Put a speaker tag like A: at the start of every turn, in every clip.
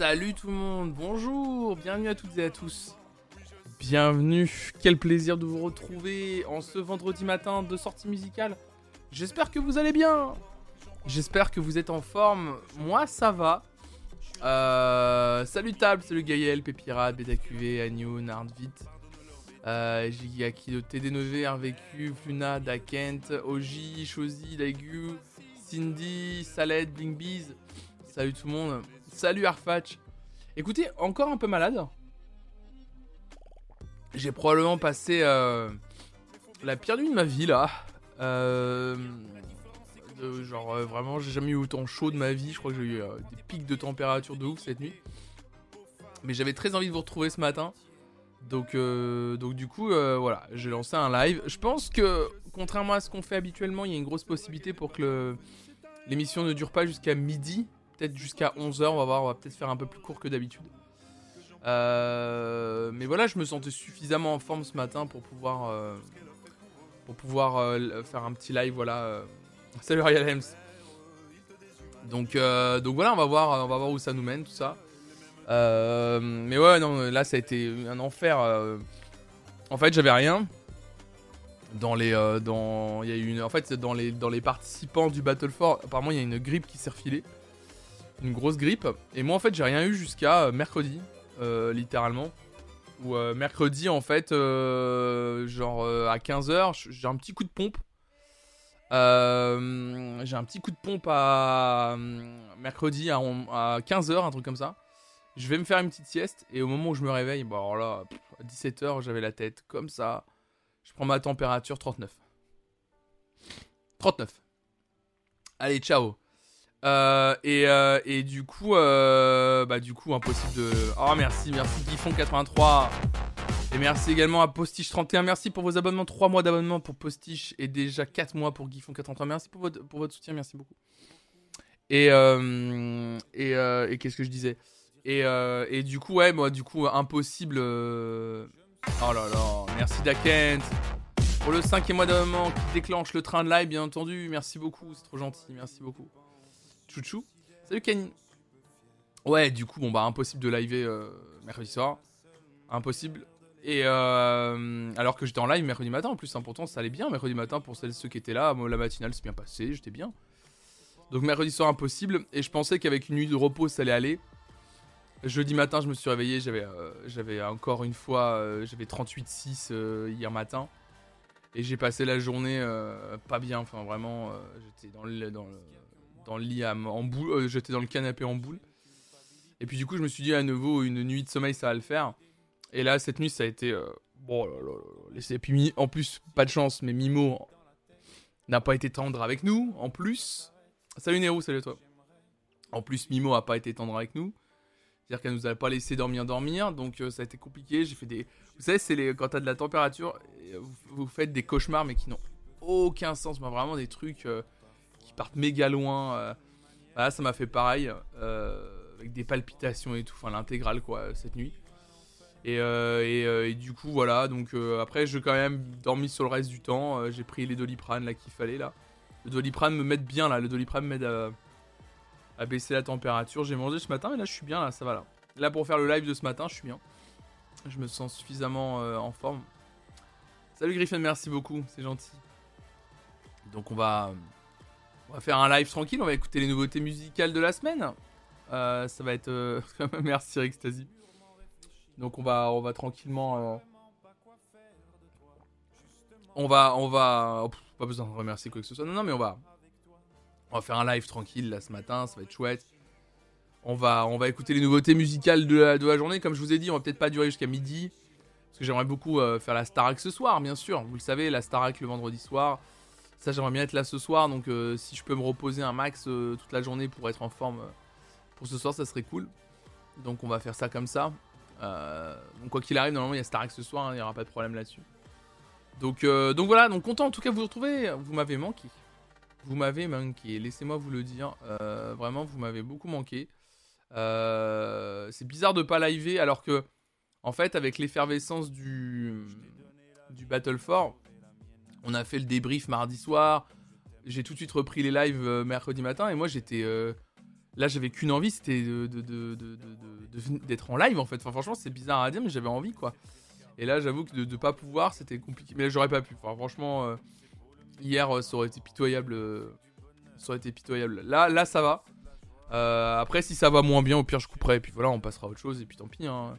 A: Salut tout le monde, bonjour, bienvenue à toutes et à tous. Bienvenue, quel plaisir de vous retrouver en ce vendredi matin de sortie musicale. J'espère que vous allez bien. J'espère que vous êtes en forme. Moi, ça va. Euh, salut Table, salut Gaël, Pépirate, BetaQV, Agnew, Nardvit. Euh, Gigaki de TD9, RVQ, Fluna, Dakent, Oji, Shozi, Laigu, Cindy, Saled, Blingbees. Salut tout le monde. Salut Arfatch. Écoutez, encore un peu malade. J'ai probablement passé euh, la pire nuit de ma vie là. Euh, genre euh, vraiment, j'ai jamais eu autant chaud de ma vie. Je crois que j'ai eu des pics de température de ouf cette nuit. Mais j'avais très envie de vous retrouver ce matin. Donc, donc du coup, voilà, j'ai lancé un live. Je pense que, contrairement à ce qu'on fait habituellement, il y a une grosse possibilité pour que l'émission ne dure pas jusqu'à midi. Peut-être jusqu'à 11h, on va voir, on va peut-être faire un peu plus court que d'habitude. Euh, mais voilà, je me sentais suffisamment en forme ce matin pour pouvoir, euh, pour pouvoir euh, faire un petit live. Voilà. Salut Ariel Hems. Donc, donc voilà, on va voir, on va voir où ça nous mène tout ça. mais ouais, non, là ça a été un enfer. En fait, j'avais rien. Dans les, dans, y a une, en fait, dans les, dans les participants du Battle for, apparemment il y a une grippe qui s'est refilée, une grosse grippe. Et moi en fait, j'ai rien eu jusqu'à mercredi. Euh, littéralement. Ou euh, mercredi, en fait, euh, genre à 15h, j'ai un petit coup de pompe. j'ai un petit coup de pompe à mercredi à, 15h, un truc comme ça. Je vais me faire une petite sieste et au moment où je me réveille, bon alors là, à 17h, j'avais la tête comme ça. Je prends ma température 39. 39. Allez, ciao. Euh, et, euh, et, du coup, euh, bah du coup, impossible de. Oh merci, merci Gifon83. Et merci également à Postiche31. Merci pour vos abonnements. 3 mois d'abonnement pour Postiche et déjà 4 mois pour Gifon83. Merci pour votre, soutien, merci beaucoup. Et, et, qu'est-ce que je disais? Et, et, du coup, ouais, moi, du coup, impossible. Oh là là, merci Dakent. Pour le cinquième mois d'abonnement qui déclenche le train de live, bien entendu. Merci beaucoup, c'est trop gentil, merci beaucoup. Chouchou. Salut Kenny. Ouais, du coup, bon bah impossible de liver euh, mercredi soir. Impossible. Et euh, alors que j'étais en live mercredi matin en plus, hein, pourtant ça allait bien mercredi matin pour celles, ceux qui étaient là. Moi, la matinale s'est bien passée, j'étais bien. Donc mercredi soir impossible. Et je pensais qu'avec une nuit de repos ça allait aller. Jeudi matin, je me suis réveillé, j'avais euh, j'avais encore une fois, j'avais 38,6 hier matin. Et j'ai passé la journée pas bien, enfin vraiment, j'étais dans le, dans le dans le lit en boule, euh, j'étais dans le canapé en boule. Et puis du coup, je me suis dit à nouveau, une nuit de sommeil, ça va le faire. Et là, cette nuit, ça a été. Euh, bon, là, là. Et puis, en plus, pas de chance, mais Mimo n'a pas été tendre avec nous. En plus. Salut Nero, salut à toi. En plus, Mimo a pas été tendre avec nous. C'est-à-dire qu'elle nous a pas laissé dormir, dormir. Donc, euh, ça a été compliqué. J'ai fait des. Vous savez, c'est les... quand t'as de la température, vous, vous, faites des cauchemars, mais qui n'ont aucun sens. Mais vraiment des trucs partent méga loin. Euh. Voilà, ça m'a fait pareil, euh, avec des palpitations et tout, enfin l'intégrale quoi, cette nuit. Et, euh, et, du coup, voilà, donc après, j'ai quand même dormi sur le reste du temps. j'ai pris les doliprane là qu'il fallait là. Le doliprane me met bien là, le doliprane m'aide à, à, baisser la température. J'ai mangé ce matin, mais là je suis bien, là ça va là. Là pour faire le live de ce matin, je suis bien. Je me sens suffisamment en forme. Salut Griffin, merci beaucoup, c'est gentil. Donc on va, on va faire un live tranquille, on va écouter les nouveautés musicales de la semaine. Euh, ça va être. Euh, merci Rextasy. Donc on va, on va tranquillement. Euh, on va, on va. Oh, pas besoin de remercier quoi que ce soit. Non, non, mais on va. On va faire un live tranquille là ce matin, ça va être chouette. On va, on va écouter les nouveautés musicales de la, de la journée. Comme je vous ai dit, on va peut-être pas durer jusqu'à midi. Parce que j'aimerais beaucoup faire la Starac ce soir, bien sûr. Vous le savez, la Starac le vendredi soir. Ça, j'aimerais bien être là ce soir. Donc, euh, si je peux me reposer un max euh, toute la journée pour être en forme euh, pour ce soir, ça serait cool. Donc, on va faire ça comme ça. quoi qu'il arrive, normalement, il y a Starx ce soir. Hein, il n'y aura pas de problème là-dessus. Donc, donc voilà. Donc, content en tout cas de vous retrouver. Vous m'avez manqué. Vous m'avez manqué. Laissez-moi vous le dire. vraiment, vous m'avez beaucoup manqué. c'est bizarre de pas liver alors que, en fait, avec l'effervescence du, du Battle 4 on a fait le débrief mardi soir. J'ai tout de suite repris les lives euh, mercredi matin et moi j'étais euh, Là, j'avais qu'une envie, c'était d'être en live en fait. Enfin, franchement, c'est bizarre à dire, mais j'avais envie quoi. Et là, j'avoue que de ne pas pouvoir, c'était compliqué. Mais j'aurais pas pu. Franchement, euh, hier, ça aurait été pitoyable. ça aurait été pitoyable. Là, là, ça va. Après, si ça va moins bien, au pire, je couperai. Et puis voilà, on passera à autre chose. Et puis tant pis. hein.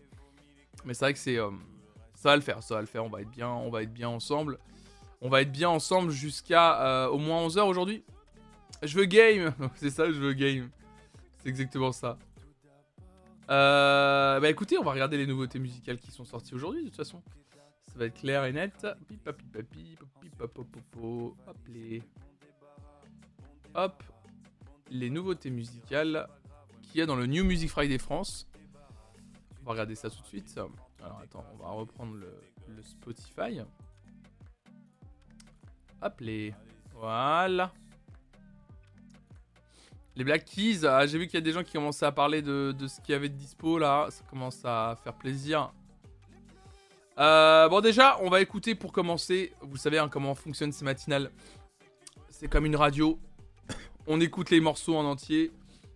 A: Mais c'est vrai que c'est. ça va le faire, ça va le faire. On va être bien, on va être bien ensemble. On va être bien ensemble jusqu'à euh, au moins 11h aujourd'hui? Je veux game. c'est ça, je veux game. C'est exactement ça. Euh, bah écoutez, on va regarder les nouveautés musicales qui sont sorties aujourd'hui de toute façon. Ça va être clair et net. Hop les. Nouveautés musicales qu'il y a dans le New Music Friday France. On va regarder ça tout de suite. Alors attends, on va reprendre le Spotify. Hop les. Voilà. Les Black Keys, ah, j'ai vu qu'il y a des gens qui commençaient à parler de, ce qu'il y avait de dispo là. Ça commence à faire plaisir. Euh, bon, déjà, on va écouter pour commencer. Vous savez hein, comment fonctionnent ces matinales. C'est comme une radio. On écoute les morceaux en entier.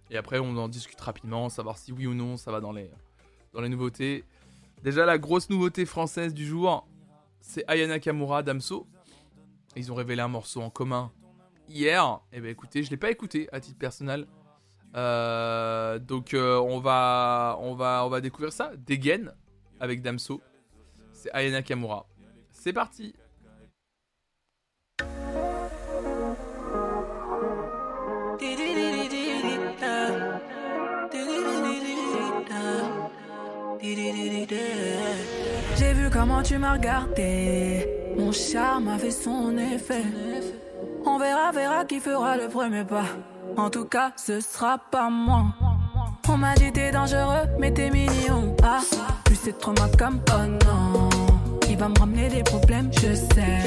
A: Et après, on en discute rapidement, savoir si oui ou non ça va dans les, dans les nouveautés. Déjà, la grosse nouveauté française du jour, c'est Ayana Kamura Damso. Ils ont révélé un morceau en commun hier. Et ben écoutez, je l'ai pas écouté à titre personnel. Euh, donc euh, on va on va on va découvrir ça. Degen avec Damso. C'est Ayana Kamura. C'est parti.
B: J'ai vu comment tu m'as regardé. Mon charme a fait son effet. On verra, verra qui fera le premier pas. En tout cas, ce sera pas moi. On m'a dit t'es dangereux, mais t'es mignon. Ah, plus c'est trop ma comme oh non. Il va me ramener des problèmes, je sais.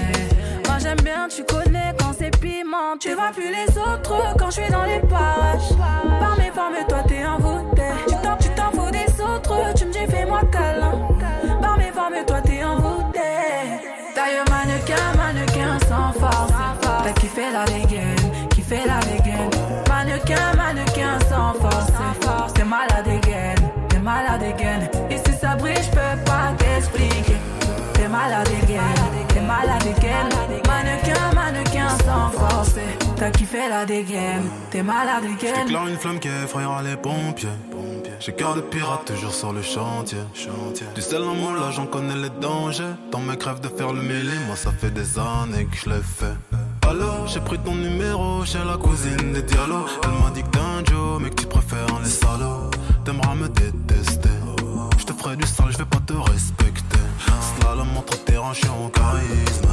B: Moi j'aime bien, tu connais quand c'est piment. Tu vois plus les autres quand je suis dans les parages. Par mes formes, toi t'es envoûté. Tu t'en, tu t'en fous des autres, tu me dis fais-moi câlin. Kiffé la dégaine, kiffé la dégaine. Mannequin, mannequin sans force. T'es malade dégaine, t'es malade dégaine. Et si ça brille, je peux pas t'expliquer. T'es malade dégaine, t'es malade dégaine. Mannequin, mannequin sans force. T'as kiffé la dégaine, t'es malade dégaine.
C: J'éclaire une flamme qui effrayera les pompiers. J'ai cœur de pirate toujours sur le chantier. Du sel en moi là j'en connais les dangers. Dans mes crèves de faire le mêlé, moi ça fait des années que je l'ai fait. Alors j'ai pris ton numéro chez la cousine des Diallo. Elle m'a dit que t'es un Joe, mais que tu préfères les salauds. T'aimeras me détester. Je te ferai du sale, je vais pas te respecter. Slalom entre terrain, je suis en charisme.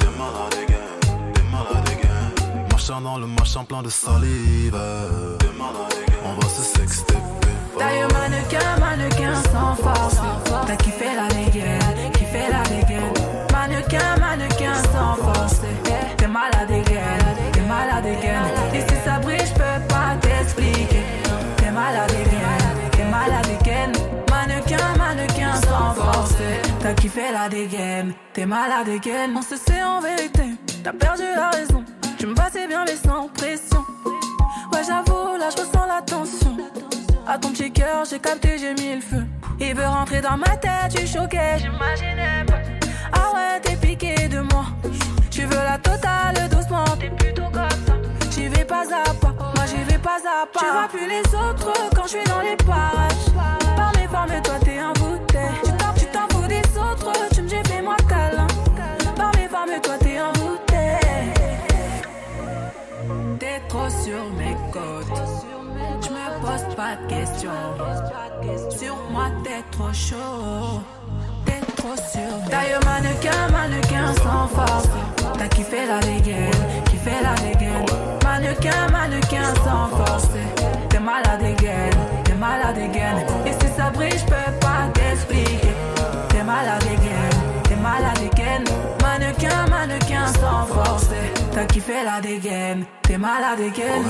C: T'es malade again, t'es malade again. Marchant dans le machin plein de salive. T'es malade. On va se sexter.
B: Taille mannequin, mannequin sans force. T'as kiffé la dégaine, malade dégaine, t'es malade dégaine. Et si ça brille, je peux pas t'expliquer. T'es malade dégaine, t'es malade dégaine. Mannequin, mannequin sans force. T'as kiffé la dégaine, t'es malade dégaine. On se sait en vérité, t'as perdu la raison. Tu me passais bien mais sans pression. Ouais, j'avoue, là je ressens la tension. À ton petit cœur, j'ai capté, j'ai mis le feu. Il veut rentrer dans ma tête, tu choquais, j'imaginais pas. Ah ouais, t'es piqué de moi. Tu veux la totale doucement, t'es plutôt comme ça. J'y vais pas à pas, moi j'y vais pas à pas. Tu vois plus les autres quand je suis dans les parages. Par mes formes, toi t'es. Tu t'en, tu t'en fous des autres, tu me dis fais-moi câlin. Par mes formes, toi t'es envoûté. T'es trop sur mes côtes. Je me pose pas de questions. Sur moi, t'es trop chaud. Sur Taille mannequin, mannequin sans force. T'as kiffé la dégaine, kiffé la dégaine. Mannequin, mannequin sans force. T'es malade dégaine, t'es malade dégaine. Et si ça brille, je peux pas t'expliquer. T'es malade dégaine, t'es malade dégaine. Mannequin, mannequin sans force. T'as kiffé la dégaine, t'es malade dégaine.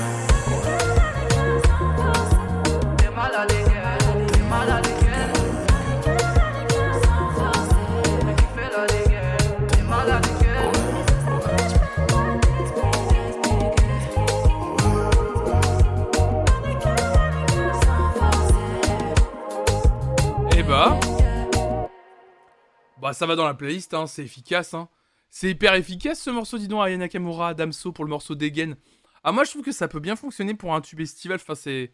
B: T'es malade dégaine, t'es malade dégaine.
A: Bah, ça va dans la playlist, hein, c'est efficace. Hein. C'est hyper efficace ce morceau, dis donc, Aya Nakamura, Damso pour le morceau Degen. Ah, moi je trouve que ça peut bien fonctionner pour un tube estival. Enfin, c'est.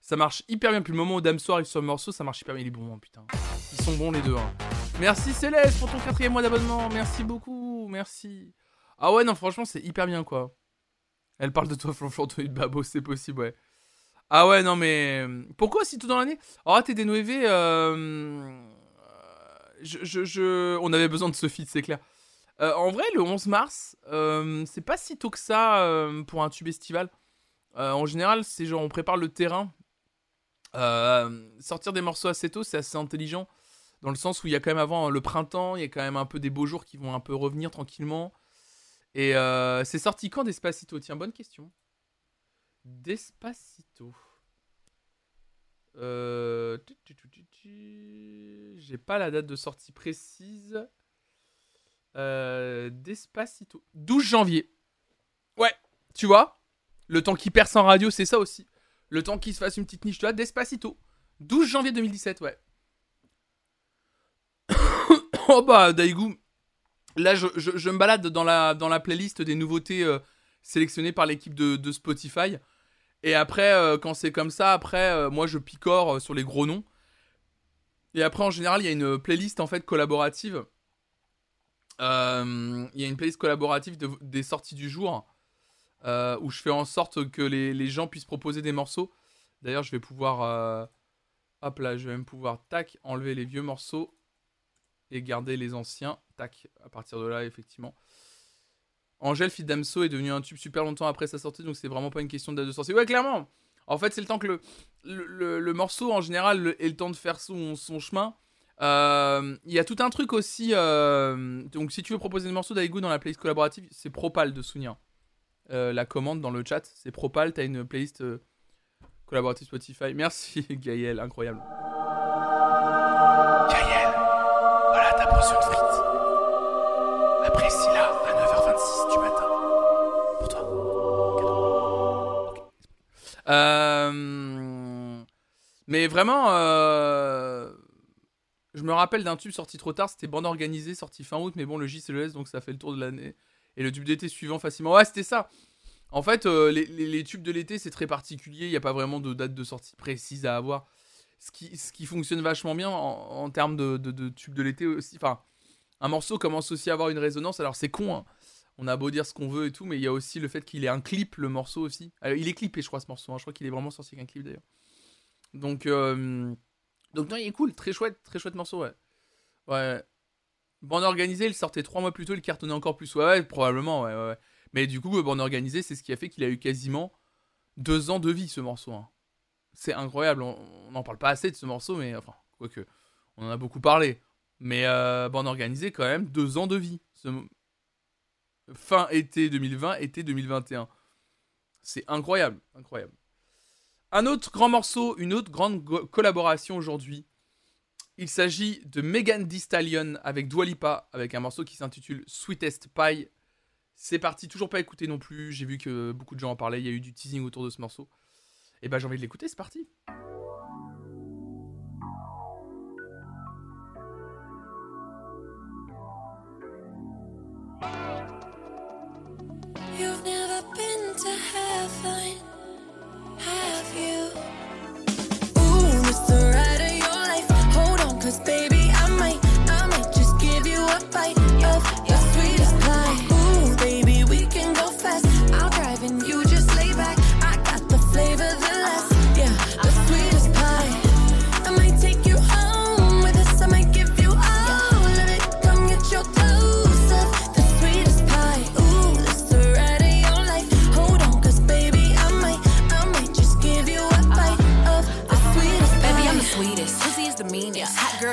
A: Ça marche hyper bien. Puis le moment où Damso arrive sur le morceau, ça marche hyper bien. Il est bon, hein, putain. Ils sont bons les deux. Hein. Merci Céleste pour ton quatrième mois d'abonnement. Merci beaucoup. Merci. Ah ouais, non, franchement, c'est hyper bien quoi. Elle parle de toi, Flonflon, de Babo, c'est possible, ouais. Ah ouais, non, mais. Pourquoi tout dans l'année? Oh, t'es des euh... je, je, On avait besoin de ce feat, c'est clair. Euh, en vrai, le 11 mars, euh, c'est pas si tôt que ça euh, pour un tube estival. en général, c'est genre on prépare le terrain. sortir des morceaux assez tôt, c'est assez intelligent. Dans le sens où il y a quand même avant le printemps, il y a quand même un peu des beaux jours qui vont un peu revenir tranquillement. Et c'est sorti quand Despacito? Tiens, bonne question. Despacito. J'ai pas la date de sortie précise. Euh, Despacito. 12 janvier. Ouais, tu vois Le temps qui perce en radio, c'est ça aussi. Le temps qu'il se fasse une petite niche, tu vois Despacito. 12 janvier 2017, ouais. oh bah, Daigou. Là, je, me balade dans la, dans la playlist des nouveautés euh, sélectionnées par l'équipe de, Spotify. Et après, euh, quand c'est comme ça, après, moi, je picore sur les gros noms. Et après, en général, il y a une playlist en fait collaborative euh, il y a une playlist collaborative des sorties du jour euh, où je fais en sorte que les, gens puissent proposer des morceaux. D'ailleurs, je vais pouvoir. Euh, hop là, je vais même pouvoir, tac, enlever les vieux morceaux et garder les anciens. Tac, à partir de là, effectivement. Angèle Fidamso est devenu un tube super longtemps après sa sortie, donc c'est vraiment pas une question de date de sortie. Ouais, clairement! En fait, c'est le temps que le, le, morceau, en général, ait le temps de faire son, chemin. Euh, il y a tout un truc aussi. Euh, donc, si tu veux proposer des morceaux d'Aigou dans la playlist collaborative, c'est Propal de souvenir. Euh, la commande dans le chat, c'est Propal. T'as une playlist collaborative Spotify. Merci, Gaël, incroyable.
D: Gaël, voilà ta
A: mais vraiment je me rappelle d'un tube sorti trop tard, c'était bande organisée, sorti fin août, mais bon, le J c'est le S, donc ça fait le tour de l'année. Et le tube d'été suivant facilement. Ouais, c'était ça. En fait, euh, les, tubes de l'été, c'est très particulier, il n'y a pas vraiment de date de sortie précise à avoir. Ce qui, ce qui fonctionne vachement bien en, termes de, de, tubes de l'été aussi. Enfin, un morceau commence aussi à avoir une résonance, alors c'est con, hein. On a beau dire ce qu'on veut et tout, mais il y a aussi le fait qu'il ait un clip, le morceau aussi. il est clippé, je crois, ce morceau. Hein. Je crois qu'il est vraiment sorti avec un clip d'ailleurs. Donc, euh, donc non, il est cool, très chouette, très chouette morceau, ouais. Ouais. Bande organisée, il sortait trois mois plus tôt, il cartonnait encore plus. Ouais, probablement, ouais, ouais. Mais du coup, bande organisée, c'est ce qui a fait qu'il a eu quasiment deux ans de vie, ce morceau. Hein. C'est incroyable, on n'en parle pas assez de ce morceau, mais enfin, quoique, on en a beaucoup parlé. Mais euh, bande organisée, quand même, deux ans de vie. Fin été 2020, été 2021. C'est incroyable, incroyable. Un autre grand morceau, une autre grande collaboration aujourd'hui. Il s'agit de Megan Thee Stallion avec Dua Lipa, avec un morceau qui s'intitule Sweetest Pie. C'est parti, toujours pas écouté non plus. J'ai vu que beaucoup de gens en parlaient. Il y a eu du teasing autour de ce morceau. Et ben j'ai envie de l'écouter, c'est parti.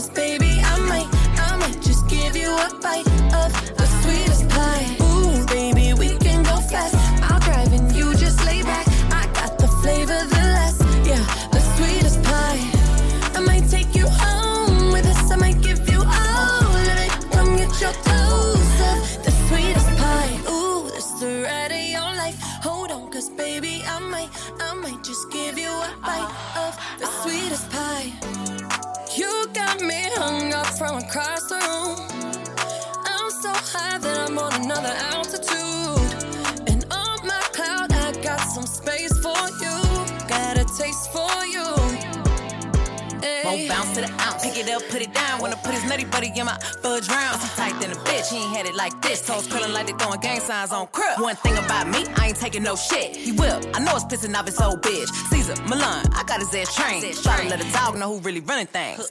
B: cause baby, I might, I might just give you a bite of the from across the room. I'm so high that I'm on another altitude. And on my cloud, I got some space for you. Got a taste for you.
E: Won't bounce to the ounce. Pick it up, put it down. Wanna put his nutty buddy in my fudge round. He tight than a bitch, he ain't had it like this. Toes curling like they throwing gang signs on crib. One thing about me, I ain't taking no shit. He will. I know it's pissing off his old bitch. Caesar, Milan, I got his ass trained. Try to let a dog know who really running things.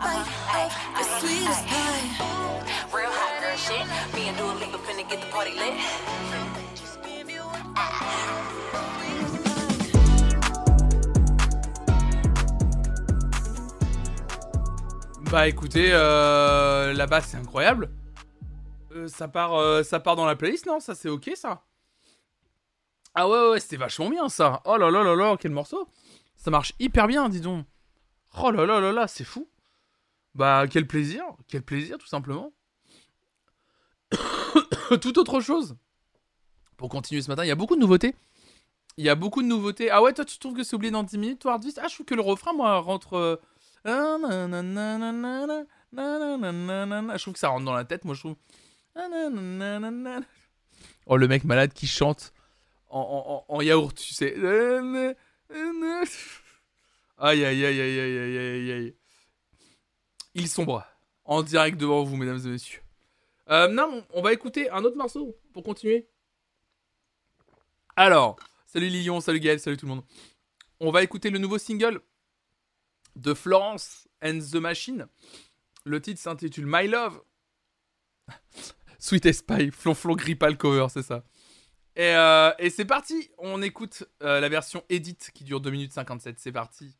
B: bite of the sweetest pie.
E: Real hot girl shit. Me and Dua Lipa finna get the party lit.
B: Just give you a
A: Bah écoutez, euh, la basse c'est incroyable. Euh, ça part, euh, ça part dans la playlist, non? Ça c'est ok ça? Ah ouais ouais, ouais, c'était vachement bien ça. Oh là là là là, quel morceau. Ça marche hyper bien, dis donc. Oh là là là là, c'est fou. Bah quel plaisir, quel plaisir tout simplement. tout autre chose. Pour continuer ce matin, il y a beaucoup de nouveautés. Il y a beaucoup de nouveautés. Ah ouais, toi tu trouves que c'est oublié dans 10 minutes, toi Hardvis Ah, je trouve que le refrain, moi, rentre. euh, ah. Je trouve que ça rentre dans la tête, moi je trouve. Oh, le mec malade qui chante en, en- yaourt, tu sais. Aïe, aïe, aïe, aïe, aïe, aïe, aïe. Il sombre. En direct devant vous, mesdames et messieurs. Euh, non, on va écouter un autre morceau pour continuer. Alors, salut Lilion, salut Gaël, salut tout le monde. On va écouter le nouveau single de Florence and the Machine. Le titre s'intitule My Love. Sweet Spy, flonflon grippal cover, c'est ça. Et, euh, et c'est parti, on écoute euh, la version edit qui dure 2 minutes 57, c'est parti.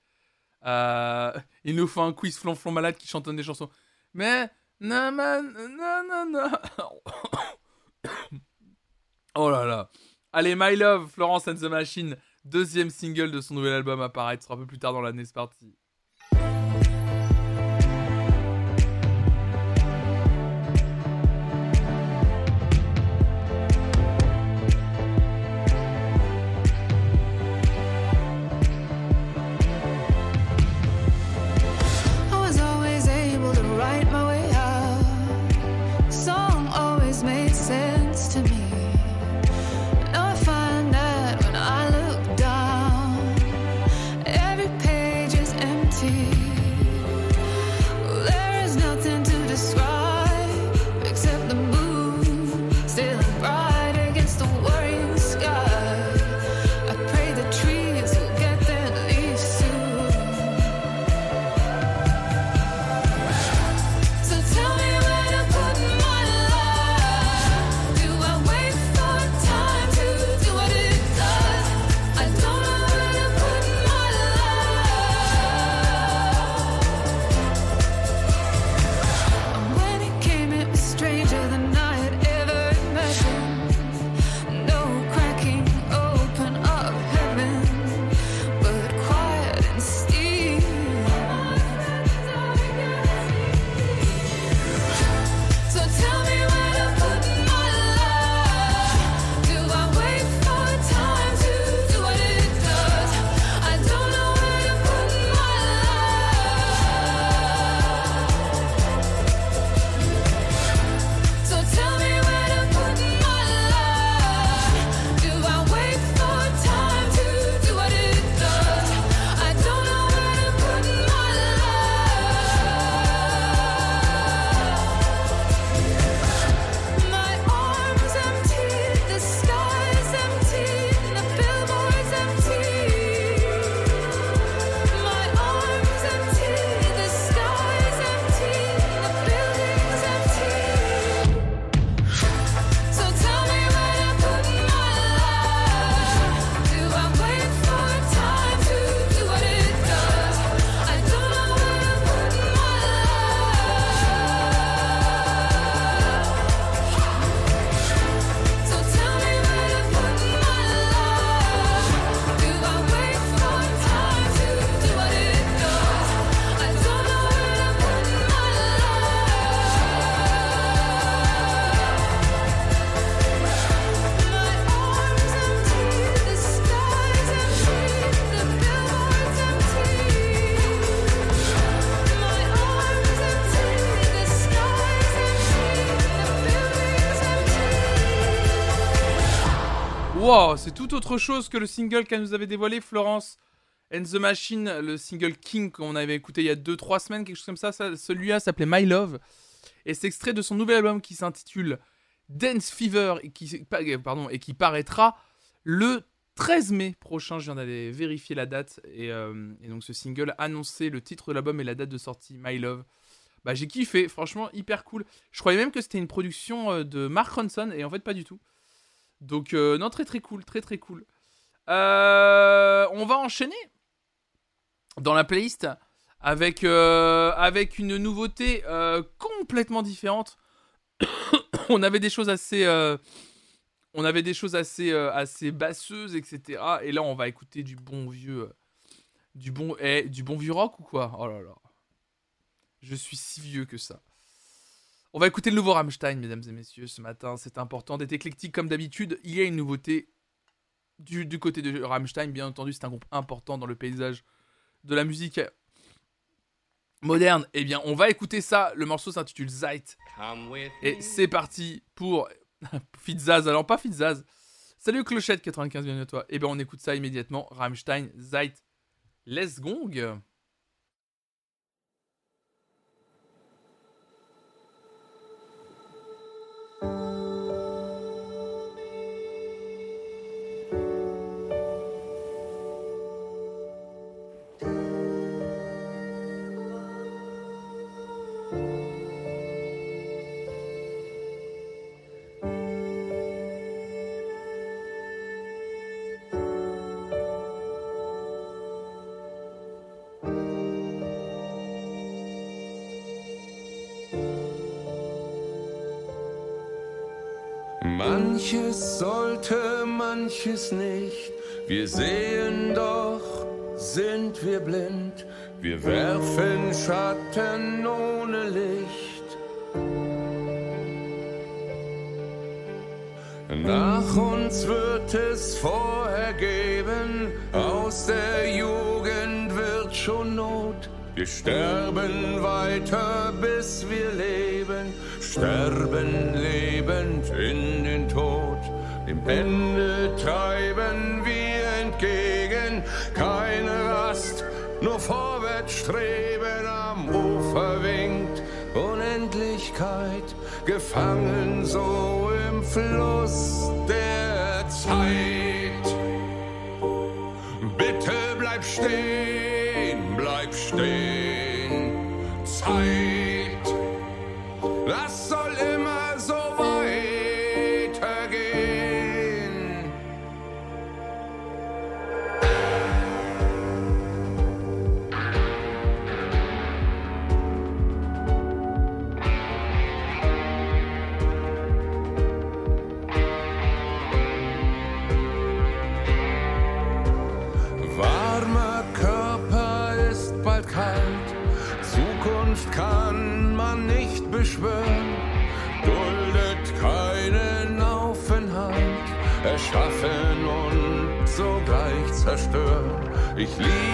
A: Euh, il nous faut un quiz flonflon malade qui chantonne des chansons. Mais... Na, na, na, na, na. oh là là. Allez, My Love, Florence and the Machine, deuxième single de son nouvel album à un peu plus tard dans l'année, c'est parti. Autre chose que le single qu'elle nous avait dévoilé Florence and the Machine, le single King qu'on avait écouté il y a 2-3 semaines, quelque chose comme ça. Celui-là s'appelait My Love. Et c'est extrait de son nouvel album qui s'intitule Dance Fever et qui, pardon, et qui paraîtra le 13 mai prochain. Je viens d'aller vérifier la date. Et, euh, et, donc ce single annonçait le titre de l'album et la date de sortie My Love. Bah j'ai kiffé, franchement hyper cool. Je croyais même que c'était une production euh, de Mark Ronson et en fait pas du tout. Donc euh, non très très cool, très très cool. Euh, on va enchaîner dans la playlist avec, euh, une nouveauté complètement différente. on avait des choses assez, assez, basseuses, etc. Et là, on va écouter du bon vieux, du bon, eh, du bon vieux rock ou quoi? Oh là là, je suis si vieux que ça. On va écouter le nouveau Rammstein, mesdames et messieurs, ce matin. C'est important d'être éclectique comme d'habitude. Il y a une nouveauté du, du côté de Rammstein, bien entendu, c'est un groupe important dans le paysage de la musique moderne. Eh bien, on va écouter ça. Le morceau s'intitule Zeit. Et c'est parti pour Fitzaz. Alors, pas Fitzaz. Salut Clochette 95, bienvenue à toi. Eh bien, on écoute ça immédiatement. Rammstein, Zeit, Les Gong.
F: Manches sollte, manches nicht. Wir sehen doch, sind wir blind. Wir werfen Schatten ohne Licht. Nach uns wird es vorher geben, aus der Jugend wird schon Not. Wir sterben weiter, bis wir leben, sterben lebend Ende treiben wir entgegen, keine Rast, nur vorwärts streben, am Ufer winkt Unendlichkeit, gefangen so im Fluss der Zeit. Bitte bleib stehen, Leave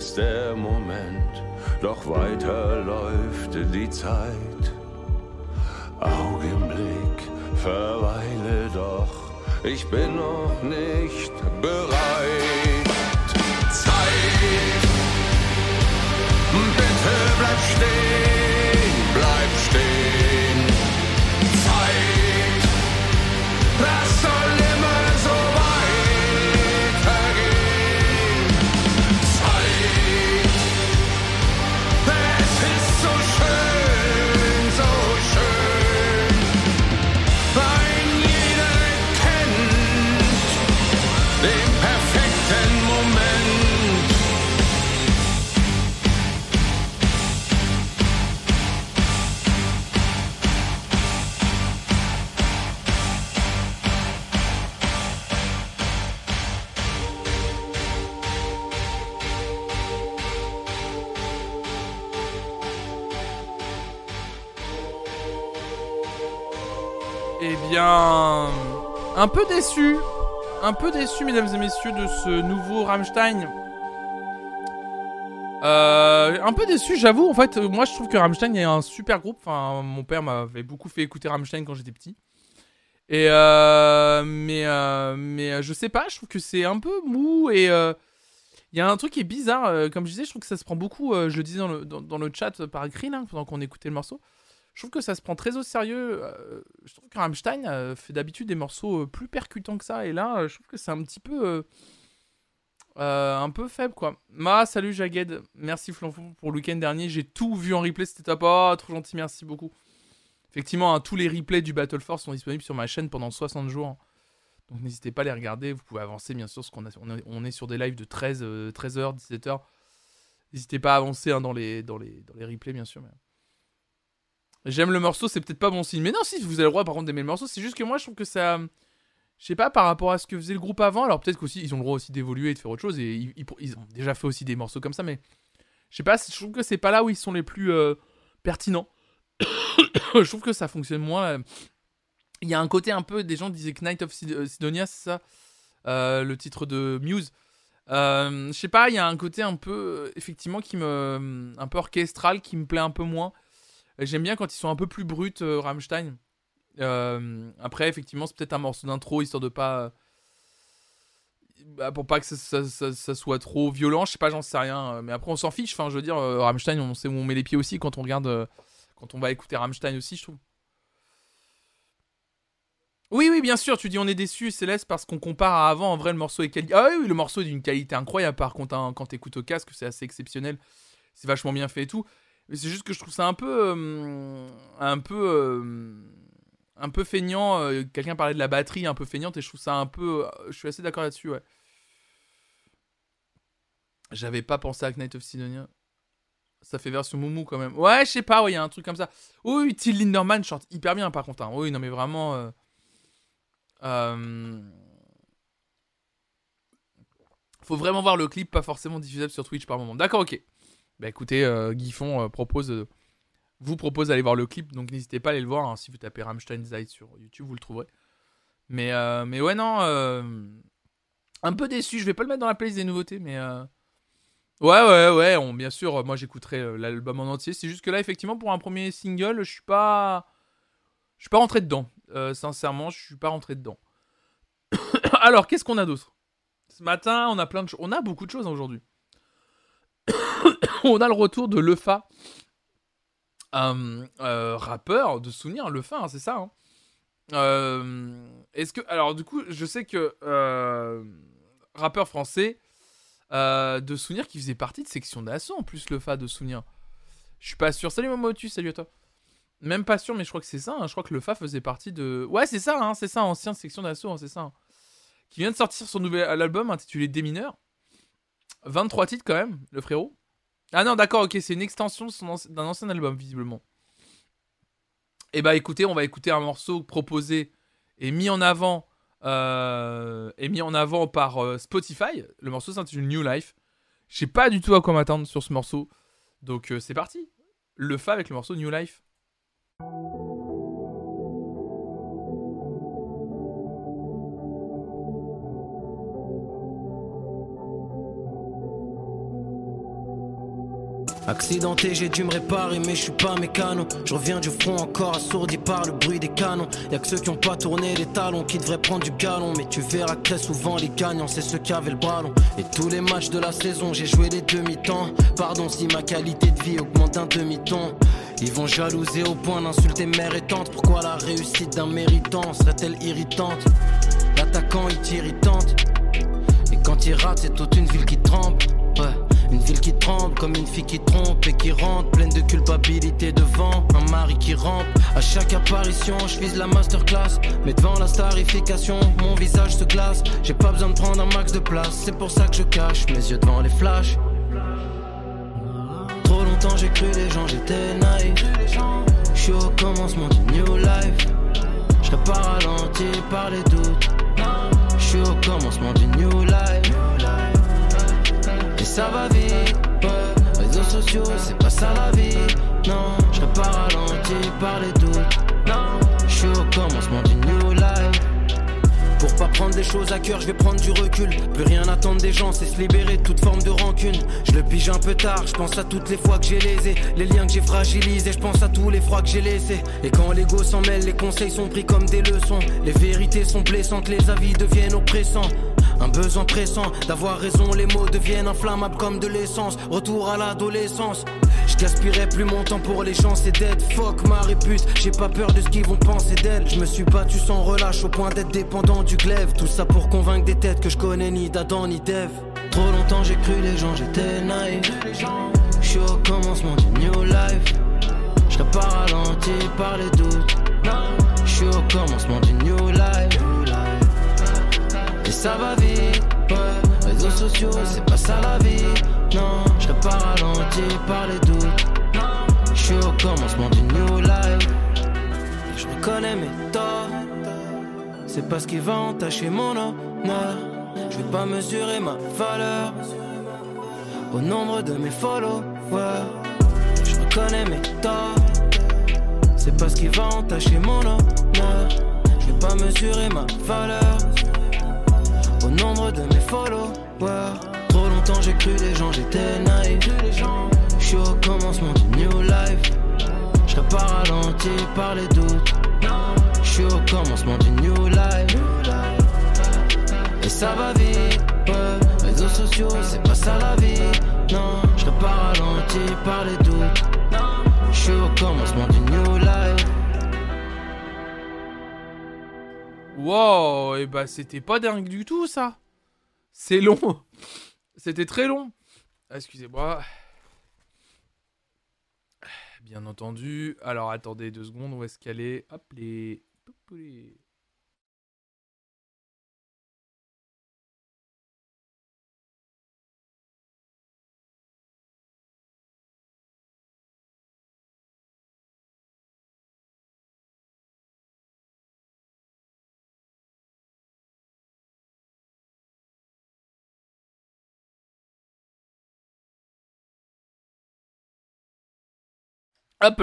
F: ist der Moment, doch weiter läuft die Zeit. Augenblick, verweile doch, ich bin noch nicht bereit. Zeit, bitte bleib stehen,
A: Eh bien, un peu déçu, un peu déçu, mesdames et messieurs, de ce nouveau Rammstein. Euh, un peu déçu, j'avoue. En fait, moi, je trouve que Rammstein est un super groupe. Enfin, mon père m'avait beaucoup fait écouter Rammstein quand j'étais petit. Et euh, mais euh, mais euh, je sais pas, je trouve que c'est un peu mou et euh, il y a un truc qui est bizarre. comme je disais, je trouve que ça se prend beaucoup. je le disais dans le chat par écrit là, pendant qu'on écoutait le morceau. Je trouve que ça se prend très au sérieux. euh, je trouve que euh, fait d'habitude des morceaux euh, plus percutants que ça. Et là, je trouve que c'est un petit peu. un peu faible quoi. Ma, salut Jagged. Merci Flonfon pour le week-end dernier. J'ai tout vu en replay. C'était top. Oh, trop gentil. Merci beaucoup. Effectivement, hein, tous les replays du Battle Force sont disponibles sur ma chaîne pendant 60 jours. Donc n'hésitez pas à les regarder. Vous pouvez avancer bien sûr. Parce qu'on on, est- sur des lives de 13, euh, 13h, 17h. N'hésitez pas à avancer hein, dans, les, dans, les, dans les replays bien sûr. J'aime le morceau, c'est peut-être pas bon signe. Mais non, si, vous avez le droit par contre d'aimer le morceau. C'est juste que moi, je trouve que ça. Je sais pas, par rapport à ce que faisait le groupe avant. Alors peut-être qu'aussi, ils ont le droit aussi d'évoluer et de faire autre chose. Et ils, ont déjà fait aussi des morceaux comme ça. Mais je sais pas, je trouve que c'est pas là où ils sont les plus euh, pertinents. je trouve que ça fonctionne moins. euh. Il y a un côté un peu. Des gens disaient que Night of euh, Sidonia, c'est ça Le titre de Muse. Je sais pas, il y a un côté un peu. Effectivement, qui me. Un peu orchestral, qui me plaît un peu moins. J'aime bien quand ils sont un peu plus bruts, euh, Rammstein. Euh, après, effectivement, c'est peut-être un morceau d'intro, histoire de pas. bah, pour pas que ça, soit trop violent, je sais pas, j'en sais rien. euh, Mais après, on s'en fiche. Enfin, je veux dire, euh, Rammstein, on sait où on met les pieds aussi quand on regarde. euh, quand on va écouter Rammstein aussi, je trouve. Oui, oui, bien sûr, tu dis on est déçu, Céleste, parce qu'on compare à avant. En vrai, le morceau est quali- Ah oui, oui, le morceau est d'une qualité incroyable. Par contre, hein, quand t'écoutes au casque, c'est assez exceptionnel. C'est vachement bien fait et tout. Mais c'est juste que je trouve ça un peu. euh, un peu. euh, un peu feignant. euh, Quelqu'un parlait de la batterie un peu feignante et je trouve ça un peu. je suis assez d'accord là-dessus, ouais. J'avais pas pensé à Knight of Sidonia. Ça fait version Moumou quand même. Ouais, je sais pas, ouais, il y a un truc comme ça. Oui, oui, Till Linderman chante hyper bien par contre. hein. Oui, non, mais vraiment. Faut vraiment voir le clip, pas forcément diffusable sur Twitch par moment. D'accord, ok. Bah écoutez, euh, euh, propose, euh, vous propose d'aller voir le clip, donc n'hésitez pas à aller le voir. hein. Si vous tapez Rammstein Zeit sur YouTube, vous le trouverez. Mais, euh, mais ouais, non. un peu déçu, je vais pas le mettre dans la playlist des nouveautés, mais. Ouais, ouais, ouais, bien sûr, moi j'écouterai l'album en entier. C'est juste que là, effectivement, pour un premier single, je suis pas. Je suis pas rentré dedans. Sincèrement, je suis pas rentré dedans. Alors, qu'est-ce qu'on a d'autre? Ce matin, on a plein de. On a beaucoup de choses aujourd'hui. on a le retour de Lefa, un euh, rappeur de souvenir, Lefa, hein, c'est ça. hein. Euh, Est-ce que. Alors, du coup, je sais que. euh, rappeur français euh, de souvenir qui faisait partie de section d'assaut en plus, Lefa de souvenir. Je suis pas sûr. Salut Momotu, salut à toi. Même pas sûr, mais je crois que c'est ça. hein. Je crois que le Fa faisait partie de. Ouais, c'est ça, hein, c'est ça, ancienne section d'assaut, c'est ça. Qui vient de sortir son nouvel album intitulé Des mineurs. 23 titres quand même, le frérot. Ah non, d'accord, ok, c'est une extension d'un ancien album, visiblement. Et bah écoutez, on va écouter un morceau proposé et mis en avant, euh, mis en avant par euh, Spotify. Le morceau s'intitule New Life. Je sais pas du tout à quoi m'attendre sur ce morceau. Donc euh, c'est parti. Le Fa avec le morceau New Life.
G: Accidenté, j'ai dû me réparer, mais je suis pas mécano. Je reviens du front encore assourdi par le bruit des canons. Y'a que ceux qui ont pas tourné les talons qui devraient prendre du galon. Mais tu verras très souvent les gagnants, c'est ceux qui avaient le ballon. Et tous les matchs de la saison, j'ai joué les demi-temps. Pardon si ma qualité de vie augmente d'un demi-ton. Ils vont jalouser au point d'insulter mère et tante. Pourquoi la réussite d'un méritant serait-elle irritante? L'attaquant est irritante. Et quand il rate, c'est toute une ville qui tremble. Une ville qui tremble comme une fille qui trompe et qui rentre pleine de culpabilité devant un mari qui rampe. À chaque apparition, je vise la masterclass. Mais devant la starification, mon visage se glace. J'ai pas besoin de prendre un max de place. C'est pour ça que je cache mes yeux devant les flashs. Trop longtemps j'ai cru les gens, j'étais naïf. Je suis au commencement du new life. Je serais pas ralenti par les doutes. Je suis au commencement du new life. Ça va vite. Réseaux sociaux, c'est pas ça la vie. Non, je pas ralenti par les doutes. Non, je suis au commencement du new life. Pour pas prendre des choses à cœur, je vais prendre du recul. Plus rien attendre des gens, c'est se libérer de toute forme de rancune. Je le pige un peu tard, je pense à toutes les fois que j'ai lésé, les liens que j'ai fragilisés, je pense à tous les froids que j'ai laissés. Et quand l'ego s'en mêle, les conseils sont pris comme des leçons. Les vérités sont blessantes, les avis deviennent oppressants. Un besoin pressant d'avoir raison, les mots deviennent inflammables comme de l'essence. Retour à l'adolescence. Je plus mon temps pour les gens, c'est dead. Fuck ma répute, j'ai pas peur de ce qu'ils vont penser d'elle. Je me suis battu sans relâche au point d'être dépendant du glaive. Tout ça pour convaincre des têtes que je connais ni d'Adam ni d'Eve. Trop longtemps j'ai cru les gens, j'étais naïf. Je suis au commencement du new life. Pas ralenti par les doutes. Je suis au commencement du new life. Et ça va vite, ouais. Réseaux sociaux, c'est pas ça la vie. Non, je pas ralenti par les doutes. Je suis au commencement du new life. Je reconnais mes torts. C'est pas ce qui va entacher mon honneur. Je vais pas mesurer ma valeur au nombre de mes followers. Je reconnais mes torts. C'est pas ce qui va entacher mon honneur. Je vais pas mesurer ma valeur nombre de mes followers. Trop longtemps j'ai cru les gens, j'étais naïf. Je suis au commencement du new life. Je pas ralenti par les doutes. Je suis au commencement du new life. Et ça va vite, ouais. Réseaux sociaux, c'est pas ça la vie. Non, je pas ralenti par les doutes. Je suis au commencement du new life.
A: Wow, et bah c'était pas dingue du tout ça. C'est long. C'était très long. Ah, Excusez-moi. Bien entendu. Alors attendez deux secondes, où est-ce qu'elle est Hop hop les-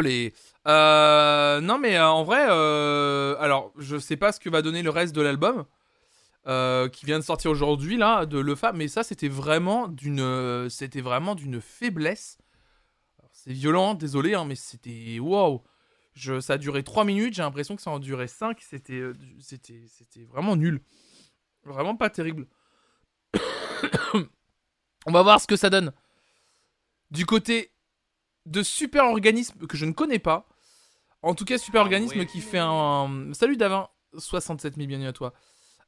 A: Les. Euh, non mais euh, en vrai, euh, alors je sais pas ce que va donner le reste de l'album euh, qui vient de sortir aujourd'hui là de Lefa, mais ça c'était vraiment d'une, c'était vraiment d'une faiblesse. C'est violent, désolé, hein, mais c'était. Je, ça a duré 3 minutes, j'ai l'impression que ça en durait 5, c'était, euh, du- c'était, c'était vraiment nul. Vraiment pas terrible. On va voir ce que ça donne. Du côté de Super Organisme que je ne connais pas. En tout cas, Super Organisme qui fait un. Salut Davin, 67 000, bienvenue à toi.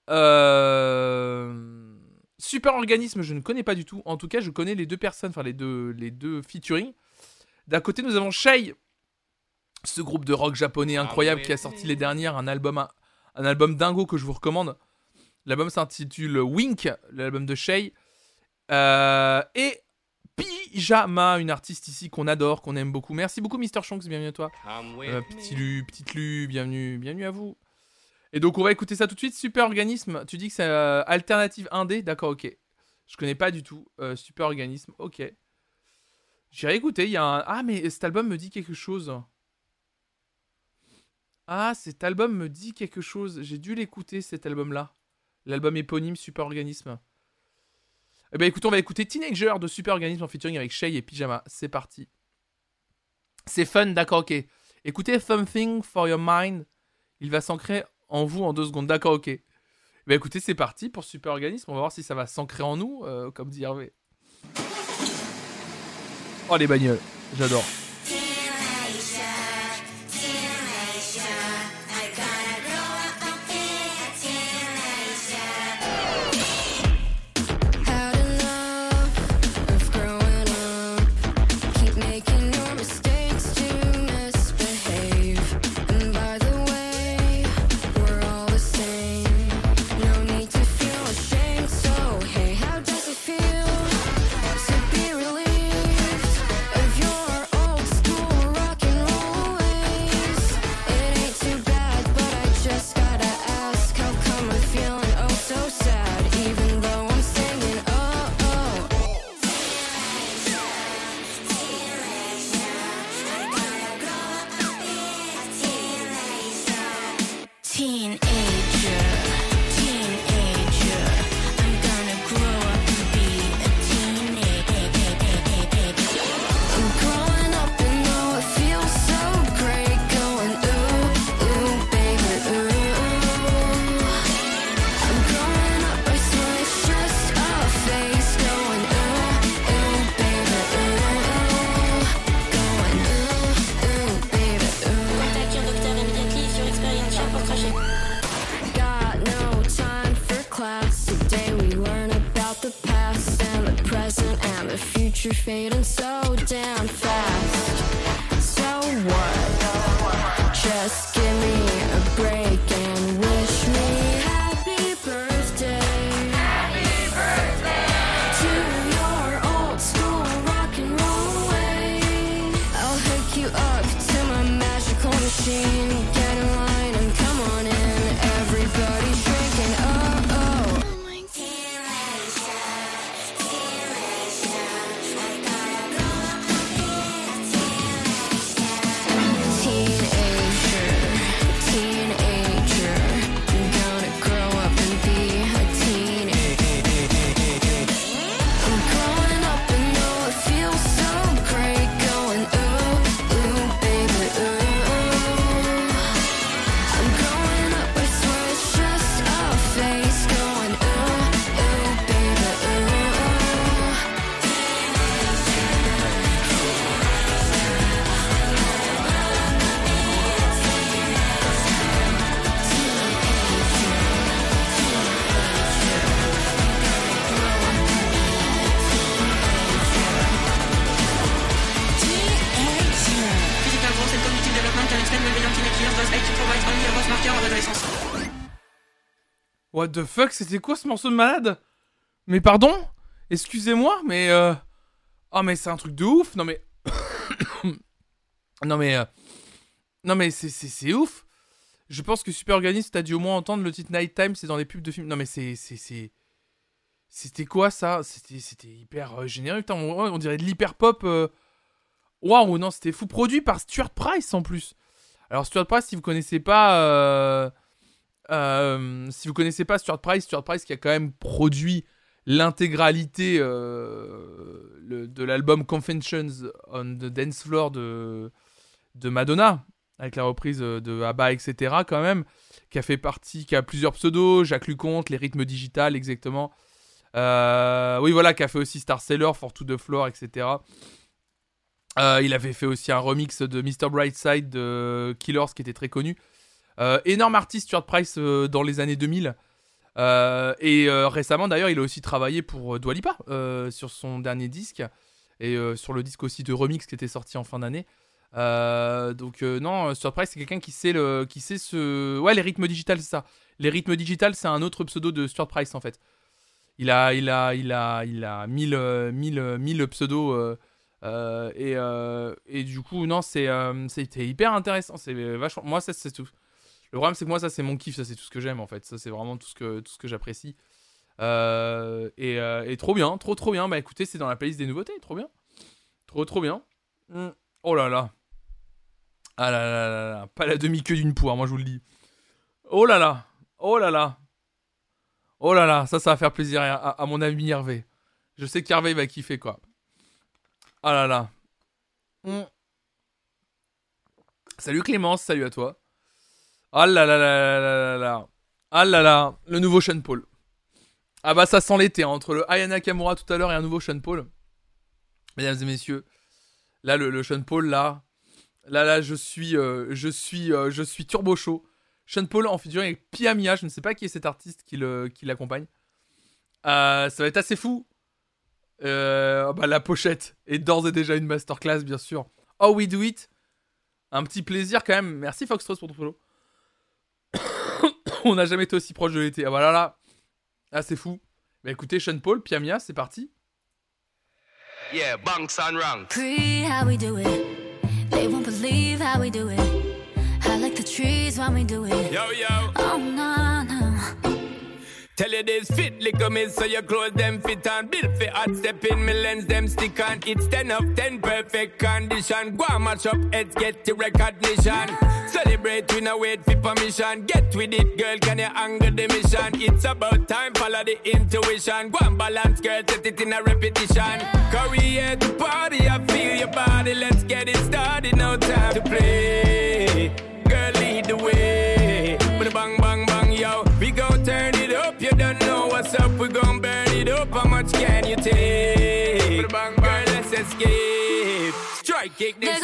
A: Euh... Super Organisme, je ne connais pas du tout. En tout cas, je connais les deux personnes, enfin les deux, les deux featuring. D'un côté, nous avons Shai, ce groupe de rock japonais incroyable qui a sorti les dernières un album, un, album dingo que je vous recommande. L'album s'intitule Wink, l'album de Shai. Euh, et Pyjama, une artiste ici qu'on adore, qu'on aime beaucoup. Merci beaucoup, Mister Shonks, bienvenue à toi. Euh, petit Lu, petite Lu, bienvenue, bienvenue à vous. Et donc, on va écouter ça tout de suite. Super Organisme, tu dis que c'est euh, alternative indé? D'accord, ok. Je connais pas du tout. Euh, Super Organisme, ok. J'ai réécouté, il y a un... Ah, mais cet album me dit quelque chose. Ah, cet album me dit quelque chose. J'ai dû l'écouter, cet album-là. L'album éponyme Super Organisme. Eh ben écoute, on va écouter Teenager de Super Organisme en featuring avec Shay et Pyjama. C'est parti. C'est fun, d'accord, ok. Écoutez Something for Your Mind. Il va s'ancrer en vous en deux secondes. D'accord, ok. Eh ben écoutez, c'est parti pour Super Organisme. On va voir si ça va s'ancrer en nous, euh, comme dit Hervé. Oh les bagnoles, j'adore.
H: What
A: the fuck, c'était quoi ce morceau de malade? Mais pardon? Excusez-moi, mais... Euh... Oh mais c'est un truc de ouf Non mais... non mais... euh, Non mais c'est- ouf Je pense que Super Organisme, t'as dû au moins entendre le titre Nighttime, c'est dans les pubs de films. Non mais c'est... C'était quoi ça? C'était hyper euh, généreux. Putain, on, dirait de l'hyper pop. euh. Waouh, non, c'était fou. Produit par Stuart Price en plus. Alors Stuart Price, si vous connaissez pas... euh, si vous connaissez pas Stuart Price, Stuart Price qui a quand même produit l'intégralité euh, de l'album Confessions on the Dance Floor de, Madonna, avec la reprise euh, de ABBA, etc. quand même, qui a fait partie, qui a plusieurs pseudos, Jacques Luconte, les rythmes digital, exactement. Oui, voilà, qui a fait aussi Star Sailor, For to the Floor, etc. Il avait fait aussi un remix de Mr. Brightside de Killers qui était très connu. Euh, énorme artiste Stuart Price euh, dans les années 2000. Euh, et récemment d'ailleurs, il a aussi travaillé pour Dua Lipa euh, sur son dernier disque et sur le disque aussi de remix qui était sorti en fin d'année. Donc non, Stuart Price c'est quelqu'un qui sait le, qui sait ce, ouais les rythmes digitales c'est ça. Les rythmes digitales c'est un autre pseudo de Stuart Price en fait. Il a, il a, il a, il a 1000, 1000, euh, 1000 pseudos et, et du coup non c'était hyper intéressant. Vachement, moi ça c'est tout. Le problème, c'est que moi, ça, c'est mon kiff, ça, c'est tout ce que j'aime, en fait. Ça, c'est vraiment tout ce que, tout ce que j'apprécie. Euh, et, euh, et trop bien, trop, trop bien. Bah écoutez, c'est dans la playlist des nouveautés, trop bien. Trop, trop bien. Mm. Oh là là. Ah là là là là. Pas la demi-queue d'une poire, moi je vous le dis. Oh là là. Oh là là. Oh là là. Ça, ça va faire plaisir à, mon ami Hervé. Je sais qu'Hervé va kiffer, quoi. Ah là là. Mm. Salut Clémence, salut à toi. Ah là là là là là là. Ah là là. Le nouveau Sean Paul. Ah bah ça sent l'été, hein, entre le Ayana Kamura tout à l'heure et un nouveau Sean Paul. Mesdames et messieurs, là le, le Sean Paul là, là là je suis, euh, je suis, euh, je suis turbo chaud. Sean Paul en featuring avec Pia Mia, je ne sais pas qui est cet artiste qui l'accompagne. Euh, ça va être assez fou. Euh, bah, la pochette est d'ores et déjà une masterclass bien sûr. Oh we do it, un petit plaisir quand même. Merci Foxtrot pour ton follow. On n'a jamais été aussi proche de l'été. Ah voilà là, ah c'est fou. Bah écoutez Sean Paul, Pia Mia, c'est parti.
I: Yeah, bunks and ranks.
J: Pre, how we do it. They won't believe how we do it. I like the trees when we do it.
K: Yo, yo.
J: Oh, no, no.
K: Tell you this fit, lick me so your clothes them fit and build for hot step in me lens them stick on. It's 10 of 10 perfect condition. Go and match up heads, get the recognition. Celebrate, we no wait for permission. Get with it, girl, can you angle the mission? It's about time, follow the intuition. Go and balance, girl, set it in a repetition. Career to party, I feel your body. Let's get it started, no time to play. Girl, lead the way. With bang, bang, bang, yo. We gon' turn it up, you don't know what's up. We gon' burn it up. How much can you take? Bang, bang, let's escape. Strike kick this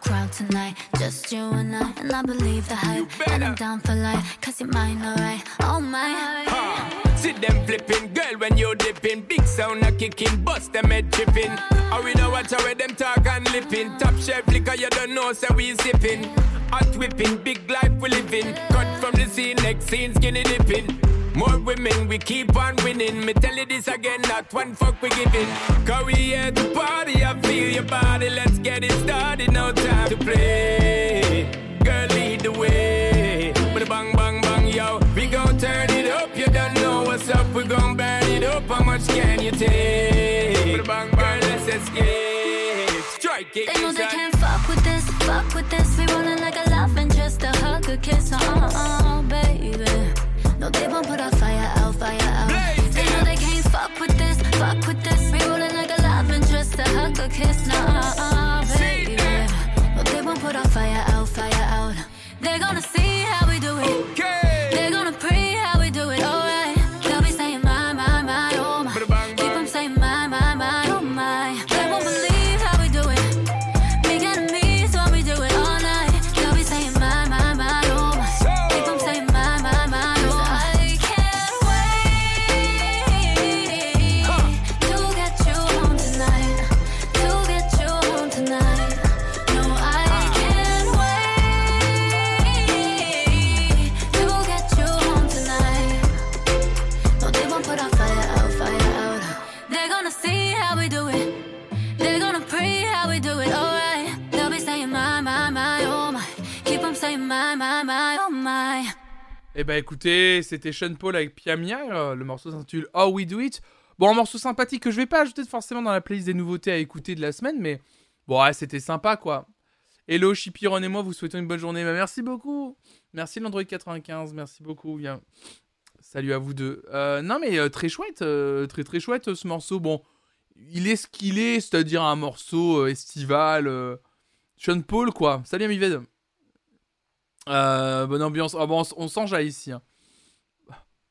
J: crowd tonight, just you and I. And I believe the hype. And I'm down for life, cause you're mine, alright. Oh my.
K: See them flipping, girl, when you dipping. Big sound a kicking, bust them head tripping. Or we don't watch how them talk and lipping. Top shelf liquor, you don't know, so we sipping. Hot whipping, big life we living. Cut from the scene, next scene, skinny dipping. More women, we keep on winning. Me tell you this again, not one fuck we giving. Cause we here to party, I feel your body. Let's get it started, no time to play. Girl, lead the way. A bang, bang, bang, yo. We gon' turn it up, you don't know what's up. We gon' burn it up, how much can you take? A bang, bang, let's escape. Strike it,
J: They know they can't fuck with this, fuck with this. We rolling like a love and just a hug, a kiss, uh uh,
A: Eh bah écoutez, c'était Sean Paul avec Pia Mia, euh, le morceau s'intitule How We Do It. Bon, un morceau sympathique que je vais pas ajouter forcément dans la playlist des nouveautés à écouter de la semaine, mais bon, ouais, c'était sympa quoi. Hello, Chipiron et moi vous souhaitons une bonne journée. Bah, merci beaucoup. Merci l'Android 95, merci beaucoup. Bien. Salut à vous deux. Euh, non mais euh, très chouette, très très chouette ce morceau. Bon, il est ce qu'il est, c'est-à-dire un morceau estival. Sean Paul quoi. Salut Amived. Euh, bonne ambiance. Ah on, on s'enjaille ici. hein.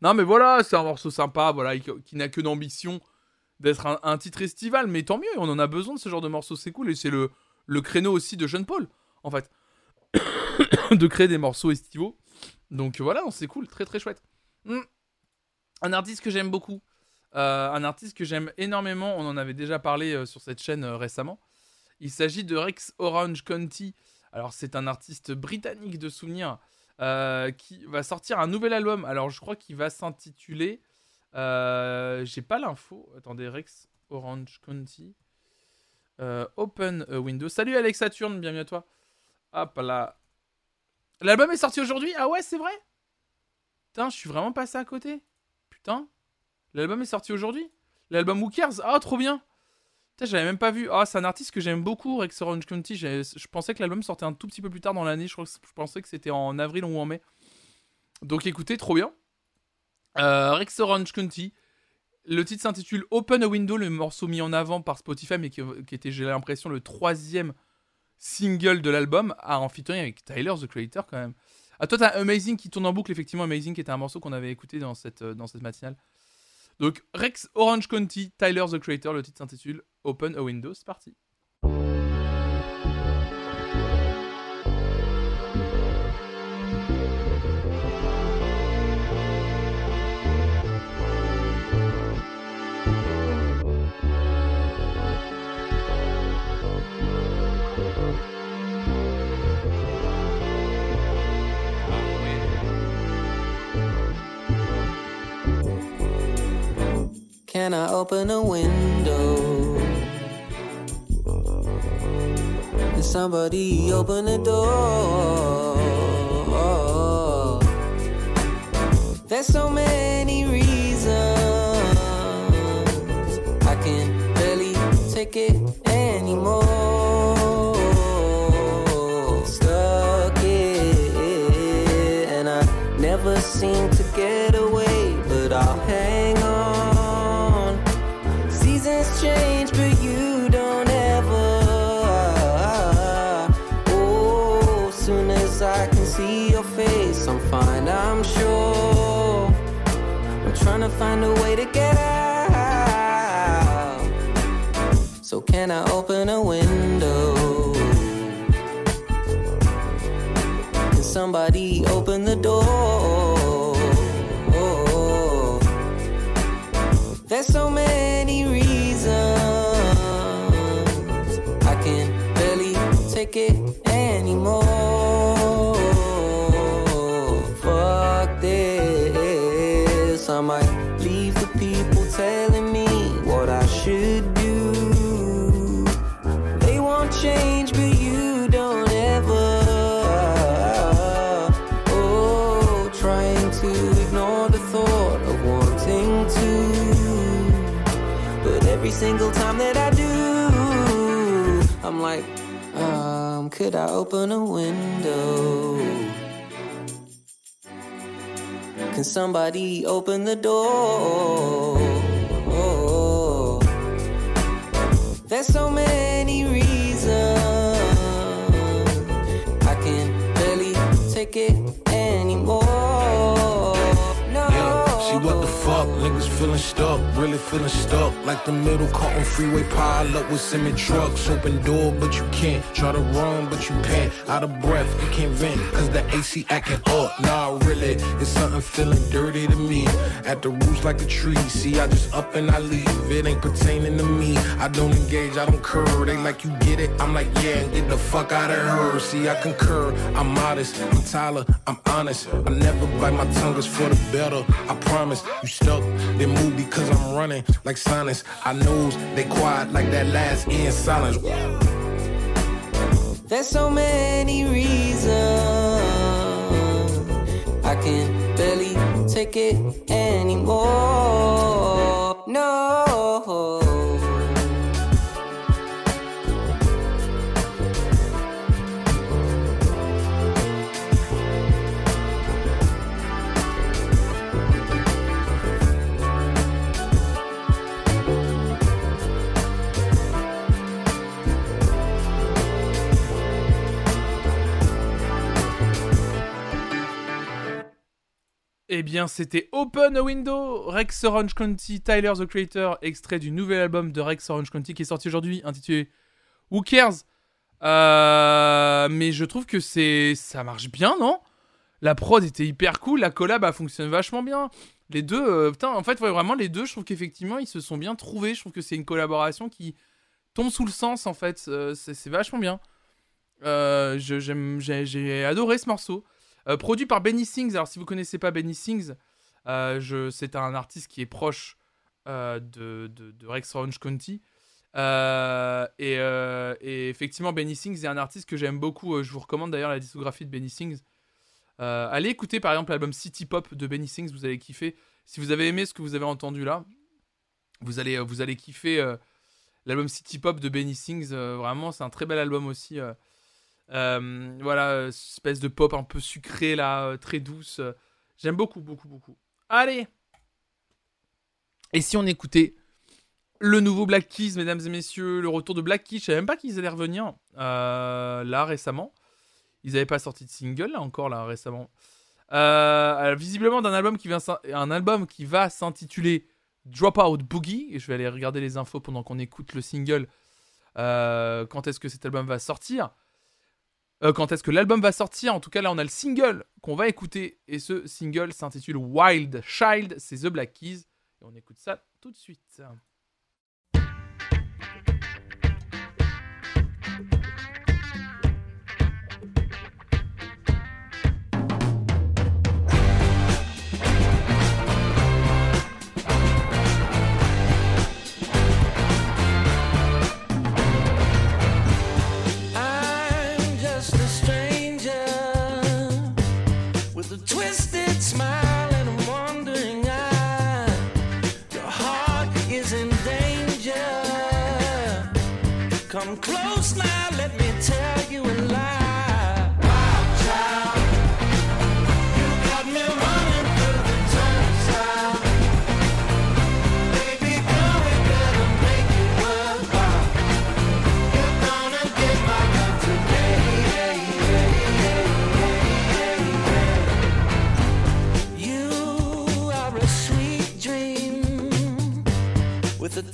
A: Non, mais voilà, c'est un morceau sympa, voilà, qui, n'a que d'ambition d'être un, titre estival, mais tant mieux, on en a besoin de ce genre de morceaux, c'est cool, et c'est le, le créneau aussi de Sean Paul, en fait, de créer des morceaux estivaux. Donc voilà, c'est cool, très très chouette. Hmm. Un artiste que j'aime beaucoup, euh, un artiste que j'aime énormément, on en avait déjà parlé euh, sur cette chaîne récemment. Il s'agit de Rex Orange County. Alors c'est un artiste britannique de souvenirs euh, qui va sortir un nouvel album. Alors je crois qu'il va s'intituler Euh, J'ai pas l'info. Attendez, Rex Orange County. Euh, open a window. Salut Alex Saturne, bienvenue à toi. Hop là. L'album est sorti aujourd'hui? Ah ouais, c'est vrai? Putain, je suis vraiment passé à côté. Putain. L'album est sorti aujourd'hui? L'album Who Cares? Ah, trop bien j'avais même pas vu. Ah, c'est un artiste que j'aime beaucoup, Rex Orange County. Je pensais que l'album sortait un tout petit peu plus tard dans l'année. Je, crois que- pensais que c'était en avril ou en mai. Donc écoutez, trop bien. Euh, Rex Orange County. Le titre s'intitule Open a Window, le morceau mis en avant par Spotify, mais qui, qui était, j'ai l'impression, le troisième single de l'album, à en featuring avec Tyler, the Creator, quand même. Ah, toi, t'as Amazing qui tourne en boucle, effectivement. Amazing qui était un morceau qu'on avait écouté dans cette, euh, dans cette matinale. Donc, Rex Orange County, Tyler, the Creator, le titre s'intitule Open a Window. C'est parti.
L: Can I open a window? Somebody open the door? There's so many reasons I can barely take it anymore. Stuck it, and I never seem to find a way to get out. So, can I open a window? Can somebody open the door? There's so many I'm like, um, could I open a window? Can somebody open the door? There's so many reasons
M: what the fuck, niggas feeling stuck, really feeling stuck. Like the middle caught on freeway pile up with semi trucks. Open door, but you can't. Try to run, but you can't. Out of breath, you can't vent, cause the AC acting up. Nah, really, it's something feeling dirty to me. At the roots like a tree, see, I just up and I leave. It ain't pertaining to me. I don't engage, I don't curve. They like, you get it? I'm like, yeah, get the fuck out of her. See, I concur, I'm modest, I'm Tyler, I'm honest. I never bite my tongue, it's for the better. I promise, you stuck, they move because I'm running like silence. I knows they quiet like that last in silence.
L: There's so many reasons I can barely take it anymore. No.
A: Eh bien, c'était Open a Window, Rex Orange County, Tyler the Creator, extrait du nouvel album de Rex Orange County qui est sorti aujourd'hui, intitulé Who Cares? Euh, Mais je trouve que c'est ça marche bien, non? La prod était hyper cool, la collab elle fonctionne vachement bien. Les deux, euh, putain, en fait, ouais, vraiment, les deux, je trouve qu'effectivement, ils se sont bien trouvés. Je trouve que c'est une collaboration qui tombe sous le sens, en fait. Euh, c'est vachement bien. J'ai adoré ce morceau. Euh, produit par Benny Sings. Alors, si vous connaissez pas Benny Sings, Euh, c'est un artiste qui est proche euh, de, de, Rex Orange County. Et, effectivement, Benny Sings est un artiste que j'aime beaucoup. Je vous recommande d'ailleurs la discographie de Benny Sings. Allez écouter par exemple l'album City Pop de Benny Sings, vous allez kiffer. Si vous avez aimé ce que vous avez entendu là, vous allez, vous allez kiffer l'album City Pop de Benny Sings. vraiment, c'est un très bel album aussi. Euh. Voilà, euh, espèce de pop un peu sucré là, euh, très douce. J'aime beaucoup, beaucoup, beaucoup. Allez Et si on écoutait le nouveau Black Keys, mesdames et messieurs, le retour de Black Keys, je savais même pas qu'ils allaient revenir là récemment. Ils n'avaient pas sorti de single là encore là récemment. Euh, visiblement d'un album qui vient un album qui va s'intituler Dropout Boogie et je vais aller regarder les infos pendant qu'on écoute le single. Quand est-ce que cet album va sortir Euh, Quand est-ce que l'album va sortir? En tout cas là on a le single qu'on va écouter et ce single s'intitule Wild Child. C'est The Black Keys et on écoute ça tout de suite.
L: With a twisted smile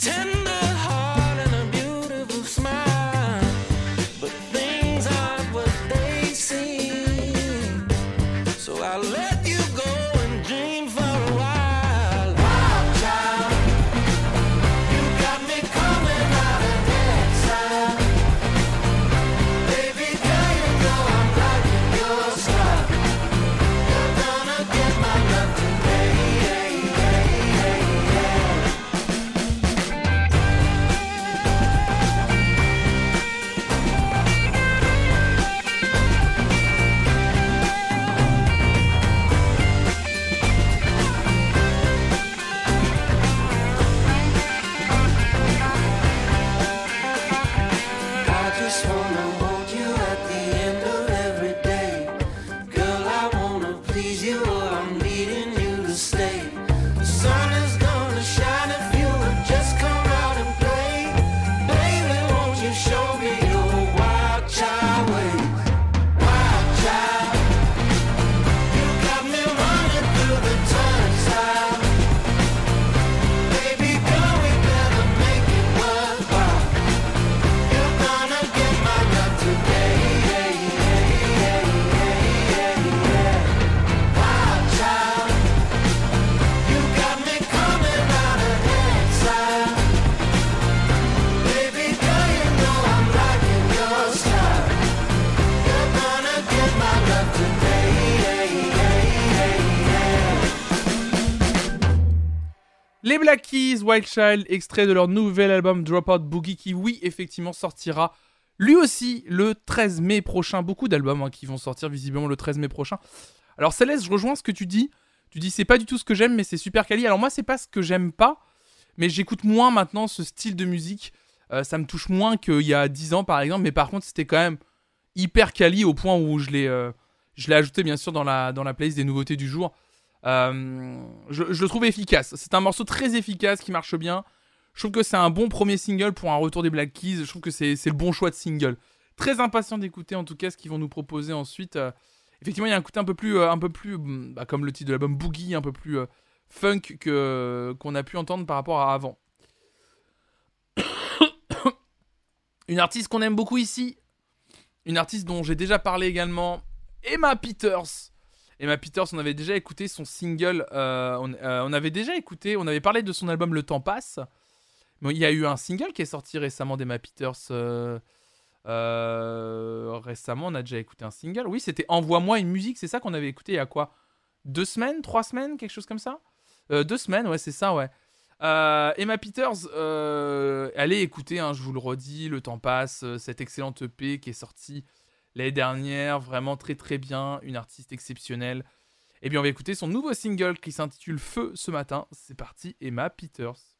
L: with
A: Les Black Keys, Wild Child, extrait de leur nouvel album Dropout Boogie qui, oui, effectivement, sortira lui aussi le 13 mai prochain. Beaucoup d'albums hein, qui vont sortir visiblement le 13 mai prochain. Alors, Céleste, je rejoins ce que tu dis. Tu dis, c'est pas du tout ce que j'aime, mais c'est super quali. Alors, moi, c'est pas ce que j'aime pas, mais j'écoute moins maintenant ce style de musique. Euh, ça me touche moins qu'il y a 10 ans, par exemple, mais par contre, c'était quand même hyper quali au point où je l'ai euh, ajouté, bien sûr, dans la, dans la playlist des nouveautés du jour. Euh, je, le trouve efficace. C'est un morceau très efficace qui marche bien. Je trouve que c'est un bon premier single pour un retour des Black Keys. Je trouve que c'est le bon choix de single. Très impatient d'écouter en tout cas ce qu'ils vont nous proposer ensuite. Euh, effectivement, il y a un côté un peu plus, euh, un peu plus hum, bah, comme le titre de l'album Boogie, un peu plus funk que qu'on a pu entendre par rapport à avant. Une artiste qu'on aime beaucoup ici. Une artiste dont j'ai déjà parlé également. Emma Peters. Emma Peters, on avait déjà écouté son single. euh, on, euh, on avait déjà écouté, on avait parlé de son album Le Temps passe. Mais il y a eu un single qui est sorti récemment d'Emma Peters. euh, récemment, on a déjà écouté un single. Oui, c'était Envoie-moi une musique. C'est ça qu'on avait écouté il y a quoi? Deux semaines, trois semaines, quelque chose comme ça? Deux semaines, ouais, c'est ça, ouais. Emma Peters, allez écouter, hein, je vous le redis, le temps passe, cette excellente EP qui est sortie l'année dernière, vraiment très très bien, une artiste exceptionnelle. Et bien on va écouter son nouveau single qui s'intitule Feu ce matin. C'est parti, Emma Peters.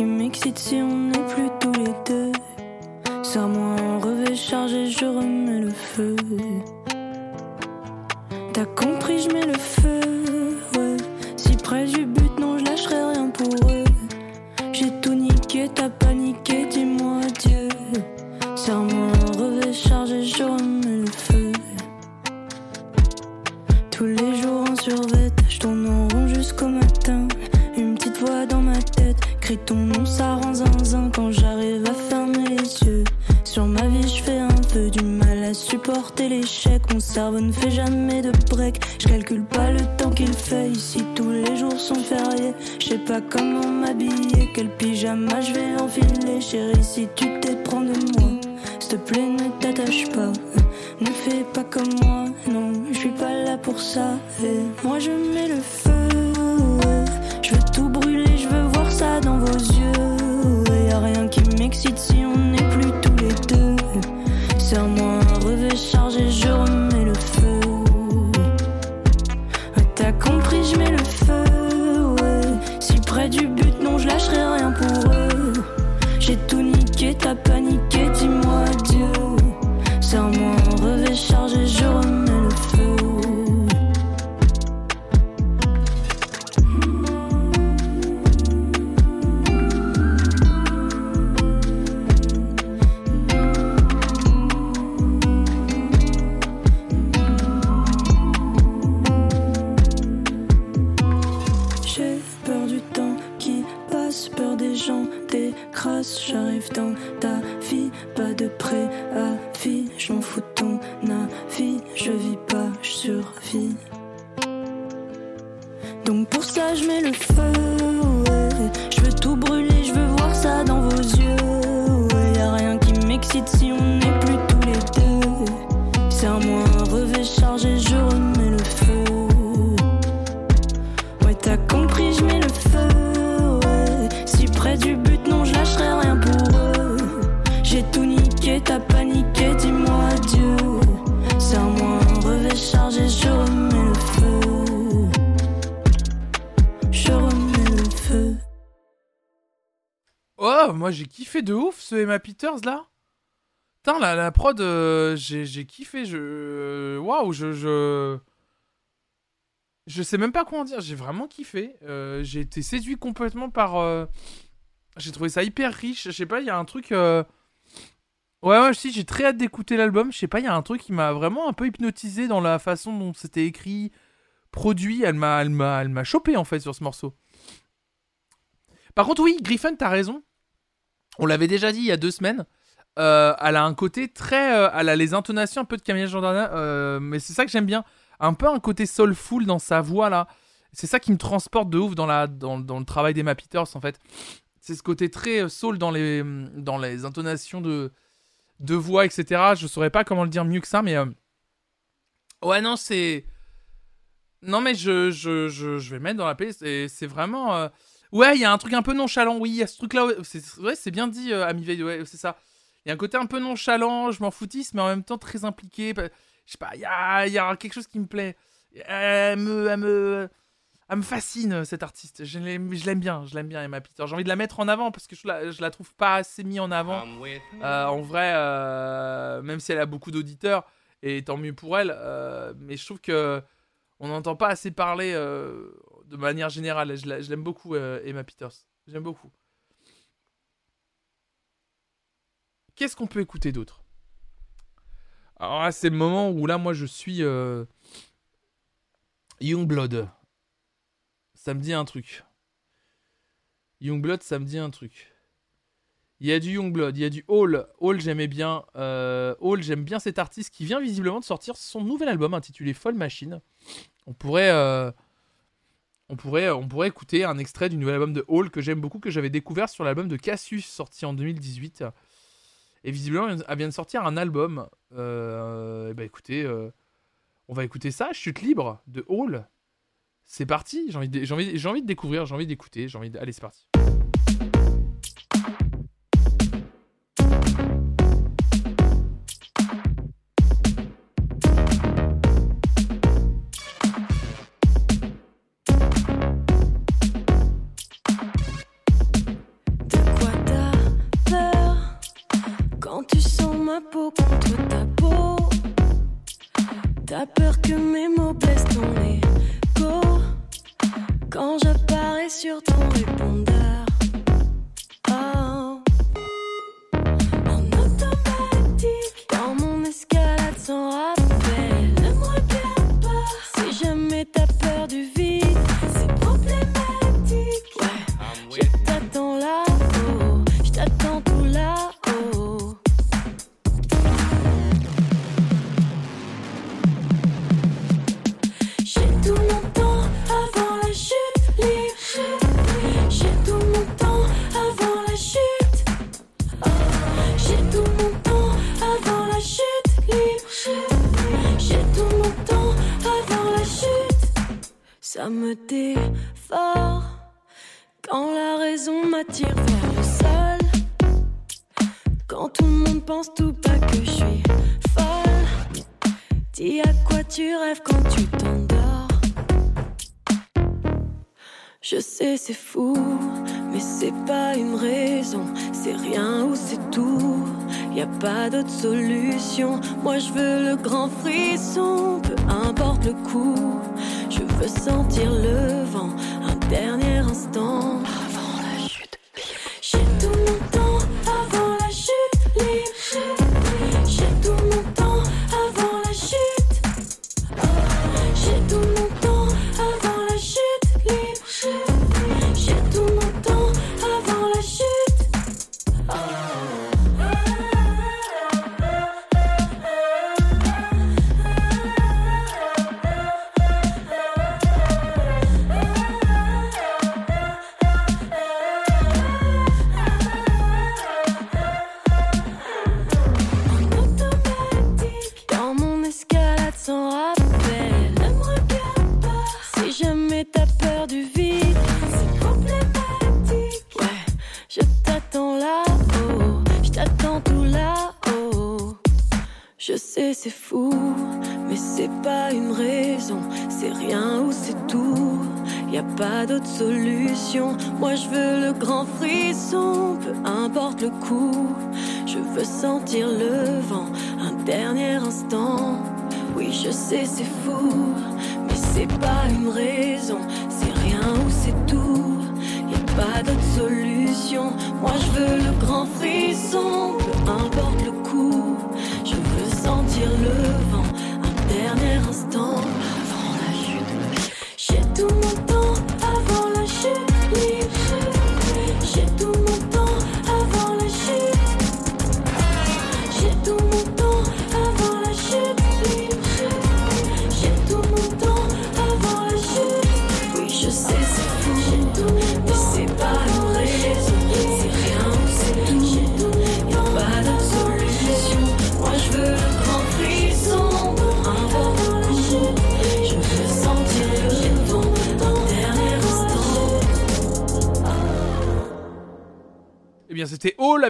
H: Qui m'excite si on n'est plus tous les deux. Serre-moi un revêt chargé, je remets le feu. T'as compris, je mets le feu, ouais. Si près du but, non, je lâcherai rien pour eux. J'ai tout niqué, t'as cerveau ne fait jamais de break. Je calcule pas le temps qu'il fait ici, tous les jours sont fériés. Je sais pas comment m'habiller, quel pyjama je vais enfiler. Chérie, si tu t'éprends de moi, s'il te plaît, ne t'attache pas. Ne fais pas comme moi, non, je suis pas là pour ça. Et moi je mets le feu,
A: Peters là? Putain, la, la prod, euh, j'ai kiffé. Je. Waouh, je, je. Je sais même pas comment dire, j'ai vraiment kiffé. Euh, j'ai été séduit complètement par. euh, J'ai trouvé ça hyper riche. Je sais pas, il y a un truc. Ouais, ouais, si, j'ai très hâte d'écouter l'album. Je sais pas, il y a un truc qui m'a vraiment un peu hypnotisé dans la façon dont c'était écrit, produit. Elle m'a chopé en fait sur ce morceau. Par contre, oui, Griffin, t'as raison. On l'avait déjà dit il y a deux semaines. Euh, elle a un côté très. euh, elle a les intonations un peu de Camilla Jordana, euh, mais c'est ça que j'aime bien. Un peu un côté soulful dans sa voix là. C'est ça qui me transporte de ouf dans, la, dans, dans le travail d'Emma Peters en fait. C'est ce côté très soul dans les, dans les intonations de, de voix, etc. Je saurais pas comment le dire mieux que ça, mais. Ouais, non, c'est. Non, mais je, je, je, je vais mettre dans la playlist. C'est vraiment. Ouais, il y a un truc un peu nonchalant. Oui, il y a ce truc-là. C'est ouais, bien dit, euh, Ami Veil, Ouais, c'est ça. Il y a un côté un peu nonchalant, je m'en foutisse, mais en même temps très impliqué. Je sais pas, il y a, il y a quelque chose qui me plaît. Elle me, elle me, elle me fascine, cette artiste. Je l'aime bien, je l'aime bien, Emma Peter. J'ai envie de la mettre en avant parce que je la, je la trouve pas assez mise en avant. Euh, en vrai, euh, même si elle a beaucoup d'auditeurs, et tant mieux pour elle, mais je trouve que on n'entend pas assez parler euh, de manière générale. Je l'aime beaucoup, euh, Emma Peters. J'aime beaucoup. Qu'est-ce qu'on peut écouter d'autre? Alors là, c'est le moment où là, moi, je suis. Euh, Youngblood. Ça me dit un truc. Youngblood, ça me dit un truc.
H: Il y a du Youngblood, il y a du Hall. Hall, j'aimais bien. Euh, Hall, j'aime bien cet artiste qui vient visiblement de sortir son nouvel album intitulé Fall Machine. On pourrait, on pourrait, euh, on pourrait écouter un extrait du nouvel album de Hall que j'aime beaucoup, que j'avais découvert sur l'album de Cassius sorti en 2018. Et visiblement, elle vient de sortir un album. Euh, et bah écoutez, euh, on va écouter ça, Chute libre de Hall. C'est parti, j'ai envie, de, envie, envie de découvrir, j'ai envie d'écouter, j'ai envie de... Allez, c'est parti. 总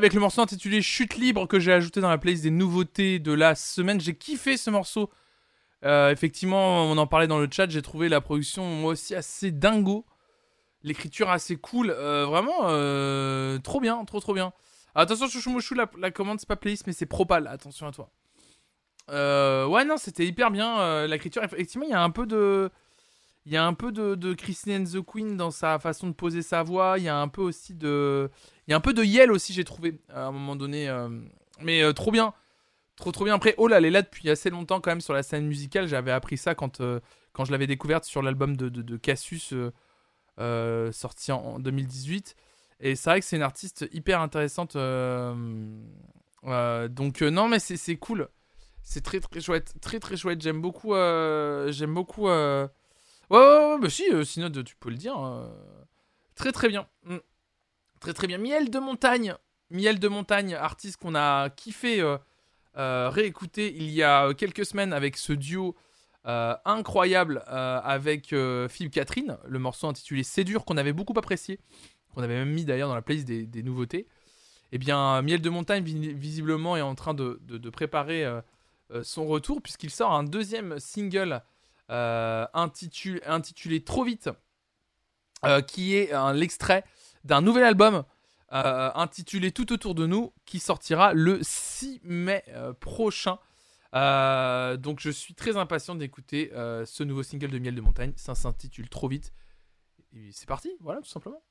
H: avec le morceau intitulé Chute libre que j'ai ajouté dans la playlist des nouveautés de la semaine. J'ai kiffé ce morceau. Euh, effectivement, on en parlait dans le chat, j'ai trouvé la production moi aussi assez dingo. L'écriture assez cool. Euh, vraiment, euh, trop bien, trop trop bien. Attention, Chouchou Mouchou, la, commande, c'est pas playlist, mais c'est propal. Attention à toi. ouais, non, c'était hyper bien l'écriture. Effectivement, il y a un peu de. Il y a un peu de Christine and the Queen dans sa façon de poser sa voix. Il y a un peu aussi de. Il y a un peu de Yel aussi, j'ai trouvé, euh, à un moment donné. Euh, mais euh, trop bien. Trop, trop bien. Après, Ola, elle est là depuis assez longtemps quand même sur la scène musicale. J'avais appris ça quand, quand je l'avais découverte sur l'album de, de, Cassius sorti en 2018.
A: Et c'est vrai que c'est une artiste hyper intéressante. Donc non, mais c'est cool. C'est très très chouette, très très chouette. J'aime beaucoup, j'aime beaucoup. Ouais, ouais, ouais, bah si, Synode, tu peux le dire. Hein. Très très bien. Mm. Très très bien. Miel de montagne. Miel de montagne, artiste qu'on a kiffé euh, euh, réécouter il y a quelques semaines avec ce duo euh, incroyable euh, avec euh, Philippe Catherine, le morceau intitulé C'est dur qu'on avait beaucoup apprécié, qu'on avait même mis d'ailleurs dans la playlist des, nouveautés. Eh bien, Miel de montagne vi- visiblement est en train de, préparer euh, euh, son retour puisqu'il sort un deuxième single euh, intitulé, Trop vite, euh, qui est un l'extrait d'un nouvel album euh, intitulé Tout autour de nous, qui sortira le 6 mai euh, prochain. Euh, donc je suis très impatient d'écouter ce nouveau single de Miel de Montagne. Ça s'intitule Trop vite. C'est parti, voilà, tout simplement.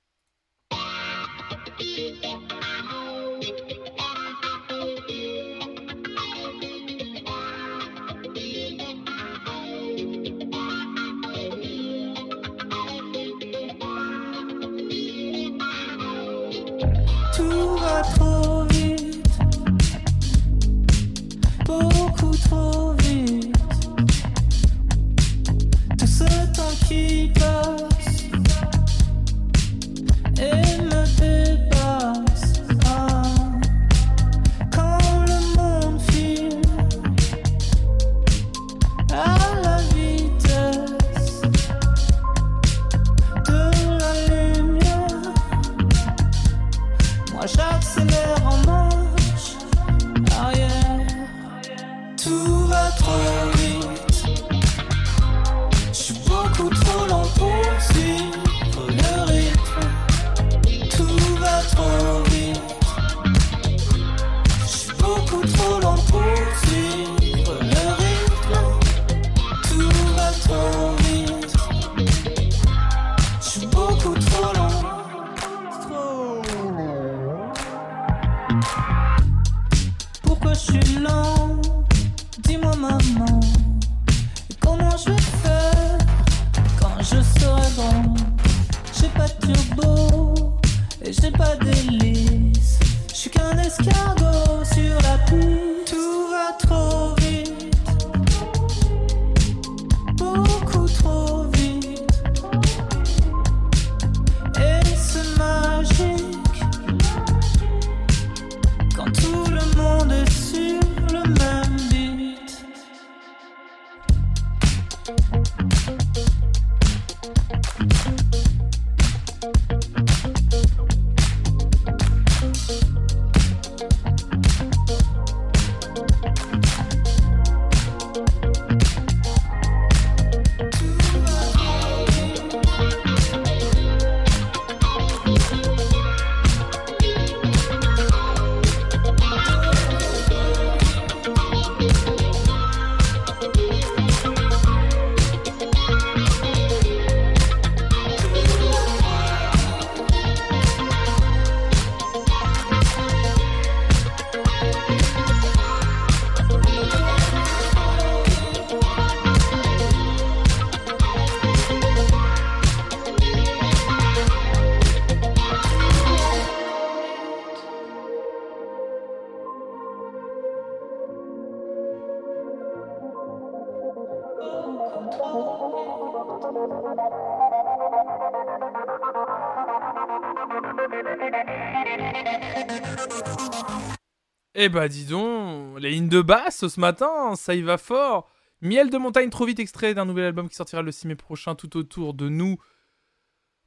A: Eh bah dis donc, les lignes de basse ce matin, ça y va fort. Miel de montagne trop vite extrait d'un nouvel album qui sortira le 6 mai prochain tout autour de nous.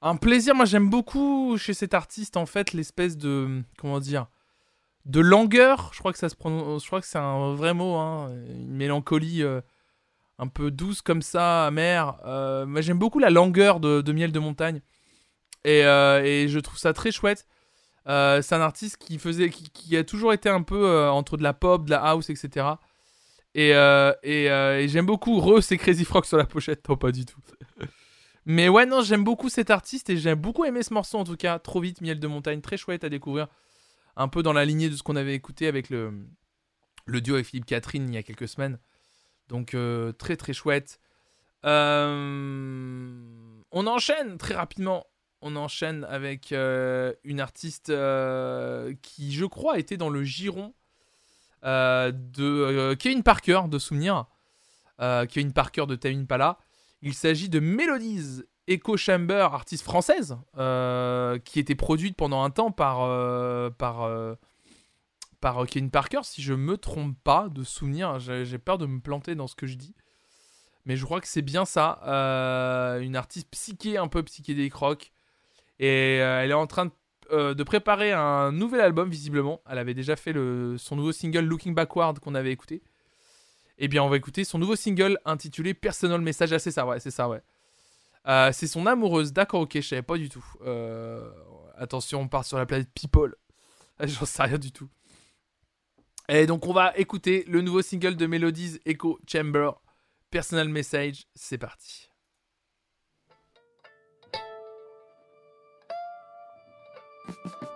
A: Un plaisir, moi j'aime beaucoup chez cet artiste en fait l'espèce de comment dire de langueur, je crois que ça se prononce, je crois que c'est un vrai mot hein, une mélancolie euh, un peu douce comme ça, amère. Euh, moi j'aime beaucoup la langueur de, Miel de montagne euh, et je trouve ça très chouette. Euh, c'est un artiste qui faisait, qui, qui a toujours été un peu euh, entre de la pop, de la house, etc. Et, euh, et, j'aime beaucoup Re, c'est Crazy Frog sur la pochette. Non, pas du tout. Mais ouais, non, j'aime beaucoup cet artiste et j'aime beaucoup aimé ce morceau en tout cas. Trop vite, Miel de montagne, très chouette à découvrir. Un peu dans la lignée de ce qu'on avait écouté avec le, le duo avec Philippe Catherine il y a quelques semaines. Donc très très chouette. On enchaîne très rapidement on enchaîne avec euh, une artiste euh, qui, je crois, était dans le giron euh, de Kevin Parker, de souvenir. Kevin Parker de Tame Impala. Il s'agit de Melodies Echo Chamber, artiste française, qui était produite pendant un temps par, par, par Kevin Parker, si je me trompe pas de souvenir. J'ai peur de me planter dans ce que je dis. Mais je crois que c'est bien ça. une artiste psyché, un peu psychédélique rock. Et euh, elle est en train de, euh, de préparer un nouvel album, visiblement. Elle avait déjà fait son nouveau single Looking Backward qu'on avait écouté. Eh bien, on va écouter son nouveau single intitulé Personal Message. Ah, c'est ça, ouais, c'est ça, ouais. Euh, c'est son amoureuse. D'accord, ok, je savais pas du tout. Attention, on part sur la planète People. J'en sais rien du tout. Et donc, on va écouter le nouveau single de Melodies Echo Chamber. Personal Message, c'est parti.
H: あ!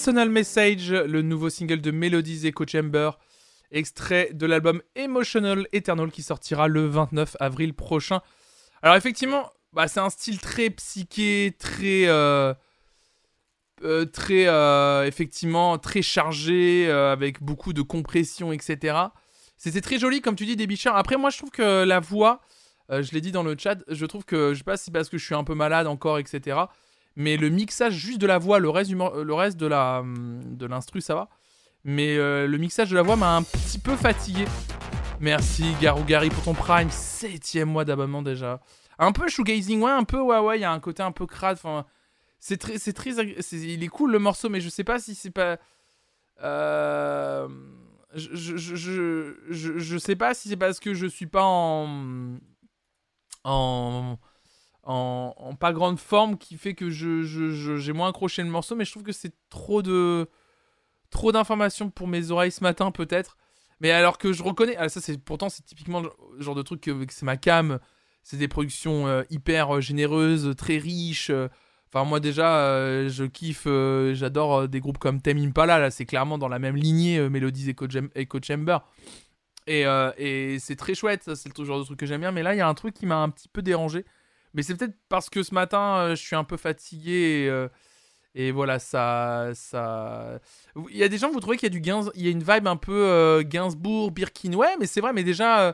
A: Personal Message, le nouveau single de Melodies Echo Chamber. extrait de l'album Emotional Eternal qui sortira le 29 avril prochain. Alors effectivement, bah, c'est un style très psyché, très... euh, euh, très euh, effectivement très chargé avec beaucoup de compression etc c'était très joli comme tu dis des bicheurs après moi je trouve que la voix je l'ai dit dans le chat je trouve que je sais pas si parce que je suis un peu malade encore etc mais le mixage juste de la voix le reste du euh, le reste de la hum, de l'instru ça va. Mais euh, le mixage de la voix m'a un petit peu fatigué. Merci Garou Gary pour ton prime. Septième mois d'abonnement déjà. Un peu shoegazing ouais un peu ouais ouais il y a un côté un peu crade enfin c'est très, c'est très, il est cool le morceau, mais je sais pas si c'est pas, euh, je, je, je- je sais pas si c'est parce que je suis pas en, en, en, pas grande forme qui fait que j'ai moins accroché le morceau, mais je trouve que c'est trop de, trop d'informations pour mes oreilles ce matin peut-être. Mais alors que je reconnais, ah, ça c'est pourtant c'est typiquement le genre de truc que, c'est ma cam, c'est des productions euh, hyper euh, généreuses, très riches. Enfin, moi déjà, euh, je kiffe, j'adore des groupes comme Tame Impala, là, c'est clairement dans la même lignée, Melodies Echo, Chamber. Et, et c'est très chouette, c'est le genre de truc que j'aime bien. Mais là, il y a un truc qui m'a un petit peu dérangé. Mais c'est peut-être parce que ce matin, euh, je suis un peu fatigué. Et, euh, voilà, ça. ça... Il y a des gens, vous trouvez qu'il y a du Gains... il y a une vibe un peu euh, Gainsbourg, Birkin. Ouais, mais c'est vrai, mais déjà. euh,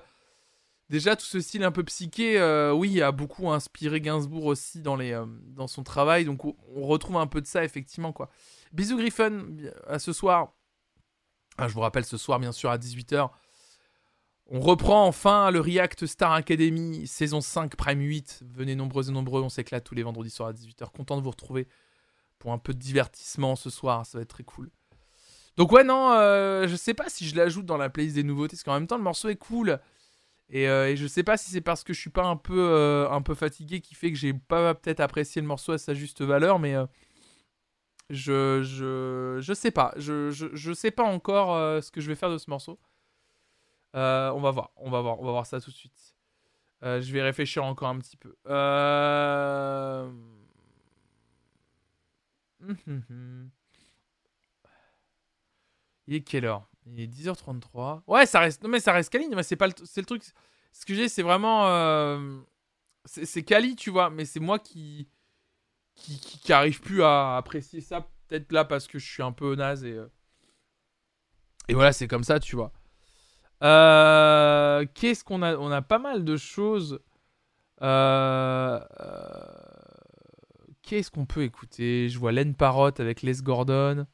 A: Déjà, tout ce style un peu psyché, oui, a beaucoup inspiré Gainsbourg aussi dans, les, dans son travail. Donc, on on retrouve un peu de ça, effectivement. quoi. Bisous, Griffon, à ce soir. Ah, je vous rappelle, ce soir, bien sûr, à 18h. On reprend enfin le React Star Academy, saison 5, Prime 8. Venez nombreux et nombreux, on s'éclate tous les vendredis soirs à 18h. Content de vous retrouver pour un peu de divertissement ce soir, ça va être très cool. Donc ouais, non, euh, je sais pas si je l'ajoute dans la playlist des nouveautés, parce qu'en même temps, le morceau est cool. Et, euh, et je sais pas si c'est parce que je suis pas un peu, euh, un peu fatigué qui fait que j'ai pas peut-être apprécié le morceau à sa juste valeur, mais euh, je, je, sais pas. Je, je, je sais pas encore euh, ce que je vais faire de ce morceau. Euh, on va voir, on va voir, on va voir ça tout de suite. Euh, je vais réfléchir encore un petit peu. Euh... hum, hum, hum. Il est quelle heure? Il est 10h33. Ouais, ça reste. Non, mais ça reste Kali. Mais c'est pas le. Truc. Ce que j'ai, c'est vraiment. C'est Kali, tu vois. Mais c'est moi qui. Qui, qui, plus à apprécier ça. Peut-être là parce que je suis un peu naze et. Et voilà, c'est comme ça, tu vois. Euh, Qu'est-ce qu'on a On a pas mal de choses. Euh, euh, Qu'est-ce qu'on peut écouter? Je vois Len Parrot avec Les Gordon.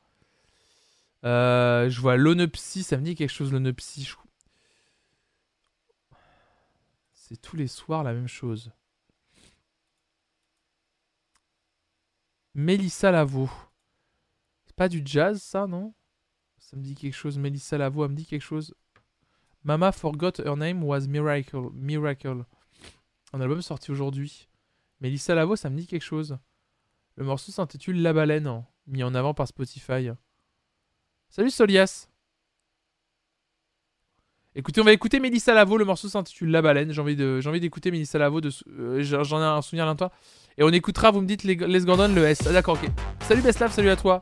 A: Je vois l'onopsie, ça me dit quelque chose l'onopsie. je- C'est tous les soirs la même chose. Mélissa Lavo. C'est pas du jazz ça, non? Ça me dit quelque chose. Mélissa Lavo, elle me dit quelque chose. Mama forgot her name was Miracle. Miracle. Un album sorti aujourd'hui. Mélissa Lavo, ça me dit quelque chose. Le morceau s'intitule La baleine, mis en avant par Spotify. Salut Solias. Écoutez, on va écouter Mélissa Lavo. Le morceau s'intitule La baleine. J'ai envie d'écouter Mélissa Lavo. Euh, j'en ai un souvenir là toi. Et on écoutera. Vous me dites les, les Gordon le S. Ah, d'accord, ok. Salut Beslav, salut à toi.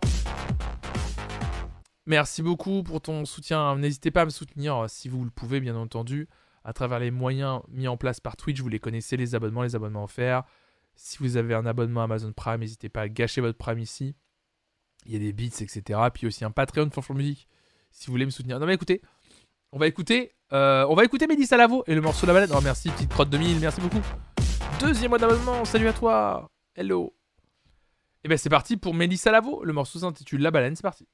A: Merci beaucoup pour ton soutien. N'hésitez pas à me soutenir euh, si vous le pouvez, bien entendu, à travers les moyens mis en place par Twitch. Vous les connaissez, les abonnements, les abonnements offerts. Si vous avez un abonnement Amazon Prime, n'hésitez pas à gâcher votre Prime ici. Il y a des beats, etc. Puis aussi un Patreon for Music si vous voulez me soutenir. Non mais écoutez, on va écouter, euh, on va écouter Mélissa Lavo et le morceau La Balade. Oh merci, petite crotte 2000, merci beaucoup. Deuxième mois d'abonnement, salut à toi. Hello. Et ben c'est parti pour Mélissa Lavo. Le morceau s'intitule La Baleine, c'est parti.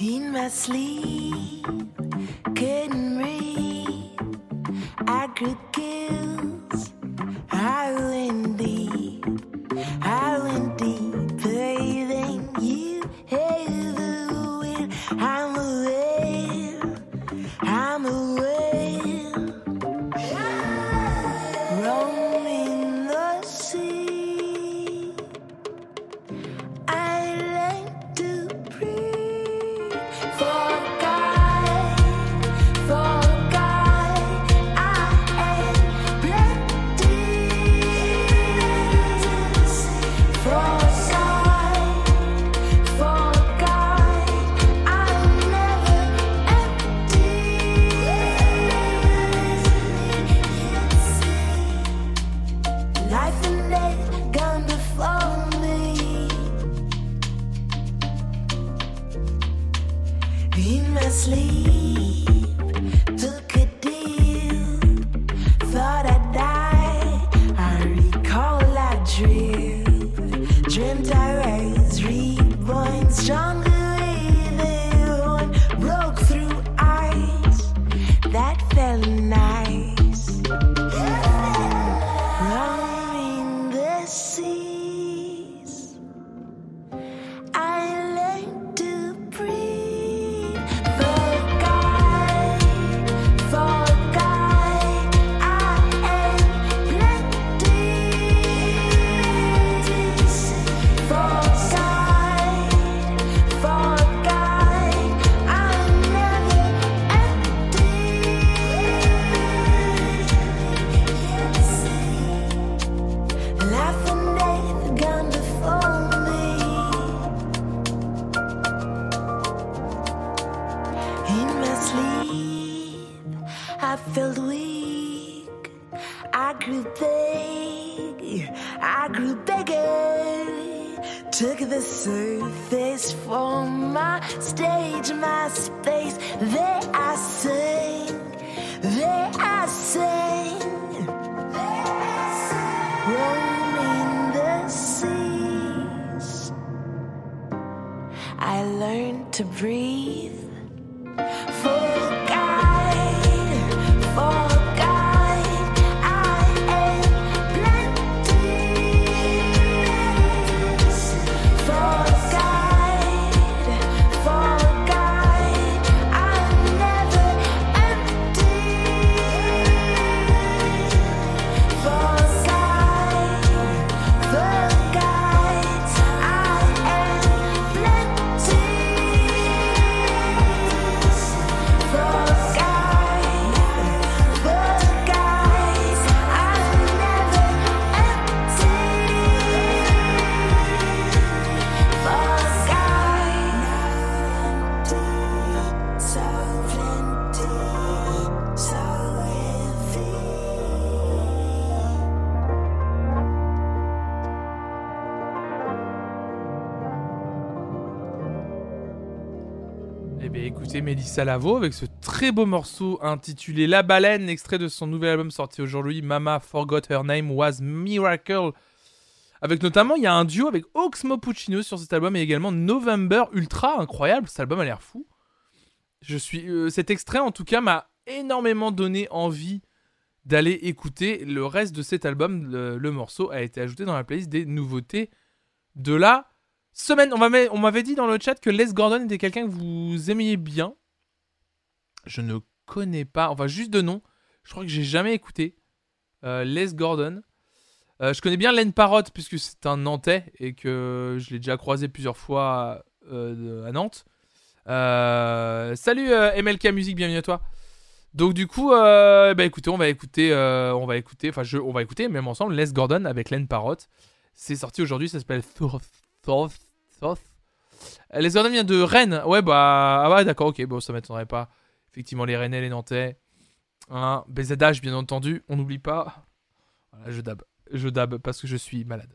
N: In my sleep, couldn't read. I could kills, howling deep, howling
O: space. There I sing. There I sing. Roaming the seas. I learned to breathe.
A: Mélissa Lavo avec ce très beau morceau intitulé La Baleine, extrait de son nouvel album sorti aujourd'hui, Mama Forgot Her Name Was Miracle. Avec notamment, il y a un duo avec Oxmo Puccino sur cet album et également November Ultra, incroyable, cet album a l'air fou. Je suis, euh, cet extrait en tout cas m'a énormément donné envie d'aller écouter le reste de cet album. Le, le morceau a été ajouté dans la playlist des nouveautés de la semaine. On m'avait dit dans le chat que Les Gordon était quelqu'un que vous aimiez bien. Je ne connais pas, enfin juste de nom. Je crois que j'ai jamais écouté euh, Les Gordon. Euh, je connais bien Len Parrot puisque c'est un Nantais et que je l'ai déjà croisé plusieurs fois euh, à Nantes. Salut MLK Music, bienvenue à toi. Donc du coup, bah écoutez, on va écouter, on va écouter, enfin on va écouter même ensemble Les Gordon avec Len Parrot. C'est sorti aujourd'hui, ça s'appelle. Euh, Les Gordon vient de Rennes. Ouais bah ah ouais d'accord, ok, bon ça m'étonnerait pas. Effectivement les Rennais, les Nantais, hein, BZH bien entendu, on n'oublie pas. Je dab, je dab parce que je suis malade.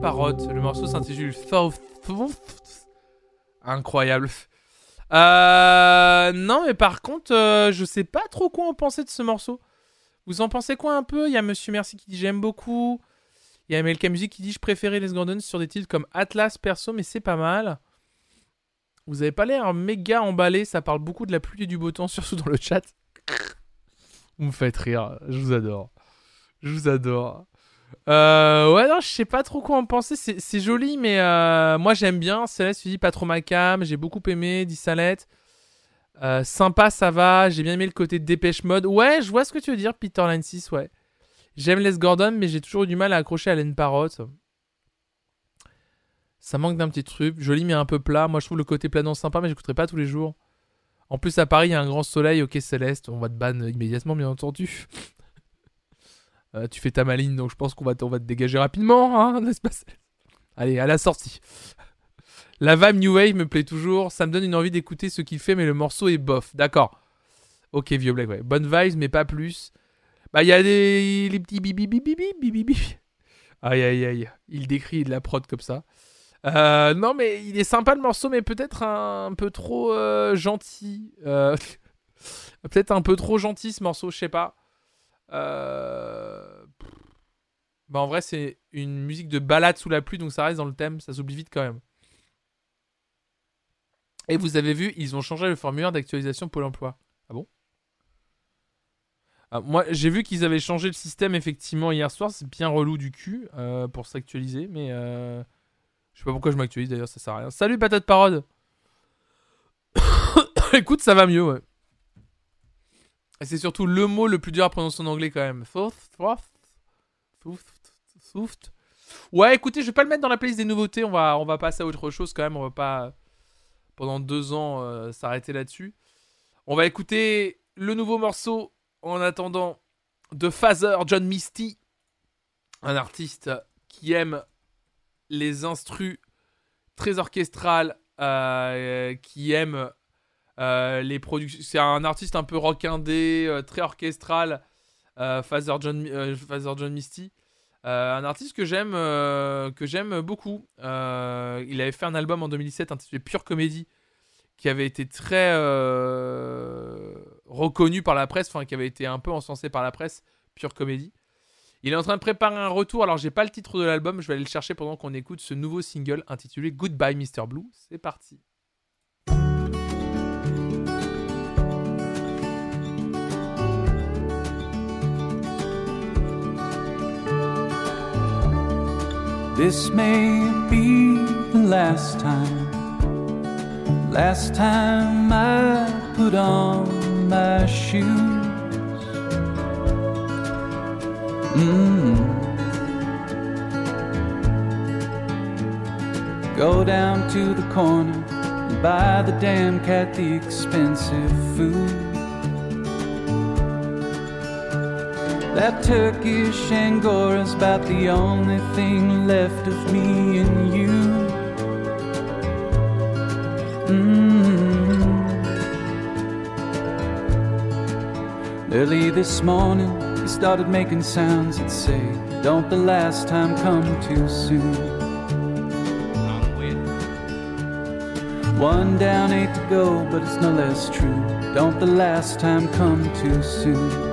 A: Parotte. Le morceau s'intitule. Incroyable. Euh, non, mais par contre, euh, je sais pas trop quoi en penser de ce morceau. Vous en pensez quoi un peu? Il y a Monsieur Merci qui dit j'aime beaucoup. Il y a MLK Music qui dit je préférais Les Gordon sur des titres comme Atlas perso, mais c'est pas mal. Vous avez pas l'air méga emballé, ça parle beaucoup de la pluie et du beau temps, surtout dans le chat. Vous me faites rire, je vous adore. Je vous adore. Euh, ouais, non, je sais pas trop quoi en penser. C'est joli, mais euh, moi j'aime bien. Céleste, tu dis pas trop ma cam. J'ai beaucoup aimé. Dit Salette. Euh, sympa, ça va. J'ai bien aimé le côté dépêche mode. Ouais, je vois ce que tu veux dire, Peter Line 6, ouais. J'aime Les Gordon, mais j'ai toujours eu du mal à accrocher à Len Parotte. Ça manque d'un petit truc. Joli, mais un peu plat. Moi, je trouve le côté planant sympa, mais j'écouterai pas tous les jours. En plus, à Paris, il y a un grand soleil. Ok, Céleste, on va te ban immédiatement, bien entendu. Euh, tu fais ta maline, donc je pense qu'on va, va te dégager rapidement, hein, n'est-ce pas Allez, à la sortie. La vibe New Wave me plaît toujours. Ça me donne une envie d'écouter ce qu'il fait, mais le morceau est bof. D'accord. Ok, Vieux Black, ouais. Bonne vibes, mais pas plus. Bah, il y a des les petits bibi bibi bibi bibi. Aïe, aïe, aïe. Il décrit de la prod comme ça. Euh, non, mais il est sympa le morceau, mais peut-être un, peu trop euh, gentil. Euh, peut-être un peu trop gentil ce morceau, je sais pas. Euh... Bah, en vrai, c'est une musique de balade sous la pluie, donc ça reste dans le thème, ça s'oublie vite quand même. Et vous avez vu, ils ont changé le formulaire d'actualisation Pôle emploi. Ah bon? Ah, Moi, j'ai vu qu'ils avaient changé le système effectivement hier soir. C'est bien relou du cul euh, pour s'actualiser, mais euh, je sais pas pourquoi je m'actualise d'ailleurs, ça sert à rien. Salut patate parode. Écoute, ça va mieux, ouais. C'est surtout le mot le plus dur à prononcer en anglais quand même. Thought. Ouais, écoutez, je vais pas le mettre dans la playlist des nouveautés. On va, passer à autre chose quand même. On va pas pendant deux ans euh, s'arrêter là-dessus. On va écouter le nouveau morceau en attendant de Phaser John Misty, un artiste qui aime les instrus très orchestrales, euh, qui aime euh. C'est un artiste un peu rock indé, euh, très orchestral, euh, Phaser John, euh, Phaser John Misty. Un artiste que j'aime que j'aime beaucoup. Il avait fait un album en 2017 intitulé Pure Comédie qui avait été très reconnu par la presse, enfin qui avait été un peu encensé par la presse, Pure Comédie. Il est en train de préparer un retour, alors j'ai pas le titre de l'album, je vais aller le chercher pendant qu'on écoute ce nouveau single intitulé Goodbye Mr. Blue. C'est parti.
P: This may be the last time, last time I put on my shoes. Mm. Go down to the corner and buy the damn cat the expensive food. That Turkish Angora's about the only thing left of me and you. Mm. Early this morning, he started making sounds that say, Don't the last time come too soon. One down, eight to go, but it's no less true. Don't the last time come too soon.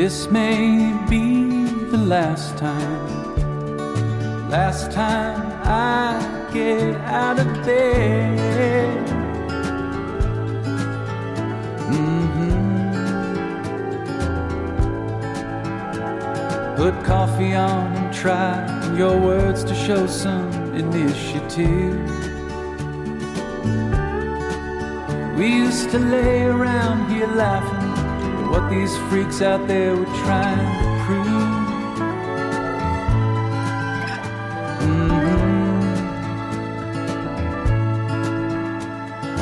P: This try your words to show some initiative. We used to lay around here laughing at what these freaks out there were trying to prove. Mhm.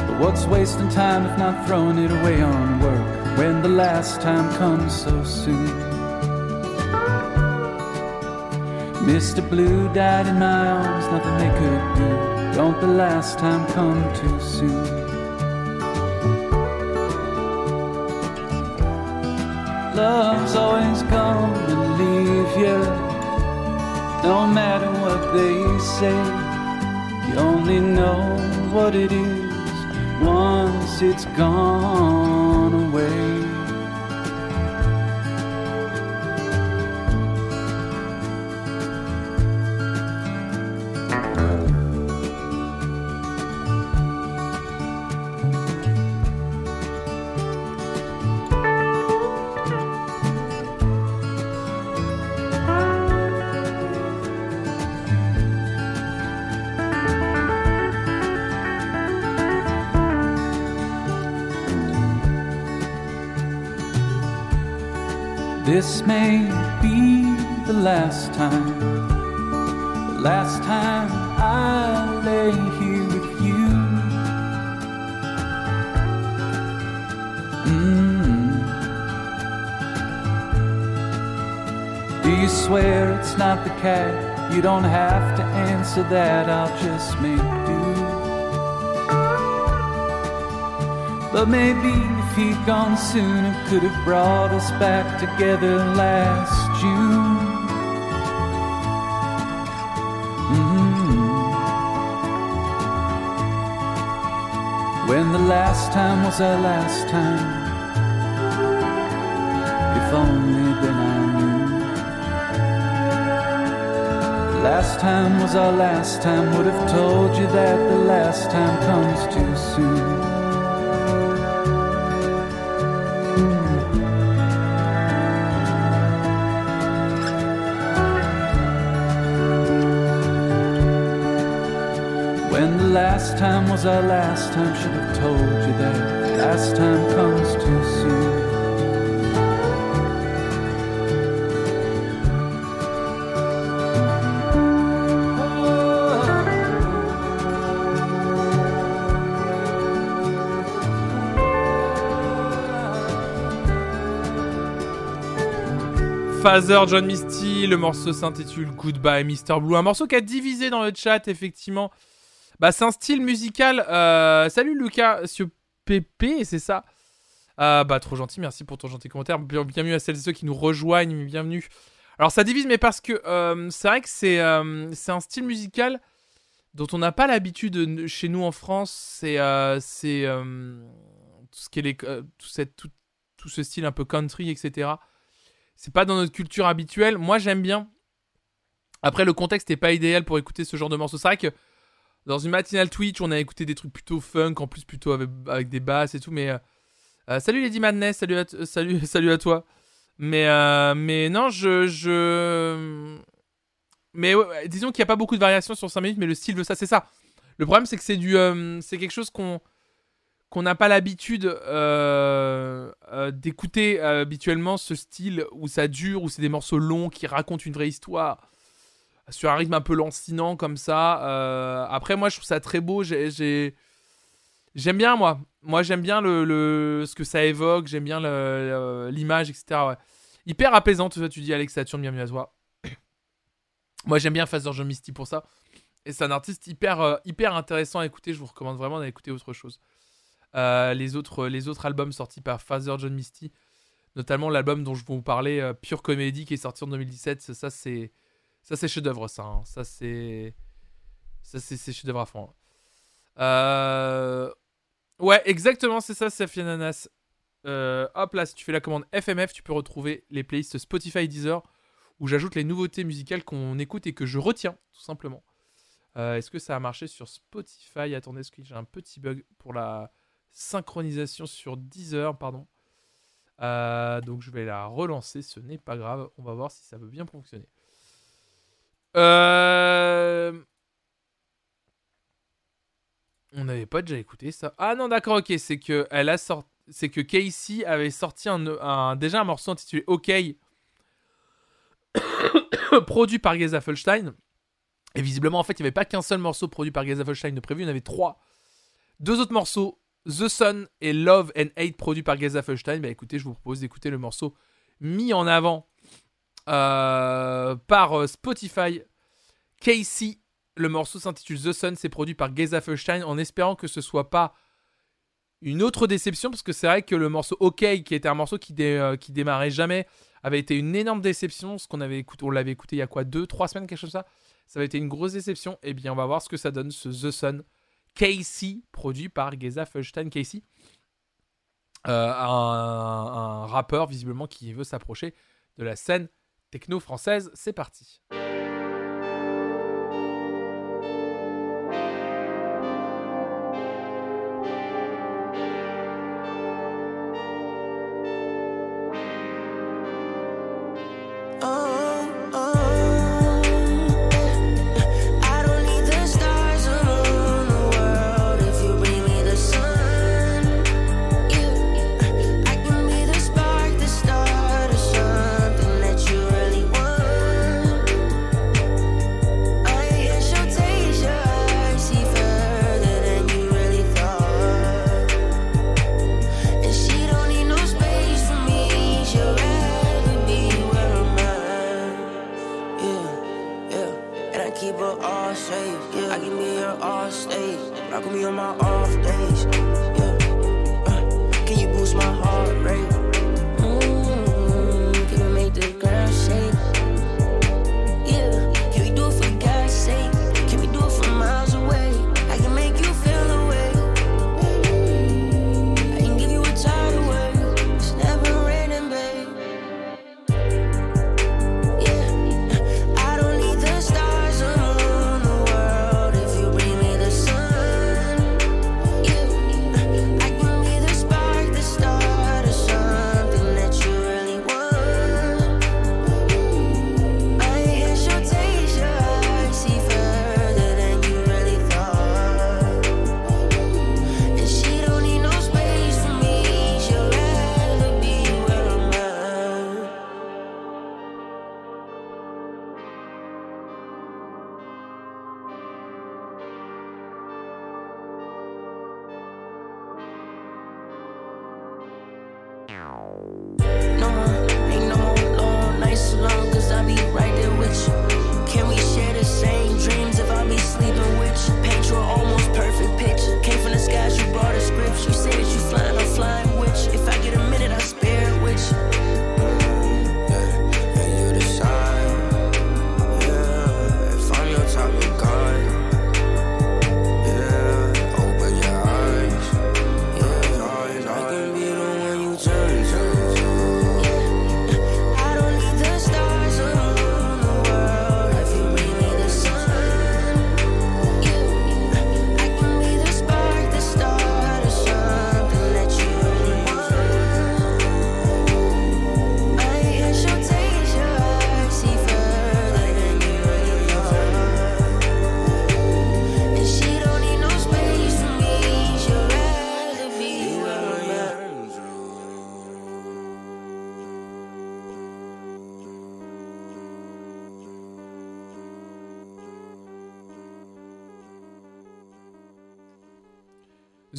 P: But what's wasting time if not throwing it away on work when the last time comes so soon? Mr. Blue died in my arms, nothing they could do. Don't the last time come too soon? Love's always come and leave you. No matter what they say, you only know what it is once it's gone away. This may be the last time, the last time I lay here with you. Mm. Do you swear it's not the cat? You don't have to answer that, I'll just make do. But maybe he'd gone soon. sooner, could have brought us back together last June. Mhm. When the last time was our last time. If only then I knew. Last time was our last time. Would have told you that the last time comes too soon. Was last time, told last time comes.
A: Father John Misty, le morceau s'intitule Goodbye Mr. Blue, un morceau qui a divisé dans le chat effectivement. Bah c'est un style musical. euh, Salut Lucas sur PP, c'est ça? Euh, bah trop gentil, merci pour ton gentil commentaire. Bien- Bienvenue à celles et ceux qui nous rejoignent, bienvenue. Alors ça divise, mais parce que euh, c'est vrai que c'est un style musical dont on n'a pas l'habitude chez nous en France. C'est tout ce tout, ce style un peu country, etc. C'est pas dans notre culture habituelle. Moi, j'aime bien. Après, le contexte n'est pas idéal pour écouter ce genre de morceaux. C'est vrai que dans une matinale Twitch, on a écouté des trucs plutôt funk, en plus plutôt avec, des basses et tout. Mais euh, euh, salut Lady Madness, salut à, euh, salut, salut à toi. Mais euh, mais non, je je mais disons qu'il n'y a pas beaucoup de variations sur 5 minutes, mais le style veut ça, c'est ça. Le problème, c'est que c'est du c'est quelque chose qu'on qu'on n'a pas l'habitude d'écouter habituellement ce style où ça dure, où c'est des morceaux longs qui racontent une vraie histoire sur un rythme un peu lancinant comme ça. Euh, après, moi, je trouve ça très beau. J'ai, j'ai- j'aime bien moi. Moi, j'aime bien le, le- ce que ça évoque. J'aime bien l'image, etc. Hyper apaisante. Toi, tu dis Alex Saturne, bienvenue à toi. moi, j'aime bien Father John Misty pour ça. Et c'est un artiste hyper, euh, hyper intéressant à écouter. Je vous recommande vraiment d'aller écouter autre chose. Euh, les, autres, les autres albums sortis par Father John Misty, notamment l'album dont je vais vous parler, Pure Comedy, qui est sorti en 2017. Ça, ça, c'est ça c'est chef-d'œuvre, ça. hein. Ça, c'est. Ça, c'est chef-d'œuvre à fond. Euh... Ouais, exactement, c'est ça, Safia Nanas. Euh, hop là, si tu fais la commande FMF, tu peux retrouver les playlists Spotify Deezer
Q: où j'ajoute les nouveautés musicales qu'on écoute et que je retiens, tout simplement. Euh, est-ce que ça a marché sur Spotify? Attendez, est-ce que j'ai un petit bug pour la synchronisation sur Deezer, pardon. Donc je vais la relancer, ce n'est pas grave. On va voir si ça veut bien fonctionner. Euh... On n'avait pas déjà écouté ça. Ah non, d'accord, ok. C'est que elle a sorti, c'est que Casey avait sorti un, déjà un morceau intitulé OK, produit par Geza Felstein. Et visiblement, en fait, il n'y avait pas qu'un seul morceau produit par Geza Felstein de prévu, il y en avait trois. Deux autres morceaux, The Sun et Love and Hate, produits par Geza Felstein. Bah écoutez, je vous propose d'écouter le morceau mis en avant par euh, Spotify. Casey, le morceau s'intitule The Sun, c'est produit par Geza Felstein, en espérant que ce soit pas une autre déception, parce que c'est vrai que le morceau OK, qui était un morceau qui, euh, démarrait jamais, avait été une énorme déception. Ce qu'on avait écouté, on l'avait écouté il y a quoi, deux, trois semaines, quelque ça. Ça avait été une grosse déception. Et bien, on va voir ce que ça donne, ce The Sun. Casey, produit par Geza Felstein Casey. Euh, un rappeur, visiblement, qui veut s'approcher de la scène techno française. C'est parti.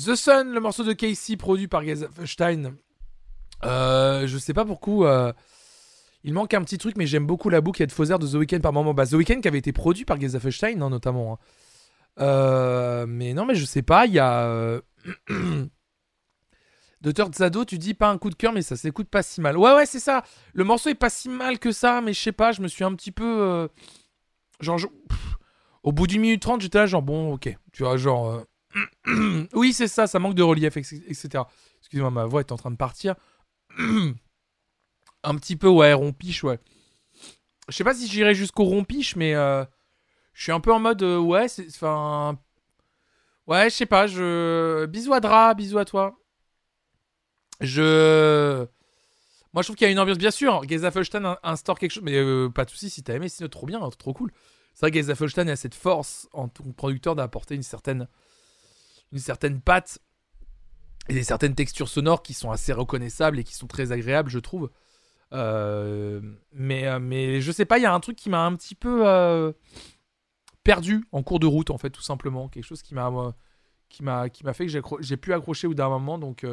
A: The Sun,
Q: le morceau de Casey produit par Gazenstein. Euh, je sais pas pourquoi. euh, il manque un petit truc, mais j'aime beaucoup la boucle de faux airs de The Weeknd par moment. Bah, The Weeknd qui avait été produit par Gazenstein, notamment. hein. Euh, mais non, mais je sais pas. Il y a. Dr. Zado, tu dis pas un coup de cœur, mais ça s'écoute pas si mal. Ouais, ouais, c'est ça. Le morceau est pas si mal que ça, mais je sais pas, je me suis un petit peu. euh, Genre, au bout d'une minute trente, j'étais là, genre, bon, ok. Tu vois, genre. oui, c'est ça, ça manque de relief, etc. Excusez-moi, ma voix est en train de partir. un petit peu, ouais, rompiche, ouais.
A: je sais pas si j'irai jusqu'au rompiche, mais euh, je suis un peu en mode euh, ouais, c'est enfin ouais, je sais pas. Je bisous à Dra, bisous à toi. Je moi je trouve qu'il y a une ambiance bien sûr. Gezafelstein in- instaure quelque chose, mais euh, pas de souci si t'as aimé, sinon trop bien, trop cool. C'est vrai que Gezafelstein a cette force en tant que producteur d'apporter une certaine une certaine patte et certaines textures sonores qui sont assez reconnaissables et qui sont très agréables, je trouve. Euh, mais, euh, mais je sais pas, il y a un truc qui m'a un petit peu euh, perdu en cours de route, en fait, tout simplement. Quelque chose qui m'a qui m'a qui m'a fait que j'ai pu accrocher au d'un moment, donc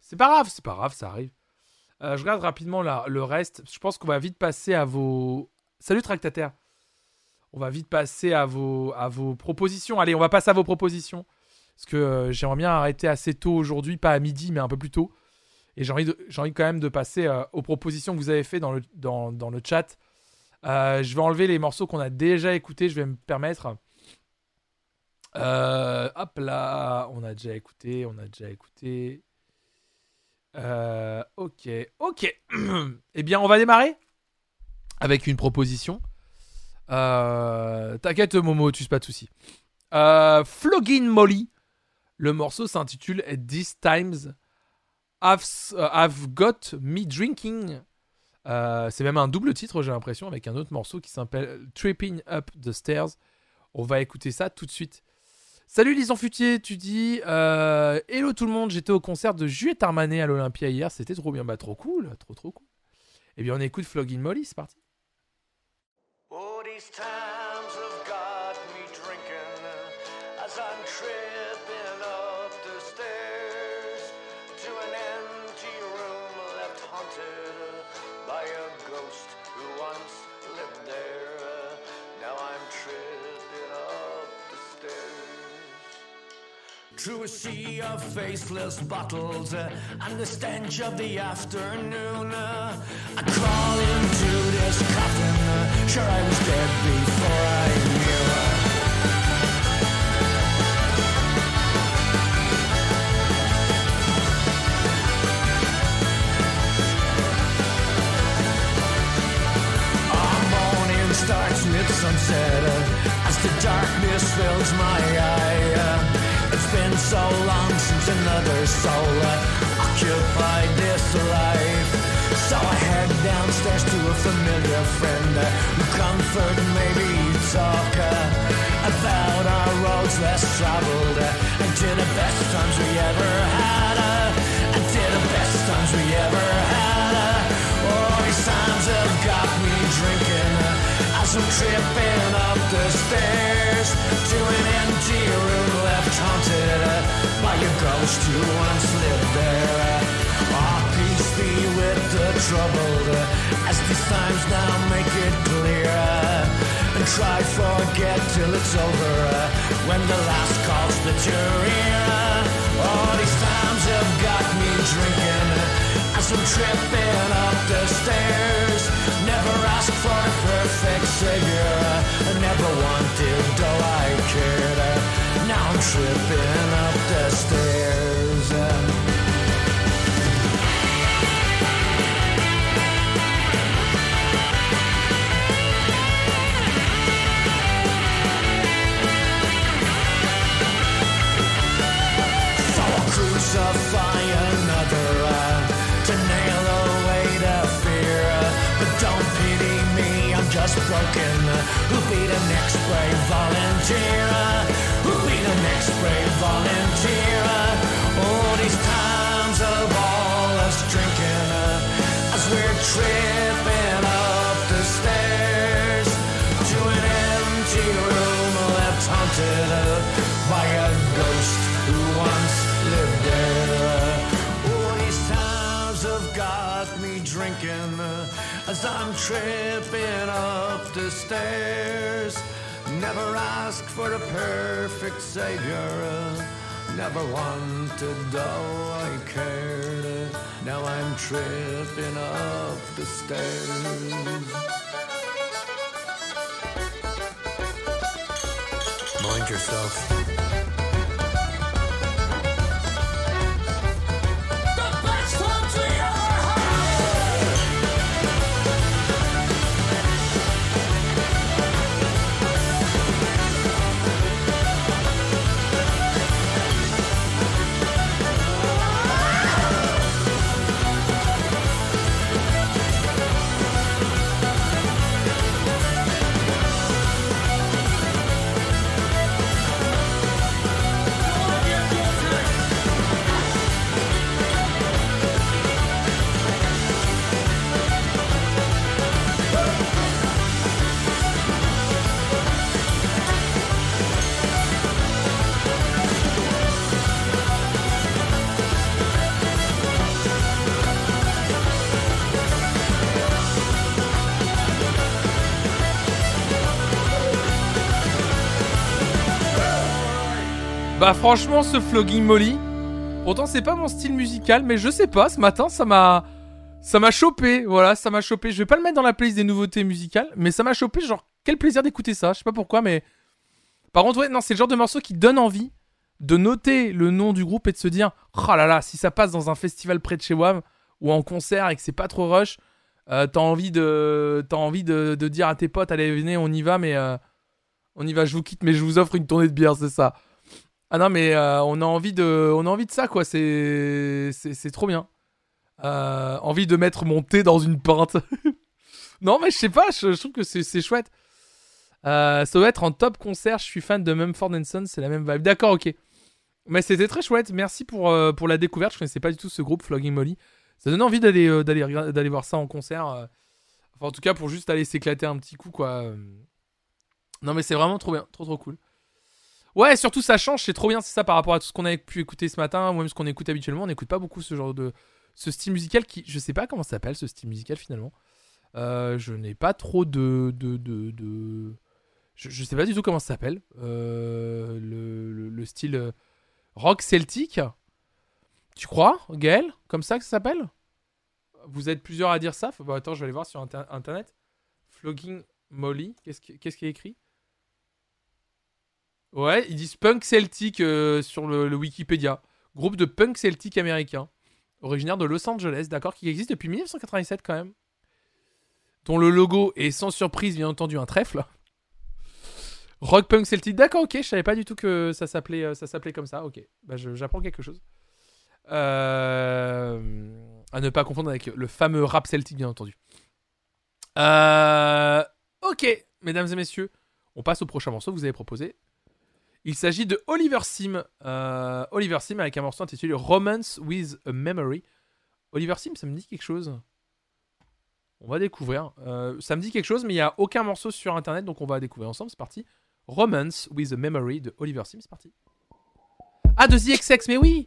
A: c'est pas grave, c'est pas grave, ça arrive. Je regarde rapidement le reste. Je pense qu'on va vite passer à vos. Salut Tractataire. On va vite passer à vos, à vos propositions. Allez, on va passer à vos propositions. Parce que euh, j'aimerais bien arrêter assez tôt aujourd'hui, pas à midi, mais un peu plus tôt. Et j'ai envie, quand même de passer euh, aux propositions que vous avez fait dans le, chat. Euh, je vais enlever les morceaux qu'on a déjà écoutés. Je vais me permettre. Hop là, on a déjà écouté, on a déjà écouté. Ok, ok. eh bien, on va démarrer avec une proposition. T'inquiète, Momo, tu pas de soucis. Euh, Molly. Le morceau s'intitule These Times I've, euh, Got Me Drinking. Euh, c'est même un double titre, j'ai l'impression, avec un autre morceau qui s'appelle Tripping Up the Stairs. On va écouter ça tout de suite. Salut Lison Futier, tu dis euh, Hello tout le monde, j'étais au concert de Juliette Armanet à l'Olympia hier, c'était trop bien, bah trop cool, trop trop cool. Eh bien on écoute Flogging Molly, c'est parti.
R: Through a sea of faceless bottles uh, and the stench of the afternoon, uh, I crawl into this coffin. Uh, sure, I was dead before I knew. Uh, morning starts mid sunset uh, as the darkness fills my eye. So long since another soul uh, occupied this life. So I head downstairs to a familiar friend uh, who comfort maybe talk uh, about our roads less traveled and to the best times we ever had. And to the best times we ever had. Oh, these times have got me drinking as I'm tripping up the stairs to an empty room left haunted by a ghost who once lived there. Ah, peace be with the troubled as these times now make it clear. And try forget till it's over when the last call split your ear. uh, Oh, these times have got me drinking as I'm tripping up the stairs. Never asked for a perfect savior. I never wanted, though I cared. Now I'm tripping up the stairs. Just broken. Who'll be the next brave volunteer? Who'll be the next brave volunteer? All these times of all us drinking as we're tripping as I'm tripping up the stairs. Never asked for a perfect savior. Never wanted, though I cared. Now I'm tripping up the stairs. Mind yourself.
A: Bah franchement, ce Flogging Molly, pourtant c'est pas mon style musical, mais je sais pas, ce matin ça m'a, ça m'a chopé, voilà, ça m'a chopé. Je vais pas le mettre dans la playlist des nouveautés musicales, mais ça m'a chopé, genre quel plaisir d'écouter ça. Je sais pas pourquoi, mais par contre ouais, non, c'est le genre de morceau qui donne envie de noter le nom du groupe et de se dire, oh là là, si ça passe dans un festival près de chez WAM ou en concert et que c'est pas trop rush, euh, t'as envie de, t'as envie de, dire à tes potes, allez venez, on y va, mais euh, on y va, je vous quitte, mais je vous offre une tournée de bière, c'est ça. Ah non, mais euh, on a envie de, on a envie de ça, quoi. C'est, c'est, trop bien. Euh, envie de mettre mon thé dans une pinte. non, mais je sais pas, je, trouve que c'est, chouette. Euh, ça doit être en top concert. Je suis fan de Mumford Sons, c'est la même vibe. D'accord, ok. Mais c'était très chouette. Merci pour, pour la découverte. Je connaissais pas du tout ce groupe Flogging Molly. Ça donne envie d'aller, d'aller, d'aller voir ça en concert. Enfin, en tout cas, pour juste aller s'éclater un petit coup, quoi. Non, mais c'est vraiment trop bien, trop trop cool. Ouais, surtout ça change, c'est trop bien, c'est ça par rapport à tout ce qu'on a pu écouter ce matin, ou même ce qu'on écoute habituellement. On n'écoute pas beaucoup ce genre de. Ce style musical qui. Je sais pas comment ça s'appelle ce style musical finalement. Euh, je n'ai pas trop de. de, de, Je, sais pas du tout comment ça s'appelle. Euh, le, le- le style euh, rock celtique. Tu crois, Gaël Comme ça que ça s'appelle? Vous êtes plusieurs à dire ça Bon, attends, je vais aller voir sur inter- internet. Flogging Molly, qu'est-ce qui, qu'est-ce qui est écrit? Ouais, ils disent punk celtique euh, sur le, Wikipédia. Groupe de punk celtique américain. Originaire de Los Angeles, d'accord, qui existe depuis 1997 quand même. Dont le logo est sans surprise, bien entendu, un trèfle. Rock punk celtique, d'accord, ok, je savais pas du tout que ça s'appelait, euh, ça s'appelait comme ça, ok. Bah, j'apprends quelque chose. Euh, à ne pas confondre avec le fameux rap celtique, bien entendu. Ok, mesdames et messieurs, on passe au prochain morceau que vous avez proposé. Il s'agit de Oliver Sim. Euh, Oliver Sim avec un morceau intitulé Romance with a Memory. Oliver Sim, ça me dit quelque chose. On va découvrir. Euh, ça me dit quelque chose, mais il n'y a aucun morceau sur internet, donc on va découvrir ensemble. C'est parti. Romance with a Memory de Oliver Sim, c'est parti. Ah, de The XX, mais oui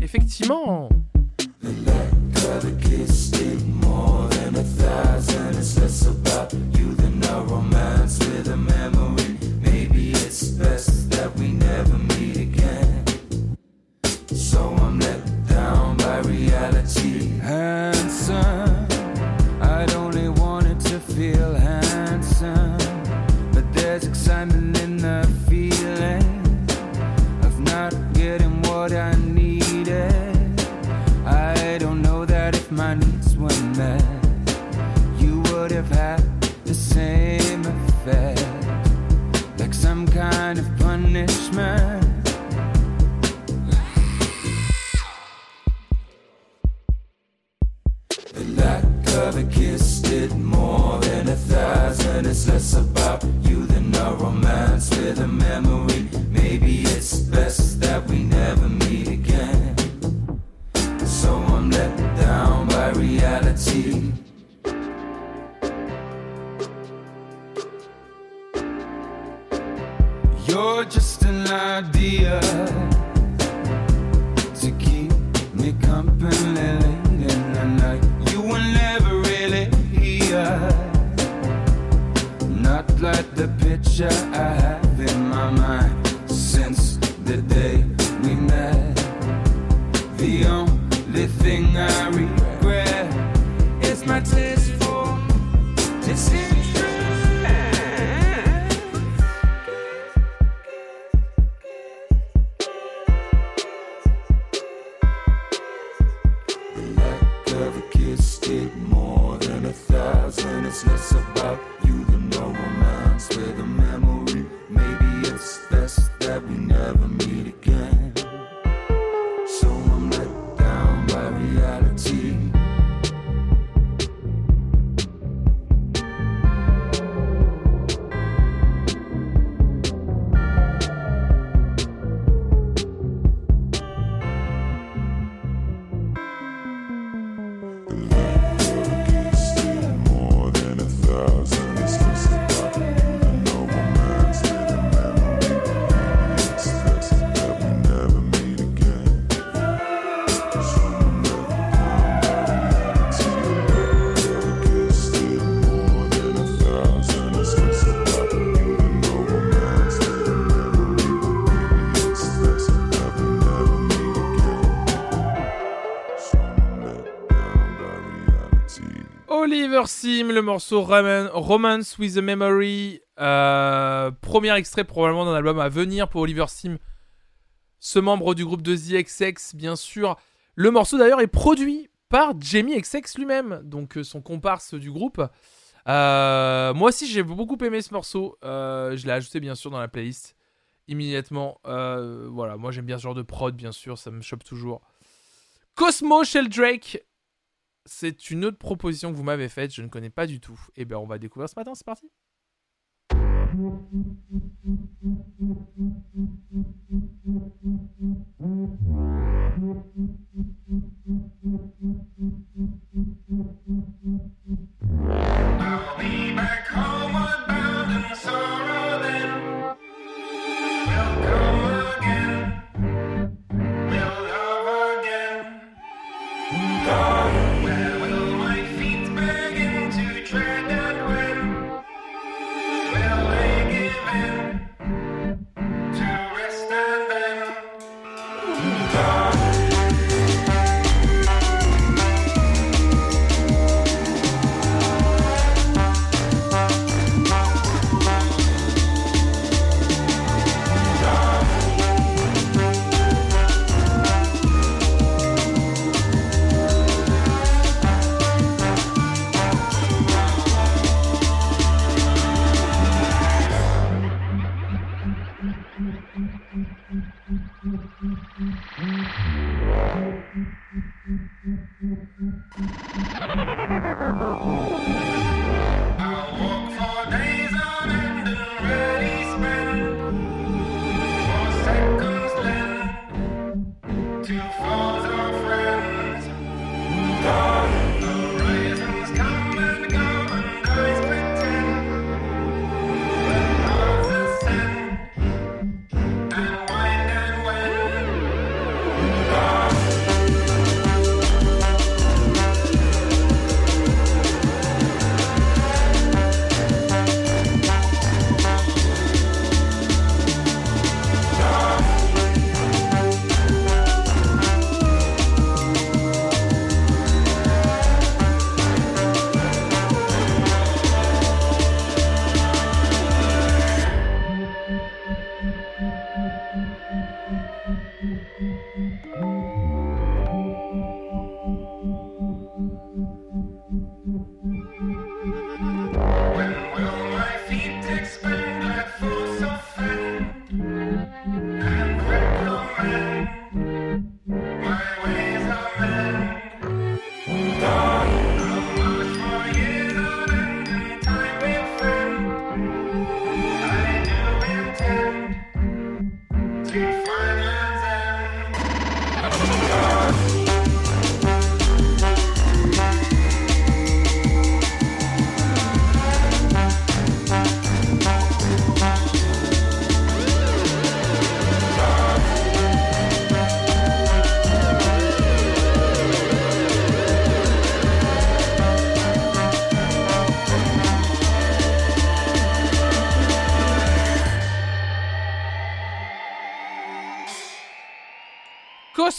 A: Effectivement
S: It's best that we never meet again. So I'm let down by reality. Handsome, I'd only wanted to feel punishment. The lack of a kiss did more than a thousand. It's less about you than a romance with a memory. Maybe it's best that we never meet again. So I'm let down by reality. You're just an idea to keep me company late in the night. You were never really here. Not like the picture I have in my mind since the day we met. The only thing I regret is my taste
A: Le morceau Roman- Romance with a Memory. Euh, premier extrait probablement d'un album à venir pour Oliver Sim, ce membre du groupe de The XX, bien sûr. Le morceau d'ailleurs est produit par Jamie XX lui-même, donc euh, son comparse du groupe. Euh, moi aussi j'ai beaucoup aimé ce morceau. Je l'ai ajouté bien sûr dans la playlist immédiatement. Voilà, moi j'aime bien ce genre de prod, bien sûr, ça me chope toujours. Cosmo Sheldrake, c'est une autre proposition que vous m'avez faite, je ne connais pas du tout. Et ben on va découvrir ce matin, c'est parti.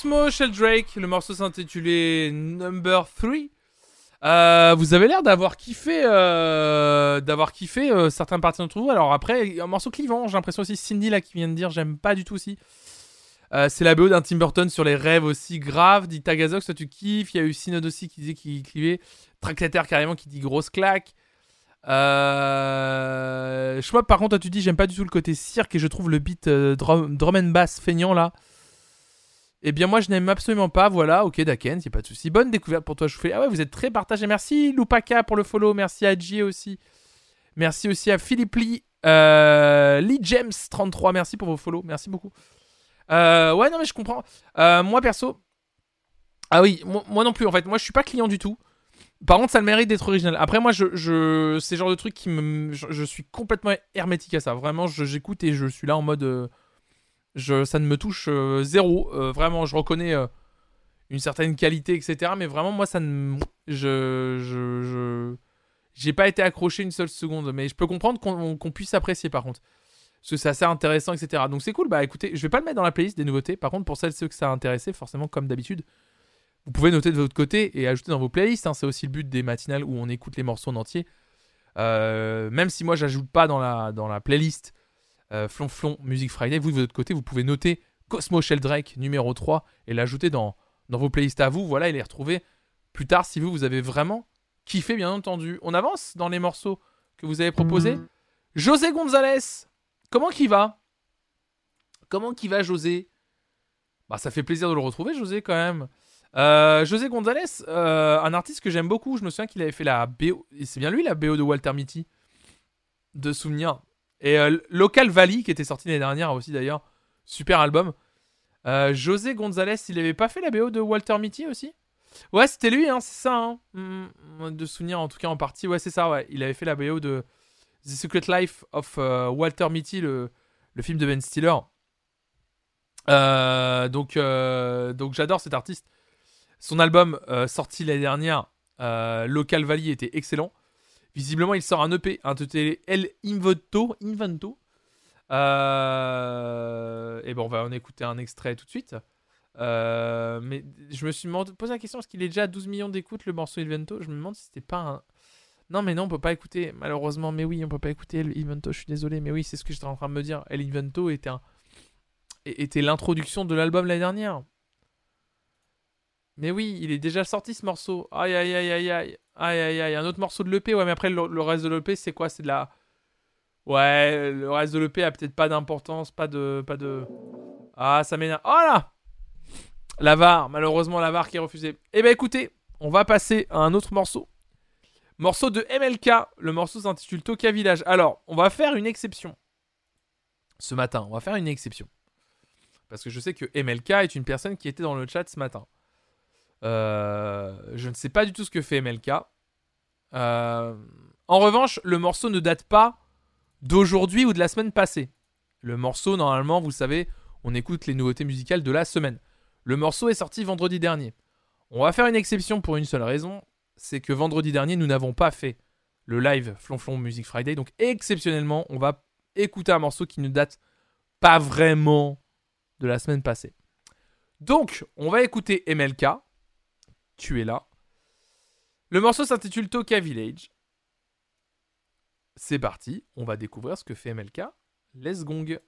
A: Cosmo Sheldrake, le morceau s'intitulait Number 3. Euh, vous avez l'air d'avoir kiffé, euh, d'avoir kiffé euh, certaines parties d'entre vous. Alors après, un morceau clivant, j'ai l'impression aussi Cindy là qui vient de dire, j'aime pas du tout aussi. Euh, c'est la BO d'un Tim Burton sur les rêves aussi graves. Dit Tagazox, toi tu kiffes. Il y a eu Synod aussi qui disait qu'il clivait. Tractater carrément qui dit grosse claque. Euh... Vois par contre, toi tu dis j'aime pas du tout le côté cirque et je trouve le beat drum, drum and bass feignant là. Eh bien, moi, je n'aime absolument pas. Voilà, ok, Daken, c'est pas de souci. Bonne découverte pour toi, je fais. Ah ouais, vous êtes très partagé. Merci, Lupaka, pour le follow. Merci à J aussi. Merci aussi à Philippe Lee. Euh, Lee James 33, merci pour vos follow. Merci beaucoup. Euh, ouais, non, mais je comprends. Euh, moi, perso. Ah oui, moi, non plus, en fait. Moi, je suis pas client du tout. Par contre, ça le mérite d'être original. Après, moi, je, je... c'est le genre de truc qui me. Je, je suis complètement hermétique à ça. Vraiment, j'écoute et je suis là en mode. Je, ça ne me touche euh, zéro. Euh, vraiment, je reconnais euh, une certaine qualité, etc. Mais vraiment, moi, ça ne. Je. Je. je- J'ai pas été accroché une seule seconde. Mais je peux comprendre qu'on puisse apprécier, par contre. Parce que c'est assez intéressant, etc. Donc c'est cool. Bah écoutez, je vais pas le mettre dans la playlist des nouveautés. Par contre, pour celles ceux que ça a intéressé, forcément, comme d'habitude, Vous pouvez noter de votre côté et ajouter dans vos playlists. hein. C'est aussi le but des matinales où on écoute les morceaux en entier. Même si moi, j'ajoute pas dans la, dans la playlist Flonflon Music Friday, vous de votre côté, vous pouvez noter Cosmo Sheldrake numéro 3 et l'ajouter dans, dans vos playlists à vous. Voilà, et les retrouver plus tard si vous, vous avez vraiment kiffé, bien entendu. On avance dans les morceaux que vous avez proposés. José Gonzalez, comment qu'il va? Comment qu'il va, José? Bah, ça fait plaisir de le retrouver, José, quand même. Euh, José Gonzalez, euh, un artiste que j'aime beaucoup. Je me souviens qu'il avait fait la BO. C'est bien lui, la BO de Walter Mitty. De souvenir. Et euh, Local Valley, qui était sorti l'année dernière aussi, d'ailleurs. Super album. Euh, José Gonzalez, il avait pas fait la BO de Walter Mitty aussi? Ouais, c'était lui, hein, c'est ça. hein. Mm, de souvenir, en tout cas, en partie. Ouais, c'est ça. Il avait fait la BO de The Secret Life of euh, Walter Mitty, le, film de Ben Stiller. Donc, donc j'adore cet artiste. Son album sorti l'année dernière, Local Valley, était excellent. Visiblement, il sort un EP intitulé El Invento. Invento. Euh, et bon, on va en écouter un extrait tout de suite. Euh, mais je me suis posé la question est-ce qu'il est déjà à 12 millions d'écoutes le morceau Invento? Je me demande si c'était pas un. Non, mais non, on peut pas écouter, malheureusement. Mais oui, on peut pas écouter El Invento, je suis désolé. Mais oui, c'est ce que j'étais en train de me dire. El Invento était, était l'introduction de l'album l'année dernière. Mais oui, il est déjà sorti ce morceau. Aïe aïe aïe aïe aïe. Aïe aïe aïe. Un autre morceau de l'EP, ouais, mais après le, reste de l'EP, c'est quoi? C'est de la. Ouais, le reste de l'EP a peut-être pas d'importance, pas de. Pas de... Ah, ça m'énerve. Oh là La VAR, malheureusement la VAR qui est refusée. Eh ben écoutez, on va passer à un autre morceau. Morceau de MLK. Le morceau s'intitule Toka Village. Alors, on va faire une exception. Ce matin, on va faire une exception. Parce que je sais que MLK est une personne qui était dans le chat ce matin. Euh, je ne sais pas du tout ce que fait MLK. Euh, en revanche, le morceau ne date pas d'aujourd'hui ou de la semaine passée. Le morceau, normalement, vous savez, on écoute les nouveautés musicales de la semaine. Le morceau est sorti vendredi dernier. On va faire une exception pour une seule raison, c'est que vendredi dernier, nous n'avons pas fait le live Flonflon Music Friday. Donc exceptionnellement, on va écouter un morceau qui ne date pas vraiment de la semaine passée. Donc, on va écouter MLK. Tu es là. Le morceau s'intitule Toka Village. C'est parti, on va découvrir ce que fait MLK. Let's gong.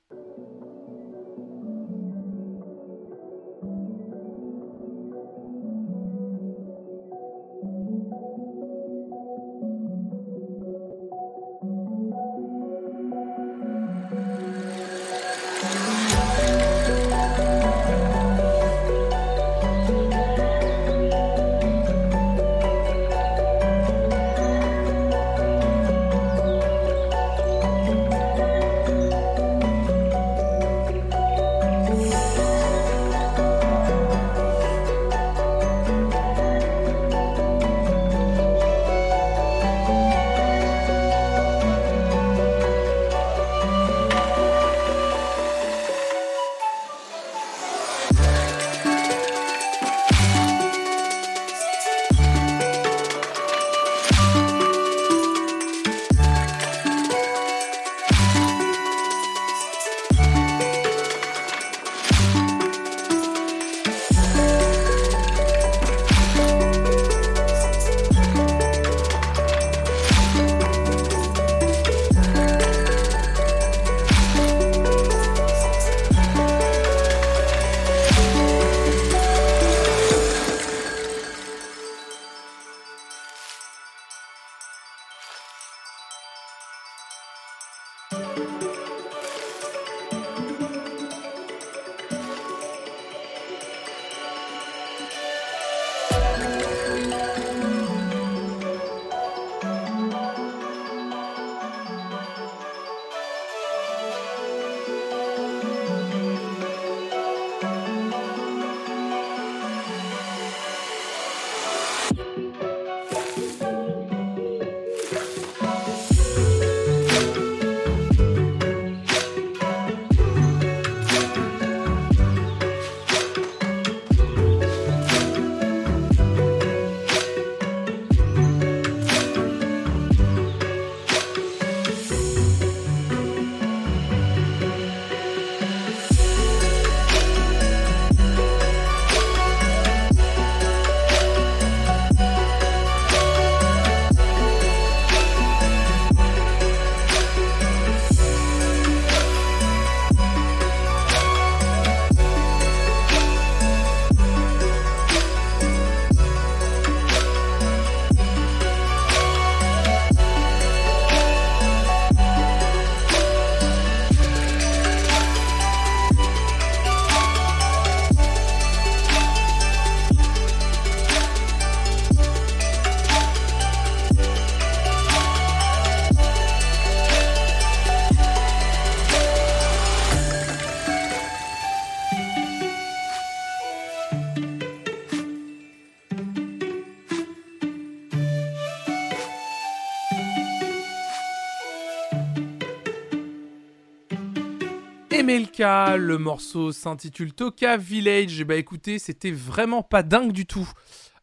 A: Le morceau s'intitule Toka Village. Et bah écoutez, c'était vraiment pas dingue du tout.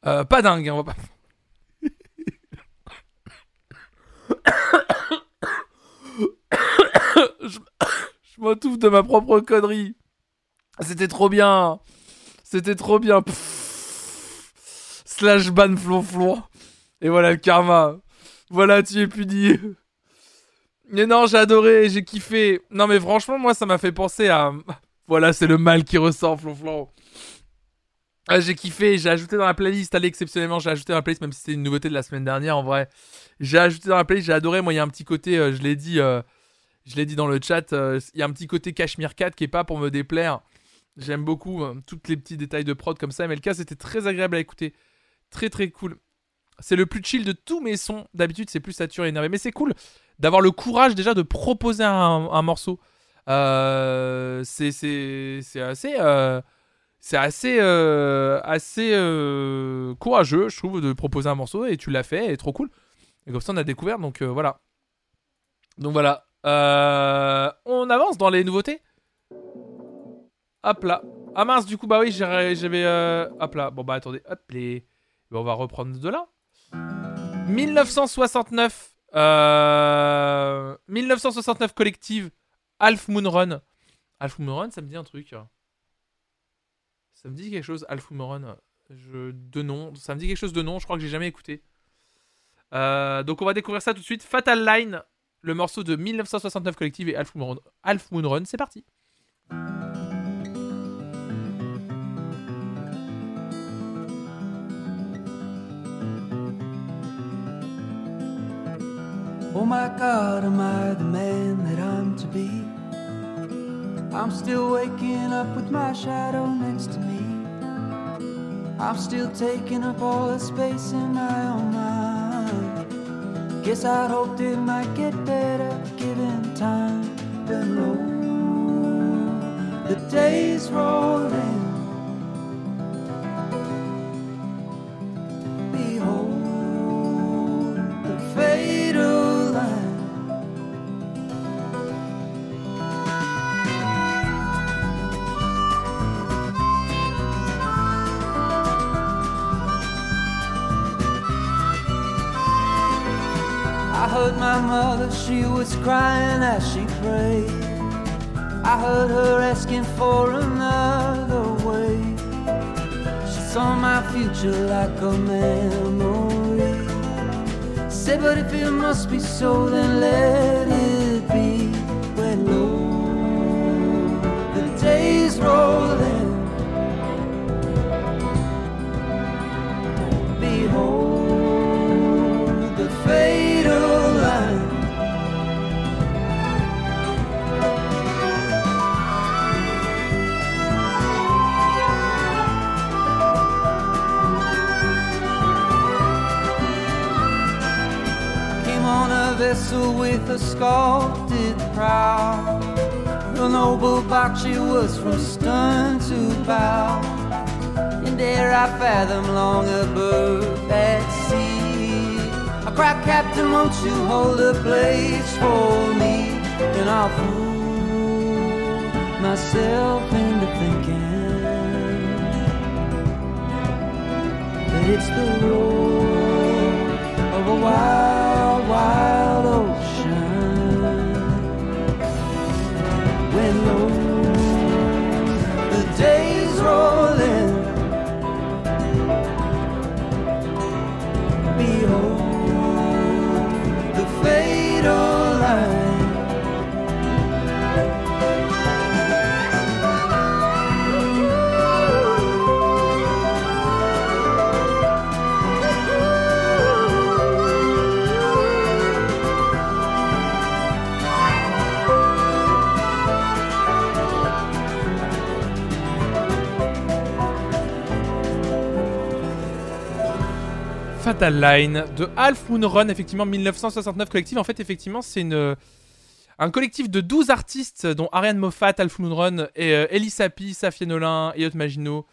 A: Euh, pas dingue, hein, on va pas. je je m'entouffe de ma propre connerie. C'était trop bien. C'était trop bien. Slash ban flonflon. Et voilà le karma. Voilà, tu es puni. Mais non, j'ai adoré, j'ai kiffé. Non, mais franchement, moi, ça m'a fait penser à. Voilà, c'est le mal qui ressort, flonflon. Ah, j'ai kiffé, j'ai ajouté dans la playlist, allez, exceptionnellement, j'ai ajouté dans la playlist, même si c'était une nouveauté de la semaine dernière, en vrai. J'ai ajouté dans la playlist, j'ai adoré. Moi, il y a un petit côté, euh, je l'ai dit, euh, je l'ai dit dans le chat, euh, il y a un petit côté Cashmere 4 qui est pas pour me déplaire. J'aime beaucoup tous les petits détails de prod comme ça. Mais le cas, c'était très agréable à écouter. Très, très cool. C'est le plus chill de tous mes sons. D'habitude, c'est plus saturé et énervé. Mais c'est cool d'avoir le courage déjà de proposer un, morceau. Euh, c'est assez. euh, assez, euh, assez courageux, je trouve, de proposer un morceau et tu l'as fait et trop cool. Et comme ça, on a découvert, donc voilà. Donc voilà. On avance dans les nouveautés. Hop là. Ah mince, du coup, bah oui, j'avais. Hop là. Bon bah attendez, hop les. On va reprendre de là. 1969. Euh... 1969 collective. Half Moon Run. Half Moon Run, ça me dit un truc. Ça me dit quelque chose, Half Moon Run. Je... De nom. Ça me dit quelque chose de nom, je crois que j'ai jamais écouté. Euh, donc on va découvrir ça tout de suite. Fatal Line, le morceau de 1969 collective et Half Moon Run. Half Moon Run, c'est parti.
P: My god, am I the man that I'm to be? I'm still waking up with my shadow next to me. I'm still taking up all the space in my own mind. Guess I'd hoped it might get better given time. But no, the days roll my mother, she was crying as she prayed. I heard her asking for another way. She saw my future like a memory. Said, but if it must be so, then let it be. When low, the days roll vessel with a sculpted prow. The noble bark she was from stern to bow. And dare I fathom long above at sea. I cried, Captain, won't you hold a place for me? And I'll fool myself into thinking that it's the road of a wild, wild Line
A: de Half Moon Run, effectivement 1969 collectif. En fait, effectivement, c'est une un collectif de 12 artistes, dont Ariane Moffat, Half Moon Run, et euh, Nolin, Elliot Maginot,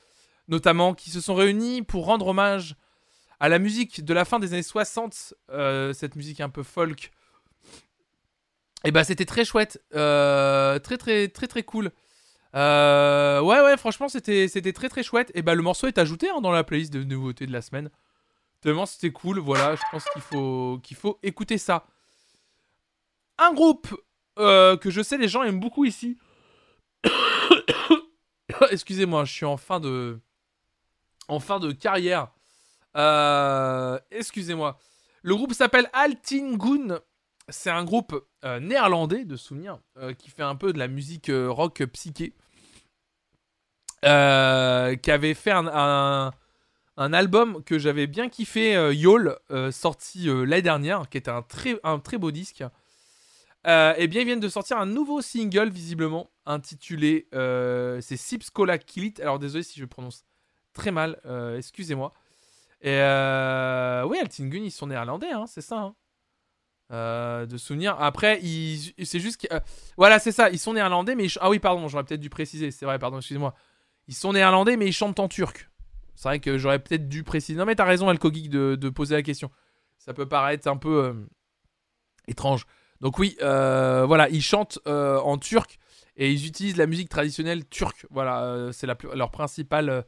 A: notamment, qui se sont réunis pour rendre hommage à la musique de la fin des années 60, euh, cette musique un peu folk, Et bah c'était très chouette, Euh, très très très très cool. Euh, ouais ouais franchement c'était très très chouette. Et bah le morceau est ajouté hein, dans la playlist de nouveautés de la semaine. Tellement c'était cool, voilà, je pense qu'il faut qu'il faut écouter ça. Un groupe euh, que je sais les gens aiment beaucoup ici. Excusez-moi, je suis en fin de en fin de carrière. Euh, Excusez-moi. Le groupe s'appelle Altingun. C'est un groupe euh, néerlandais de souvenirs qui fait un peu de la musique rock psyché. Qui avait fait un- un album que j'avais bien kiffé, euh, Yol, euh, sorti euh, l'année dernière, qui était un très, beau disque. Euh, et bien, ils viennent de sortir un nouveau single, visiblement, intitulé C'est Sips Cola Kill It. Alors, désolé si je prononce très mal, excusez-moi. Et oui, Altingun, ils sont néerlandais, hein, c'est ça. hein. De souvenir. Après, c'est juste que. voilà, c'est ça, ils sont néerlandais, mais. ils Ah oui, pardon, j'aurais peut-être dû préciser, c'est vrai, pardon, excusez-moi. Ils sont néerlandais, mais ils chantent en turc. C'est vrai que j'aurais peut-être dû préciser. Non, mais t'as raison, Alco Geek, de, poser la question. Ça peut paraître un peu euh, étrange. Donc, oui, euh, voilà, ils chantent euh, en turc et ils utilisent la musique traditionnelle turque. Voilà, c'est leur principale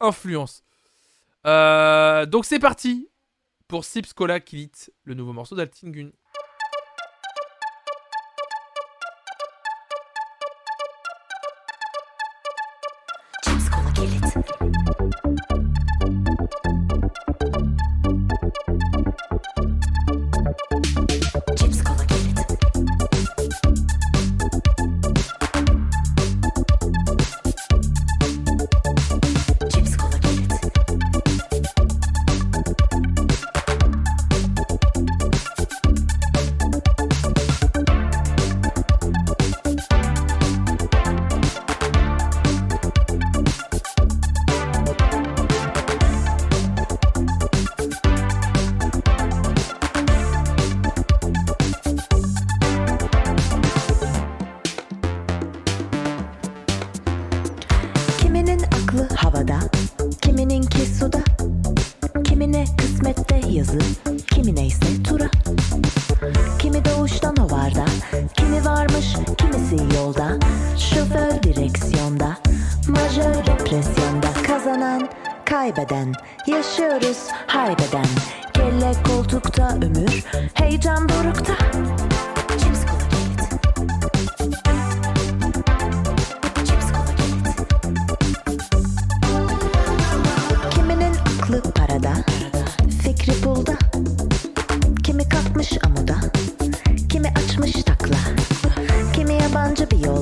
A: influence. Donc, c'est parti pour Sips Cola Kilit, le nouveau morceau d'Altingun.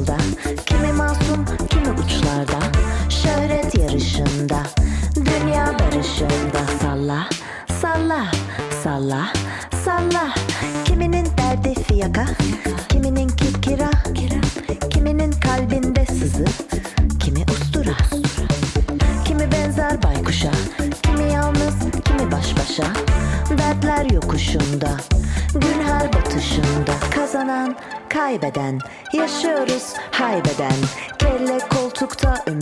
O: Yolda, kimi masum, kimi uçlarda. Şöhret yarışında, dünya barışında. Salla, salla, salla, salla. Kiminin derdi fiyaka, kimininki kira Kiminin kalbinde sızı, kimi ustura. Kimi benzer baykuşa, kimi yalnız, kimi baş başa. Dertler yokuşunda, gün her batışında. Kazanan, kaybeden, yaşıyoruz haybeden. Kelle koltukta ömür,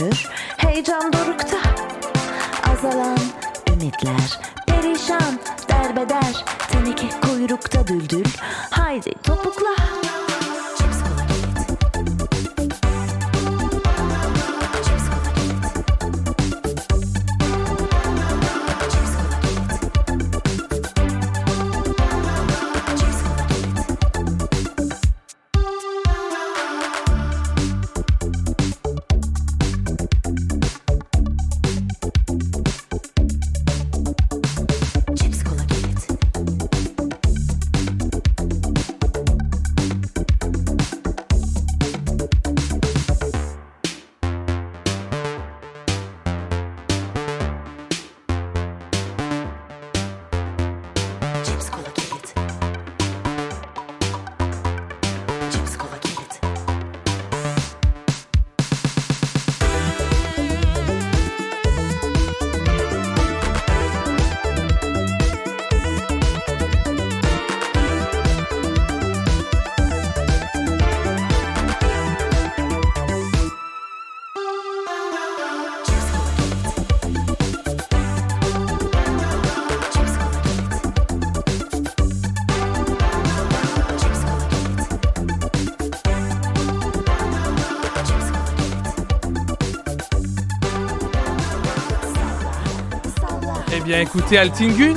A: écouté Altingun,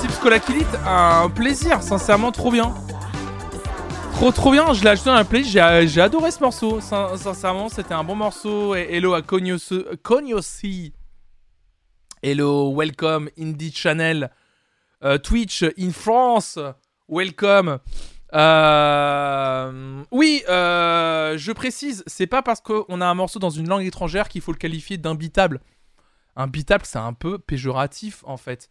A: Sips Kolakilit, un plaisir, sincèrement trop bien. Trop trop bien, je l'ai ajouté dans la playlist, j'ai adoré ce morceau, Sin- sincèrement c'était un bon morceau. Hello à Cognos- Cognosci. Hello, welcome Indie Channel, euh, Twitch in France, welcome. Euh, oui, euh, je précise, c'est pas parce qu'on a un morceau dans une langue étrangère qu'il faut le qualifier d'imbitable. Imbitable, c'est un peu péjoratif en fait.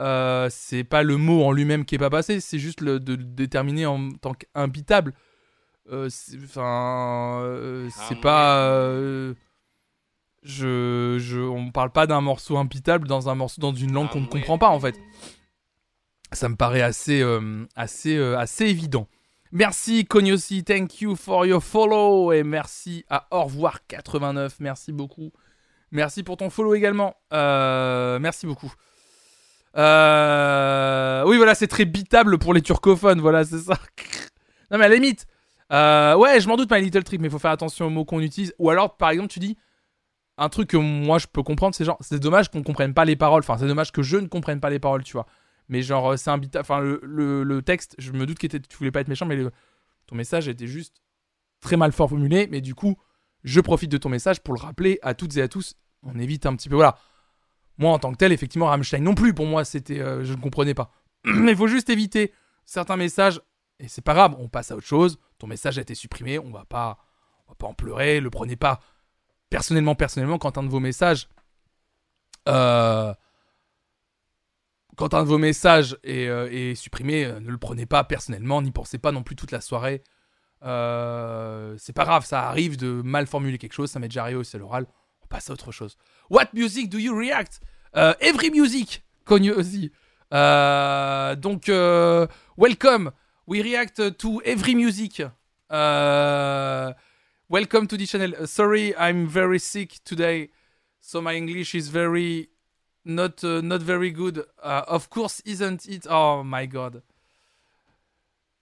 A: Euh, c'est pas le mot en lui-même qui est pas passé, c'est juste le, de le déterminer en tant qu'imbitable. Euh, c'est- Enfin, euh, c'est pas. je, je, on parle pas d'un morceau imbitable dans un morceau dans une langue qu'on ne comprend pas en fait. Ça me paraît assez, assez, assez évident. Merci Cognosci, thank you for your follow et merci à au revoir 89, merci beaucoup. Merci pour ton follow également. Euh, merci beaucoup. Euh, Oui, voilà, c'est très bitable pour les turcophones. Voilà, c'est ça. non, mais à la limite. euh, Ouais, je m'en doute, My Little Trick, mais il faut faire attention aux mots qu'on utilise. Ou alors, par exemple, tu dis un truc que moi je peux comprendre, c'est genre, c'est dommage qu'on comprenne pas les paroles. Enfin, c'est dommage que je ne comprenne pas les paroles, tu vois. Mais genre, c'est un bitable. Enfin, le, texte, je me doute que tu voulais pas être méchant, mais ton message était juste très mal formulé. Mais du coup, je profite de ton message pour le rappeler à toutes et à tous. On évite un petit peu, voilà. Moi, en tant que tel, effectivement, Rammstein non plus, pour moi, c'était, euh, je ne comprenais pas. Mais il faut juste éviter certains messages, et c'est pas grave, on passe à autre chose. Ton message a été supprimé, on va pas, on va pas en pleurer, le prenez pas personnellement, personnellement, quand un de vos messages, euh, quand un de vos messages est, euh, est supprimé, ne le prenez pas personnellement, n'y pensez pas non plus toute la soirée. C'est pas grave, ça arrive de mal formuler quelque chose, ça m'est déjà arrivé aussi à l'oral. On passe à autre chose. What music do you react? Euh, every music, connu aussi. Euh, donc, euh, welcome. We react to every music. Welcome to the channel. Uh, sorry, I'm very sick today, so my English is very not uh, not very good. Uh, of course, isn't it? Oh my god,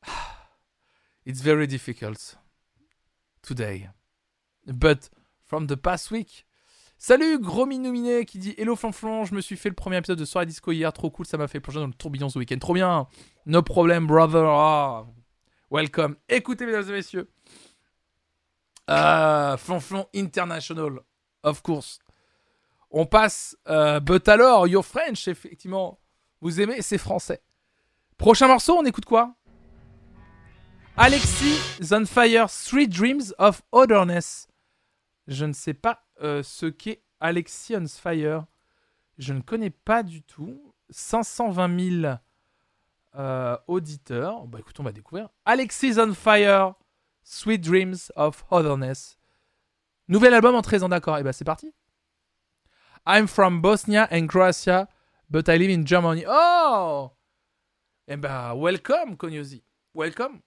A: it's very difficult today. But from the past week. Salut, gros minominé qui dit Hello Flonflon, je me suis fait le premier épisode de Soirée Disco hier, trop cool, ça m'a fait plonger dans le tourbillon ce week-end. Trop bien, no problem, brother. Ah, welcome. Écoutez, mesdames et messieurs, euh, International, of course. On passe, euh, but alors, Your French, effectivement, vous aimez, c'est français. Prochain morceau, on écoute quoi? Alexis Zonfire, Three Dreams of Otherness. Je ne sais pas euh, ce qu'est Alexis on Fire. Je ne connais pas du tout. 520 000 euh, auditeurs. Bah écoute, on va découvrir. Alexis on Fire, Sweet Dreams of Otherness. Nouvel album en 13 ans, d'accord. Et bah c'est parti. I'm from Bosnia and Croatia, but I live in Germany. Oh Eh bah, welcome, Konyosi. Welcome.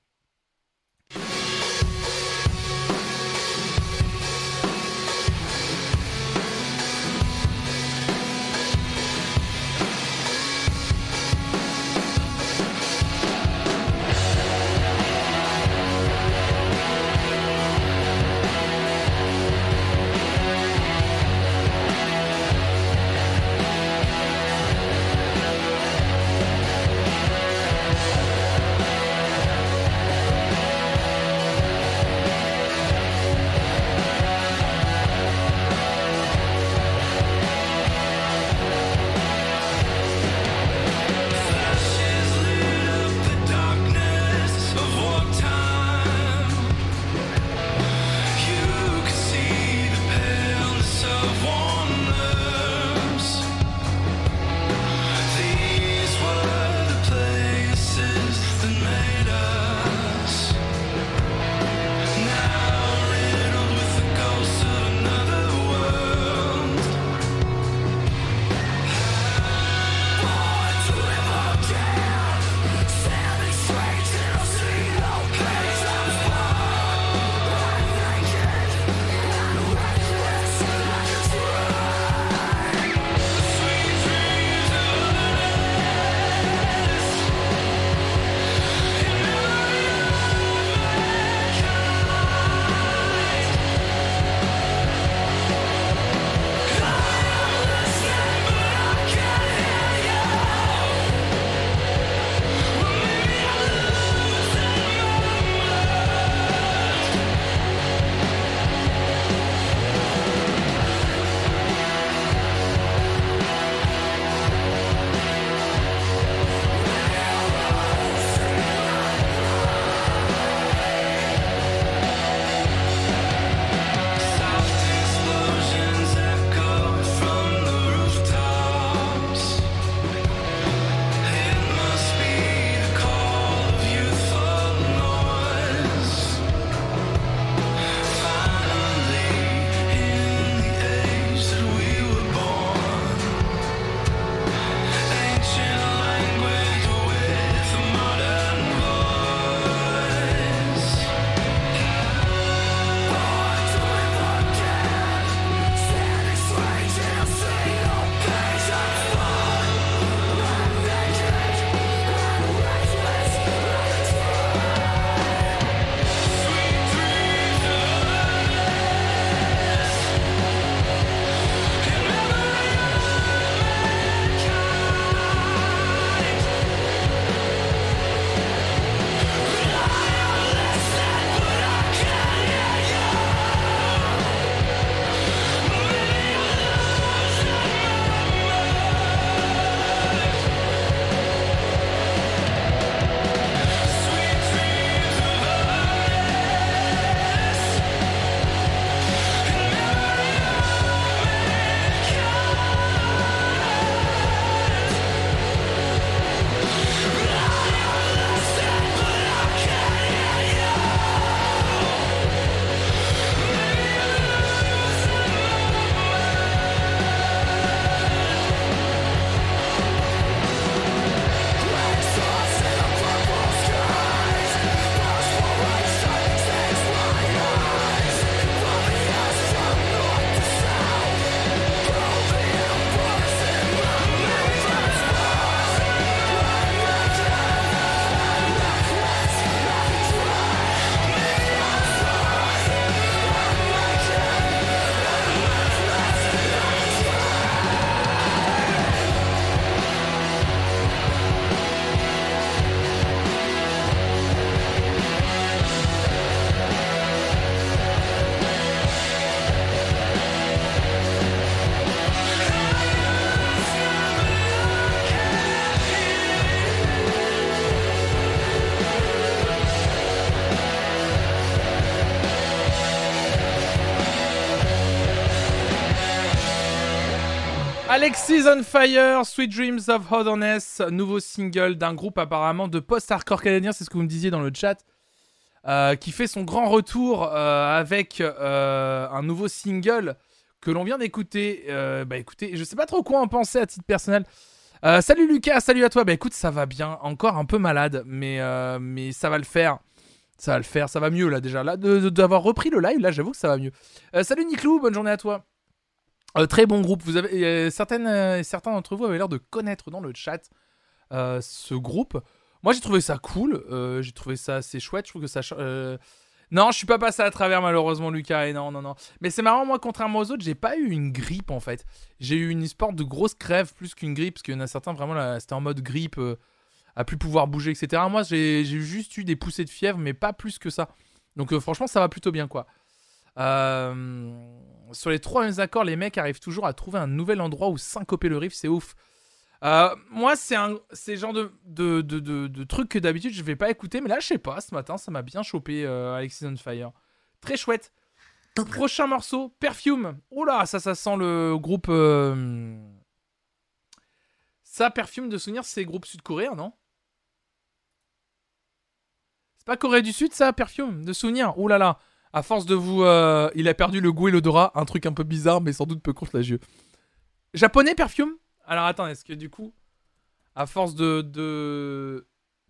A: Alexis on Fire, Sweet Dreams of Otherness, nouveau single d'un groupe apparemment de post-hardcore canadien, c'est ce que vous me disiez dans le chat, euh, qui fait son grand retour euh, avec euh, un nouveau single que l'on vient d'écouter. Bah écoutez, je sais pas trop quoi en penser à titre personnel. Salut Lucas, salut à toi. Bah écoute, ça va bien, encore un peu malade, mais, mais ça va le faire. Ça va le faire, ça va mieux là déjà. Là, d'avoir repris le live, là j'avoue que ça va mieux. Salut Niklou, bonne journée à toi. Euh, très bon groupe. Vous avez euh, euh, certains d'entre vous avaient l'air de connaître dans le chat ce groupe. Moi, j'ai trouvé ça cool. j'ai trouvé ça assez chouette. Je trouve que ça. Non, je suis pas passé à travers malheureusement, Lucas. Non, non, non. Mais c'est marrant, moi, contrairement aux autres, j'ai pas eu une grippe en fait. J'ai eu une histoire de grosse crève plus qu'une grippe, parce qu'il y en a certains vraiment c'était en mode grippe, à plus pouvoir bouger, etc. Moi, j'ai juste eu des poussées de fièvre, mais pas plus que ça. Donc, franchement, ça va plutôt bien, quoi. Sur les trois mêmes accords, les mecs arrivent toujours à trouver un nouvel endroit où syncoper le riff, c'est ouf. Euh, moi, c'est un, c'est genre de, de, de, de, de truc que d'habitude je vais pas écouter, mais là, je sais pas, ce matin, ça m'a bien chopé euh, Alexis on Fire. Très chouette. Prochain morceau, Perfume. Oh là, ça, ça sent le groupe. euh, Ça, Perfume de souvenir, c'est groupe sud-coréen, non? C'est pas Corée du Sud, ça, Perfume de souvenir? Oh là là, à force de vous. euh, Il a perdu le goût et l'odorat, un truc un peu bizarre, mais sans doute peu contagieux. Japonais, Perfume? Alors attends, est-ce que du coup, à force de. de...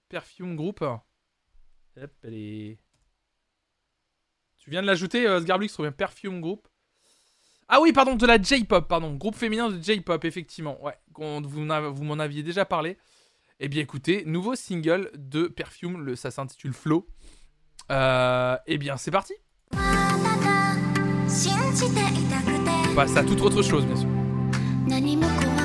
A: Perfume Group. Hop. Tu viens de l'ajouter, euh, Sgarblux, trop bien. Perfume Group. Ah oui, pardon, de la J-pop, pardon. Groupe féminin de J-pop, effectivement. Ouais, vous, vous m'en aviez déjà parlé. Eh bien, écoutez, nouveau single de Perfume, le, ça s'intitule Flow. Euh, eh bien, c'est parti.
N: 信じていたくて
A: On passe à toute autre chose, bien sûr.
N: 何も怖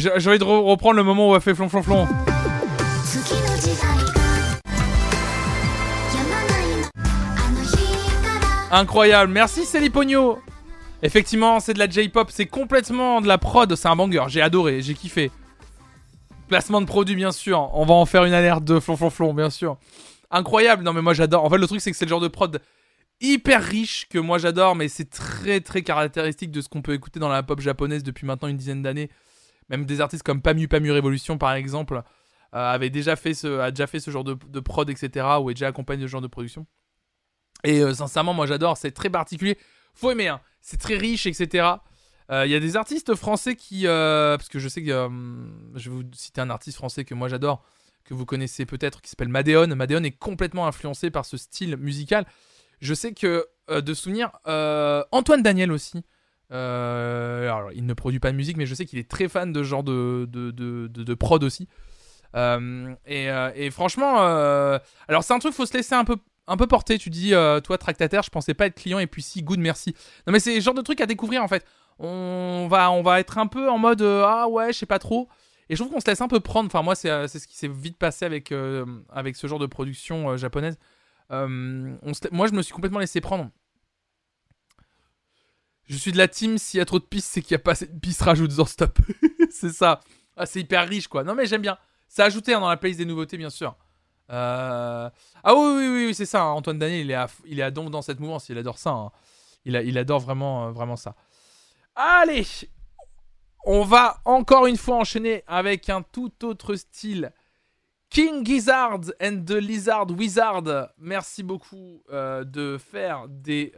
A: J'ai envie de reprendre le moment où a fait
N: flonflonflon.
A: Incroyable, merci Célie Pogno. Effectivement, c'est de la J-pop, c'est complètement de la prod, c'est un banger, j'ai adoré, j'ai kiffé. Placement de produit, bien sûr, on va en faire une alerte de flonflonflon, bien sûr. Incroyable, non mais moi j'adore. En fait, le truc, c'est que c'est le genre de prod hyper riche que moi j'adore, mais c'est très très caractéristique de ce qu'on peut écouter dans la pop japonaise depuis maintenant une dizaine d'années. Même des artistes comme Pamu Pamu Révolution, par exemple, euh, déjà fait ce, a déjà fait ce genre de, prod, etc., ou est déjà accompagné de ce genre de production. Et euh, sincèrement, moi j'adore, c'est très particulier. Faut aimer, hein. c'est très riche, etc. Euh, Il y a des artistes français qui. euh, parce que je sais que. je vais vous citer un artiste français que moi j'adore, que vous connaissez peut-être, qui s'appelle Madeon. Madeon est complètement influencé par ce style musical. Je sais que, de souvenir, Antoine Daniel aussi. Euh, alors, il ne produit pas de musique, mais je sais qu'il est très fan de ce genre de, de, de, prod aussi. Euh, et, euh, et franchement, alors c'est un truc, faut se laisser un peu, un peu porter. Tu dis, toi, tractataire, je pensais pas être client, et puis si, good, merci. Non, mais c'est le genre de truc à découvrir en fait. On va, on va être un peu en mode, ah ouais, je sais pas trop. Et je trouve qu'on se laisse un peu prendre. Enfin, moi, c'est ce qui s'est vite passé avec, avec ce genre de production japonaise. On se- moi, je me suis complètement laissé prendre. Je suis de la team, s'il y a trop de pistes, c'est qu'il n'y a pas assez de pistes, rajoute en stop. c'est ça. Ah, c'est hyper riche, quoi. Non, mais j'aime bien. C'est ajouté hein, dans la playlist des nouveautés, bien sûr. Euh, Ah oui, oui, oui, oui, c'est ça. hein. Antoine Daniel, il est à, il donf dans cette mouvance. Il adore ça. hein. Il, adore vraiment, euh, vraiment ça. Allez On va encore une fois enchaîner avec un tout autre style. King Gizzard and the Lizard Wizard. Merci beaucoup euh, de faire des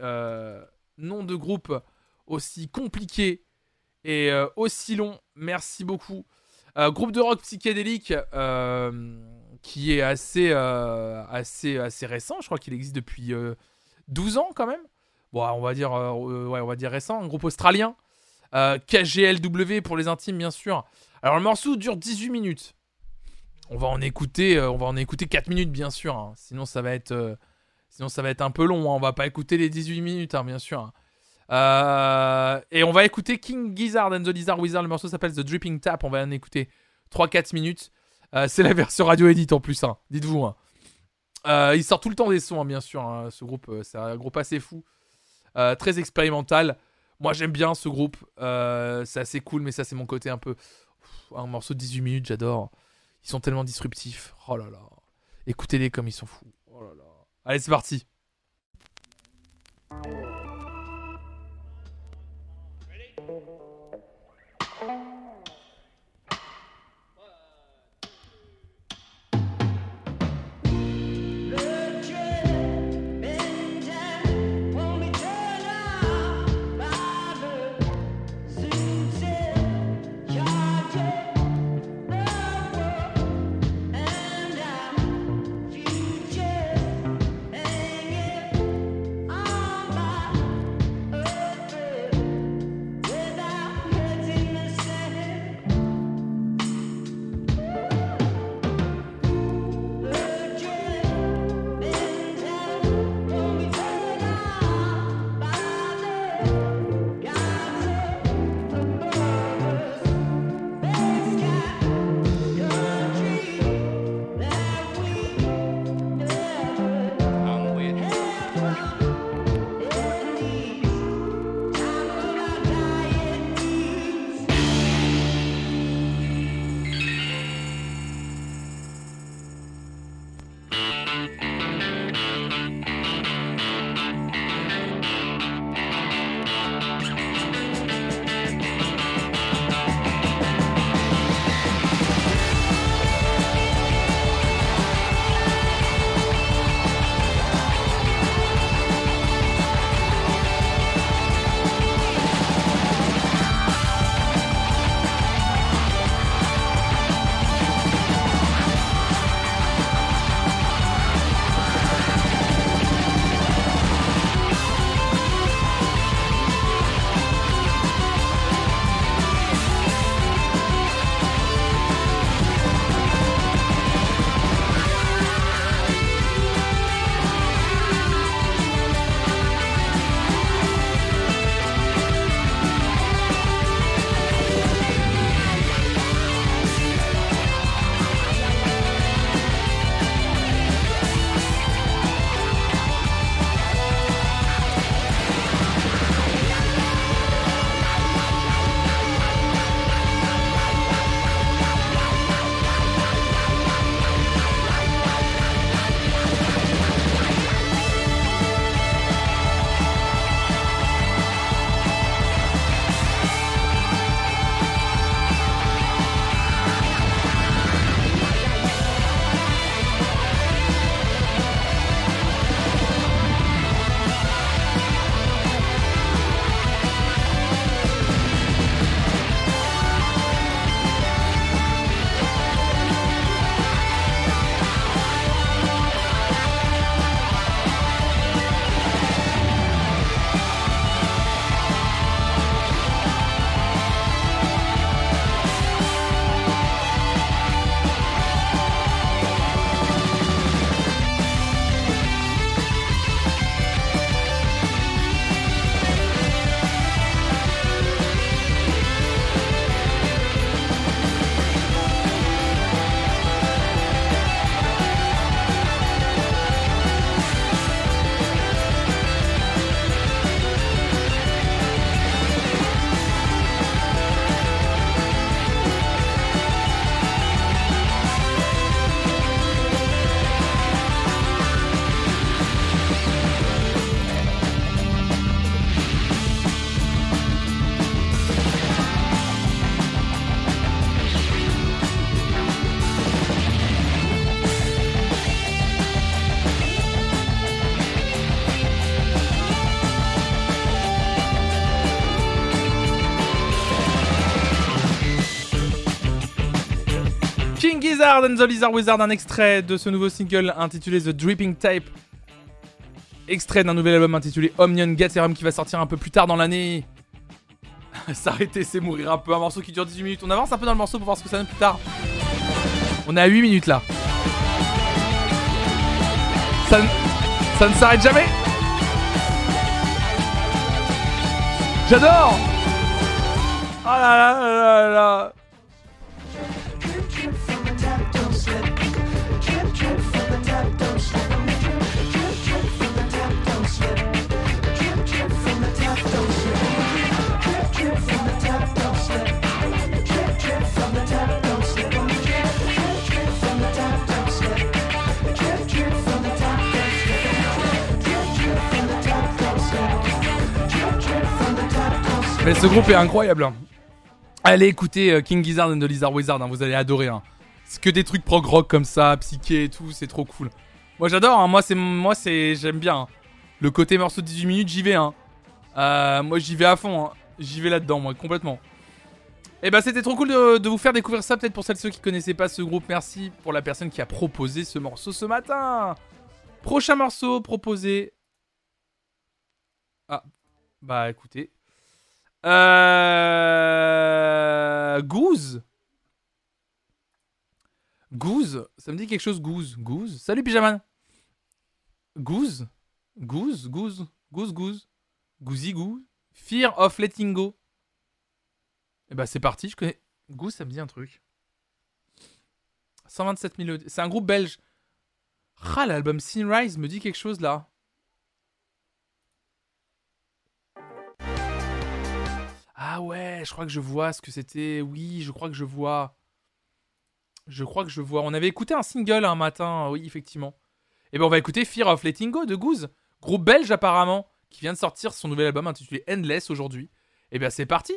A: noms de groupes aussi compliqués et euh, aussi longs. Merci beaucoup. Euh, groupe de rock psychédélique euh, qui est assez, assez, assez récent. Je crois qu'il existe depuis euh, 12 ans quand même. Bon, on va dire, ouais, on va dire récent. Un groupe australien. KGLW pour les intimes, bien sûr. Alors, le morceau dure 18 minutes. On va en écouter, on va en écouter 4 minutes, bien sûr. hein. Sinon, ça va être, sinon, ça va être un peu long. hein. On va pas écouter les 18 minutes, hein, bien sûr. Euh, et on va écouter King Gizzard and the Lizard Wizard. Le morceau s'appelle The Dripping Tap. On va en écouter 3-4 minutes. Euh, c'est la version radio edit en plus, hein, dites-vous. hein. Euh, il sort tout le temps des sons, hein, bien sûr. hein. Ce groupe, c'est un groupe assez fou. Très expérimental. Moi, j'aime bien ce groupe. C'est assez cool, mais ça, c'est mon côté un peu. Un morceau de 18 minutes, j'adore. Ils sont tellement disruptifs. Oh là là. Écoutez-les comme ils sont fous. Oh là là. Allez, c'est parti. Gizzard and the Lizard Wizard, un extrait de ce nouveau single intitulé The Dripping Tape. Extrait d'un nouvel album intitulé Omnion Gatherum qui va sortir un peu plus tard dans l'année. S'arrêter, c'est mourir un peu. Un morceau qui dure 18 minutes. On avance un peu dans le morceau pour voir ce que ça donne plus tard. On est à 8 minutes là. Ça, ça ne s'arrête jamais. J'adore Oh là là là là Mais ce groupe est incroyable. hein. Allez écouter euh, King Gizzard and the Lizard Wizard, hein, vous allez adorer. hein. C'est que des trucs prog rock comme ça, psyché et tout, c'est trop cool. Moi j'adore, hein, moi c'est moi c'est j'aime bien. Le côté morceau de 18 minutes, j'y vais. Euh, moi j'y vais à fond, j'y vais là-dedans, moi complètement. Et bah c'était trop cool de vous faire découvrir ça, peut-être pour celles et ceux qui connaissaient pas ce groupe. Merci pour la personne qui a proposé ce morceau ce matin. Prochain morceau proposé. Ah, bah écoutez. Euh... Goose. Goose Ça me dit quelque chose, Goose. Goose. Salut, Pyjaman Goose. Goose Goose Goose Goose. Goosey Goose. Fear of Letting Go. Et bah c'est parti, je connais... Goose, ça me dit un truc. 127 000... C'est un groupe belge. Ah, l'album Sunrise me dit quelque chose, là. Ah ouais, je crois que je vois ce que c'était. Oui, je crois que je vois. Je crois que je vois. On avait écouté un single un matin, oui, effectivement. Et ben on va écouter Fear of Letting Go de Goose, groupe belge apparemment, qui vient de sortir son nouvel album intitulé Endless aujourd'hui. Et bien c'est parti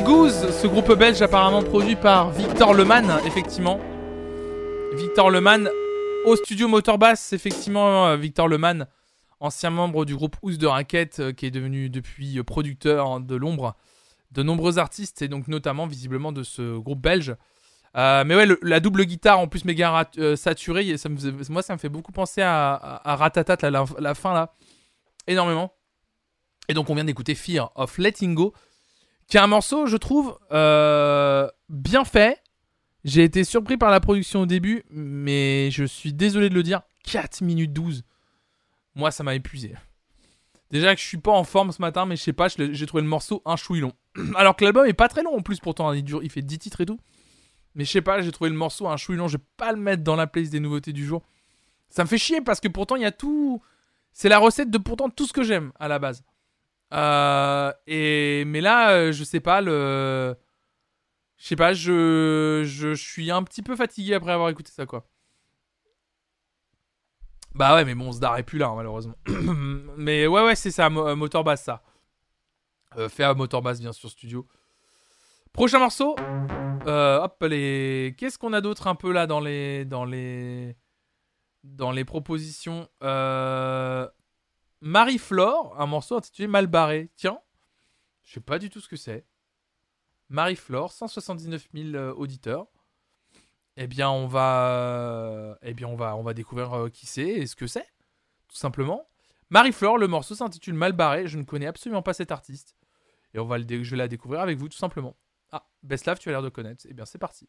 A: Goose, ce groupe belge apparemment produit par Victor Leman, effectivement. Victor Leman au studio Motorbass, effectivement, euh, Victor Leman, ancien membre du groupe Ous de Raquette, euh, qui est devenu depuis producteur de l'ombre de nombreux artistes, et donc notamment visiblement de ce groupe belge. Euh, mais ouais, la double guitare en plus méga saturée, ça me moi ça me fait beaucoup penser à, à, Ratatat, la, la fin là, énormément. Et donc on vient d'écouter Fear of Letting Go, qui un morceau, je trouve, euh, bien fait. J'ai été surpris par la production au début, mais je suis désolé de le dire, 4 minutes 12. Moi, ça m'a épuisé. Déjà que je suis pas en forme ce matin, mais je sais pas, j'ai trouvé le morceau un long. Alors que l'album est pas très long en plus, pourtant, il, dure, il fait 10 titres et tout. Mais je sais pas, j'ai trouvé le morceau un chouille long, je vais pas le mettre dans la playlist des nouveautés du jour. Ça me fait chier parce que pourtant, il y a tout. C'est la recette de pourtant tout ce que j'aime à la base. Euh, et mais là, euh, je sais pas le. Je sais pas, je, je suis un petit peu fatigué après avoir écouté ça quoi. Bah ouais, mais bon, Zdar est plus là hein, malheureusement. mais ouais ouais, c'est ça, mo- euh, moteur basse ça. Euh, fait à moteur basse bien sûr studio. Prochain morceau. Euh, hop les. Qu'est-ce qu'on a d'autre un peu là dans les dans les dans les propositions? Euh... Marie-Flore, un morceau intitulé Mal barré. Tiens, je sais pas du tout ce que c'est. Marie-Flore, 179 000 euh, auditeurs. Eh bien, on va, eh bien, on va, découvrir euh, qui c'est et ce que c'est, tout simplement. Marie-Flore, le morceau s'intitule Mal barré. Je ne connais absolument pas cet artiste et on va le, je vais la découvrir avec vous, tout simplement. Ah, Beslav, tu as l'air de connaître. Eh bien, c'est parti.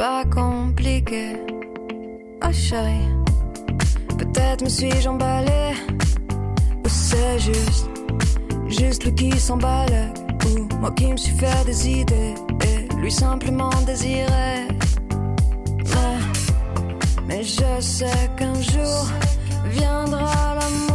H: pas compliqué, oh chérie. Peut-être me suis-je emballé, ou c'est juste, juste lui qui s'emballe, ou moi qui me suis fait des idées, et lui simplement désiré. Mais, mais je sais qu'un jour viendra l'amour.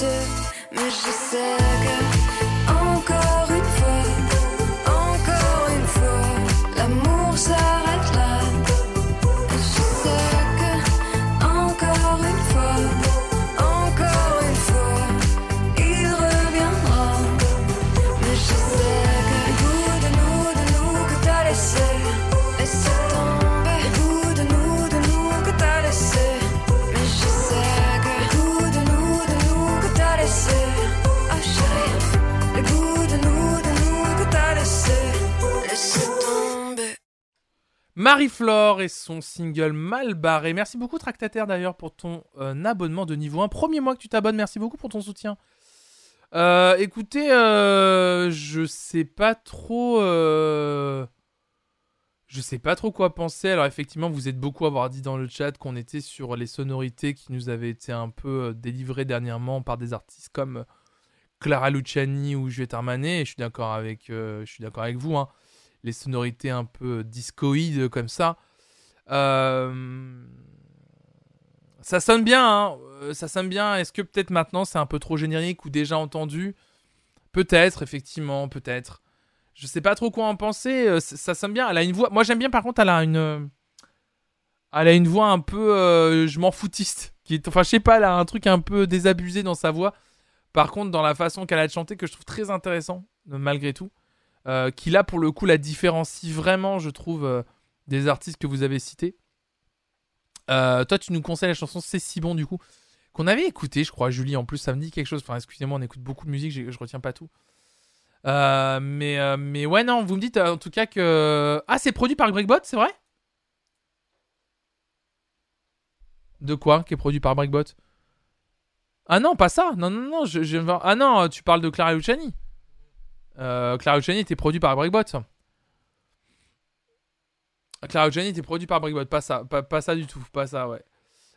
H: T'as
A: Marie-Flore et son single Mal barré. Merci beaucoup Tractataire d'ailleurs pour ton euh, abonnement de niveau 1. Premier mois que tu t'abonnes, merci beaucoup pour ton soutien. Euh, écoutez, euh, je sais pas trop... Je sais pas trop quoi penser. Alors effectivement, vous êtes beaucoup à avoir dit dans le chat qu'on était sur les sonorités qui nous avaient été un peu délivrées dernièrement par des artistes comme Clara Luciani ou Juliette Armanet. Et je suis d'accord avec, je avec vous. hein. Les sonorités un peu discoïdes comme ça. Euh, ça sonne bien, hein, euh, ça sonne bien. Est-ce que peut-être maintenant c'est un peu trop générique ou déjà entendu? Peut-être, effectivement, peut-être. Je sais pas trop quoi en penser. euh, Ça sonne bien. Elle a une voix. Moi j'aime bien. Par contre, elle a une. euh, Elle a une voix un peu. euh, je m'en foutiste. Qui est... Enfin, je sais pas. Elle a un truc un peu désabusé dans sa voix. Par contre, dans la façon qu'elle a de chanter, que je trouve très intéressant, euh, malgré tout. Euh, qui là, pour le coup, la différencie vraiment, je trouve, euh, des artistes que vous avez cités. Euh, toi, tu nous conseilles la chanson C'est si bon, du coup, qu'on avait écouté, je crois, Julie. En plus, ça me dit quelque chose. Enfin, excusez-moi, on écoute beaucoup de musique, je retiens pas tout. Mais, mais ouais, non, vous me dites en tout cas que. Ah, c'est produit par Breakbot, c'est vrai? De quoi? Qui est produit par Breakbot Ah non, pas ça Non, non, non, je, Ah non, tu parles de Clara Luciani. Euh, Clara Luciani était produit par Breakbot. Clara Luciani était produit par Breakbot, pas ça, pas, ça du tout, pas ça, ouais.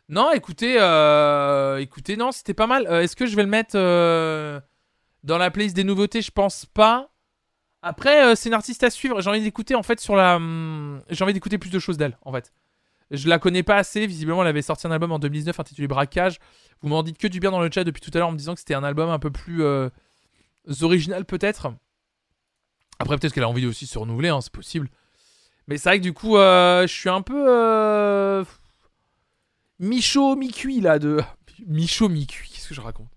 A: Non, écoutez, euh, écoutez, non, c'était pas mal. Euh, Est-ce que je vais le mettre euh, dans la playlist des nouveautés? Je pense pas. Après, c'est une artiste à suivre. J'ai envie d'écouter en fait sur la. hum, J'ai envie d'écouter plus de choses d'elle en fait. Je la connais pas assez. Visiblement, elle avait sorti un album en 2019 intitulé Braquage. Vous m'en dites que du bien dans le chat depuis tout à l'heure en me disant que c'était un album un peu plus original peut-être. Après, peut-être qu'elle a envie aussi de se renouveler, hein, c'est possible. Mais c'est vrai que du coup, euh, je suis un peu euh, mi-chaud, mi-cuit là. De... Mi-chaud, mi-cuit, qu'est-ce que je raconte?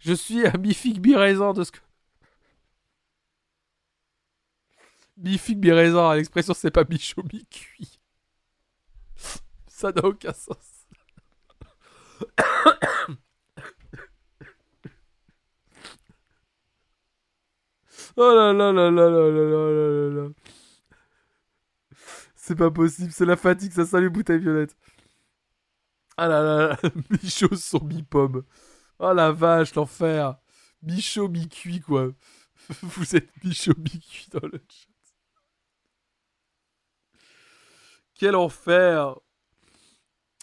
A: Je suis à mi-figue, mi-raisin de ce que. Mi-figue, mi-raisin, l'expression c'est pas mi-chaud, mi-cuit. Ça n'a aucun sens. Oh là là là là là là là là là. C'est pas possible, c'est la fatigue, ça sent les bouteilles violettes. Ah là là là, mi-chaud sur mi-pomme. Oh la vache, l'enfer. Mi-chaud, mi-cuit, quoi. Vous êtes mi-chaud, mi-cuit dans le chat. Quel enfer.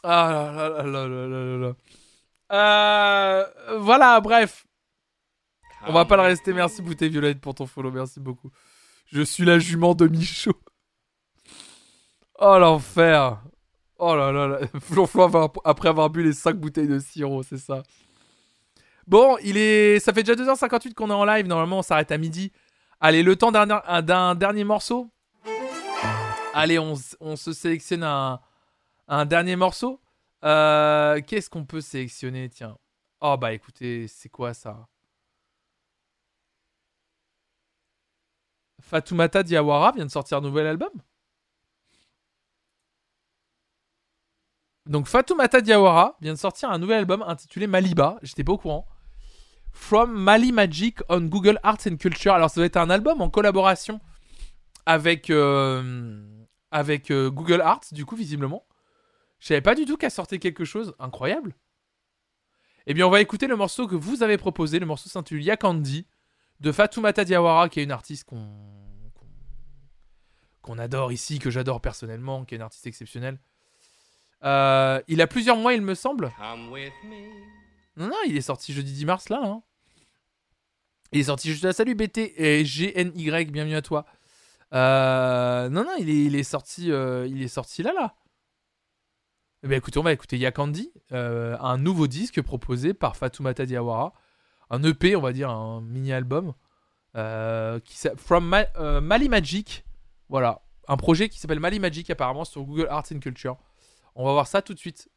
A: Ah là là là là là là là là. Euh, voilà, bref. On va pas le rester. Merci Bouteille Violette pour ton follow. Merci beaucoup. Je suis la jument de Michaud. Oh l'enfer. Oh là là là. Flonflon après avoir bu les 5 bouteilles de sirop, c'est ça. Bon, il est. Ça fait déjà 2h58 qu'on est en live. Normalement, on s'arrête à midi. Allez, le temps d'un un- d'un dernier morceau. Allez, on, se sélectionne un, un dernier morceau. Euh, Qu'est-ce qu'on peut sélectionner? Tiens. Oh bah écoutez, c'est quoi ça? Fatoumata Diawara vient de sortir un nouvel album. Donc Fatoumata Diawara vient de sortir un nouvel album intitulé Maliba. J'étais pas au courant. From Mali Magic on Google Arts and Culture. Alors ça doit être un album en collaboration avec euh, euh, Google Arts du coup visiblement. Je savais pas du tout qu'elle sortait quelque chose incroyable. Eh bien on va écouter le morceau que vous avez proposé. Le morceau s'intitule Yakandi de Fatoumata Diawara qui est une artiste qu'on- qu'on adore ici, que j'adore personnellement, qui est une artiste exceptionnelle. Euh, il a plusieurs mois, il me semble. Non, non, il est sorti jeudi 10 mars, là. hein. Il est sorti juste là. Salut BT et GNY, bienvenue à toi. Euh, non, non, il est, il est sorti, euh, il est sorti là, là. Eh bien, écoutez, on va écouter Yakandi, un nouveau disque proposé par Fatoumata Diawara. Un EP, on va dire, un mini-album. qui From Ma- Mali Magic. Voilà. Un projet qui s'appelle Mali Magic, apparemment, sur Google Arts and Culture. On va voir ça tout de suite.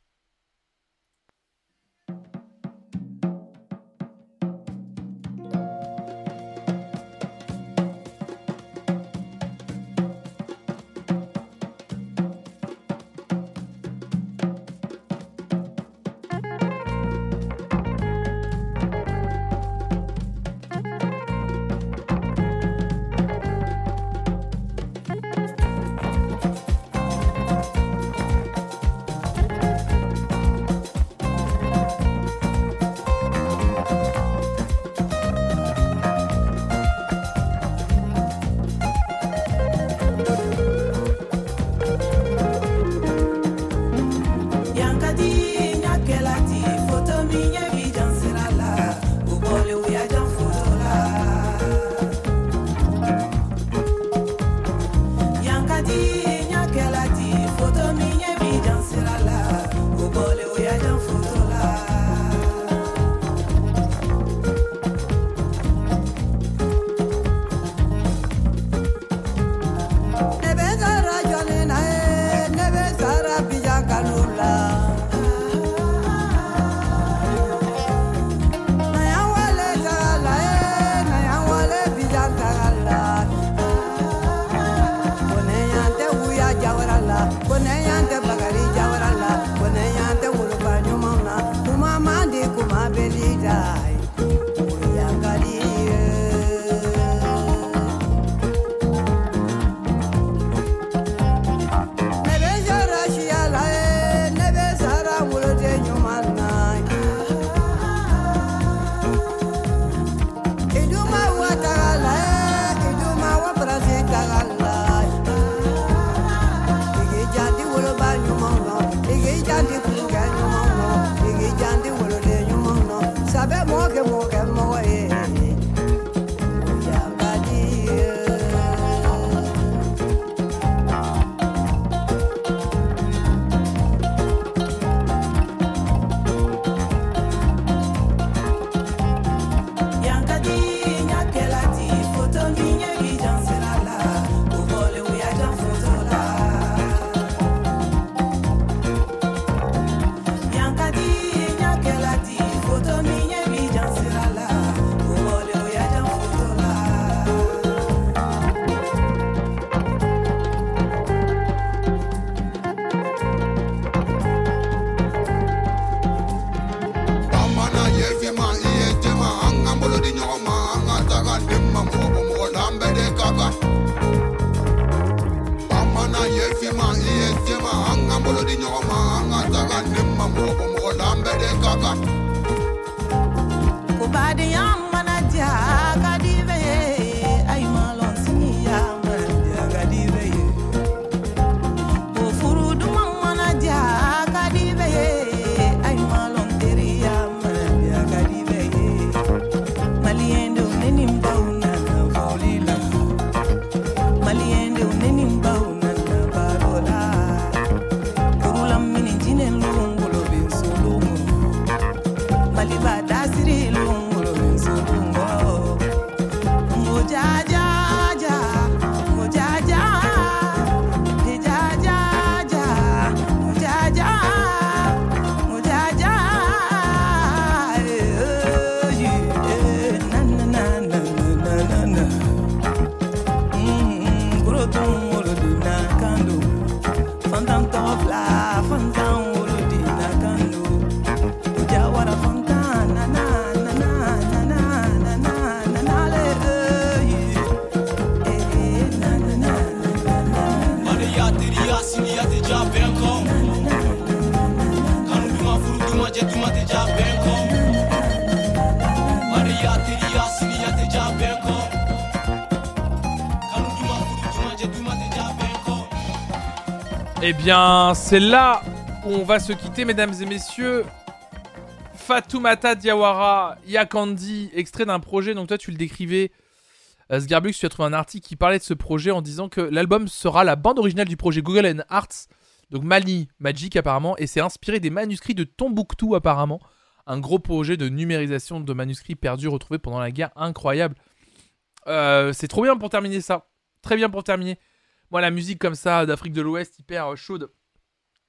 T: Eh
A: bien, c'est là où on va se quitter, mesdames et messieurs. Fatoumata Diawara, Yakandi, extrait d'un projet. Donc toi, tu le décrivais, euh, Sgarbux, tu as trouvé un article qui parlait de ce projet en disant que l'album sera la bande originale du projet Google and Arts, donc Mali Magic apparemment, et c'est inspiré des manuscrits de Tombouctou apparemment, un gros projet de numérisation de manuscrits perdus retrouvés pendant la guerre, incroyable. Euh, c'est trop bien pour terminer ça, très bien pour terminer. Moi, la musique comme ça d'Afrique de l'Ouest, hyper euh, chaude.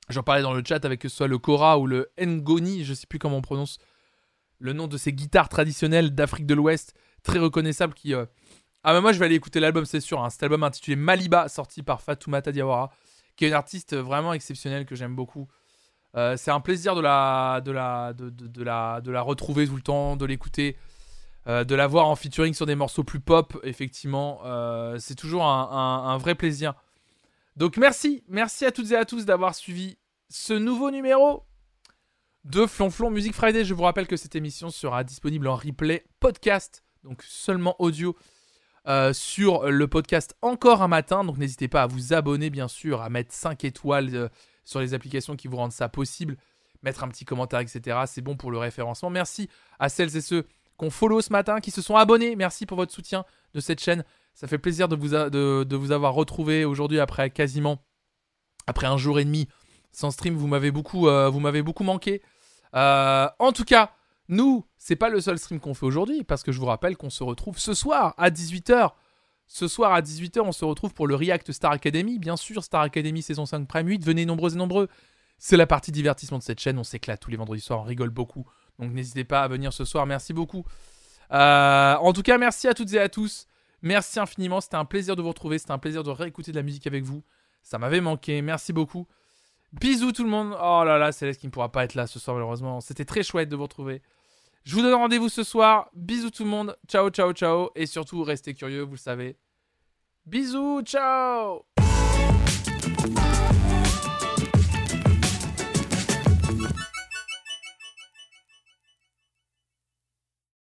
A: J'en parlais dans le chat avec que ce soit le Kora ou le Ngoni, je sais plus comment on prononce le nom de ces guitares traditionnelles d'Afrique de l'Ouest, très reconnaissables qui. euh, Ah, mais moi je vais aller écouter l'album, c'est sûr. hein. Cet album intitulé Maliba, sorti par Fatoumata Diawara, qui est une artiste vraiment exceptionnelle que j'aime beaucoup. Euh, c'est un plaisir de la, de, la, de, de- de la, de la retrouver tout le temps, de l'écouter, euh, de la voir en featuring sur des morceaux plus pop, effectivement. Euh, c'est toujours un, vrai plaisir. Donc merci, merci à toutes et à tous d'avoir suivi ce nouveau numéro de Flonflon Music Friday. Je vous rappelle que cette émission sera disponible en replay podcast, donc seulement audio, euh, sur le podcast Encore un matin. Donc n'hésitez pas à vous abonner, bien sûr, à mettre 5 étoiles sur les applications qui vous rendent ça possible, mettre un petit commentaire, etc. C'est bon pour le référencement. Merci à celles et ceux qu'on follow ce matin, qui se sont abonnés. Merci pour votre soutien de cette chaîne. Ça fait plaisir de vous, avoir retrouvé aujourd'hui après quasiment après un jour et demi sans stream. Vous m'avez beaucoup, euh, vous m'avez beaucoup manqué. Euh, en tout cas, nous, c'est pas le seul stream qu'on fait aujourd'hui parce que je vous rappelle qu'on se retrouve ce soir à 18h. Ce soir à 18h, on se retrouve pour le React Star Academy. Bien sûr, Star Academy saison 5 Prime 8. Venez nombreux et nombreux. C'est la partie divertissement de cette chaîne. On s'éclate tous les vendredis soirs. On rigole beaucoup. Donc n'hésitez pas à venir ce soir. Merci beaucoup. Euh, en tout cas, merci à toutes et à tous. Merci infiniment. C'était un plaisir de vous retrouver. C'était un plaisir de réécouter de la musique avec vous. Ça m'avait manqué. Merci beaucoup. Bisous tout le monde. Oh là là, Céleste qui ne pourra pas être là ce soir malheureusement. C'était très chouette de vous retrouver. Je vous donne rendez-vous ce soir. Bisous tout le monde. Ciao, ciao, ciao. Et surtout, restez curieux, vous le savez. Bisous, ciao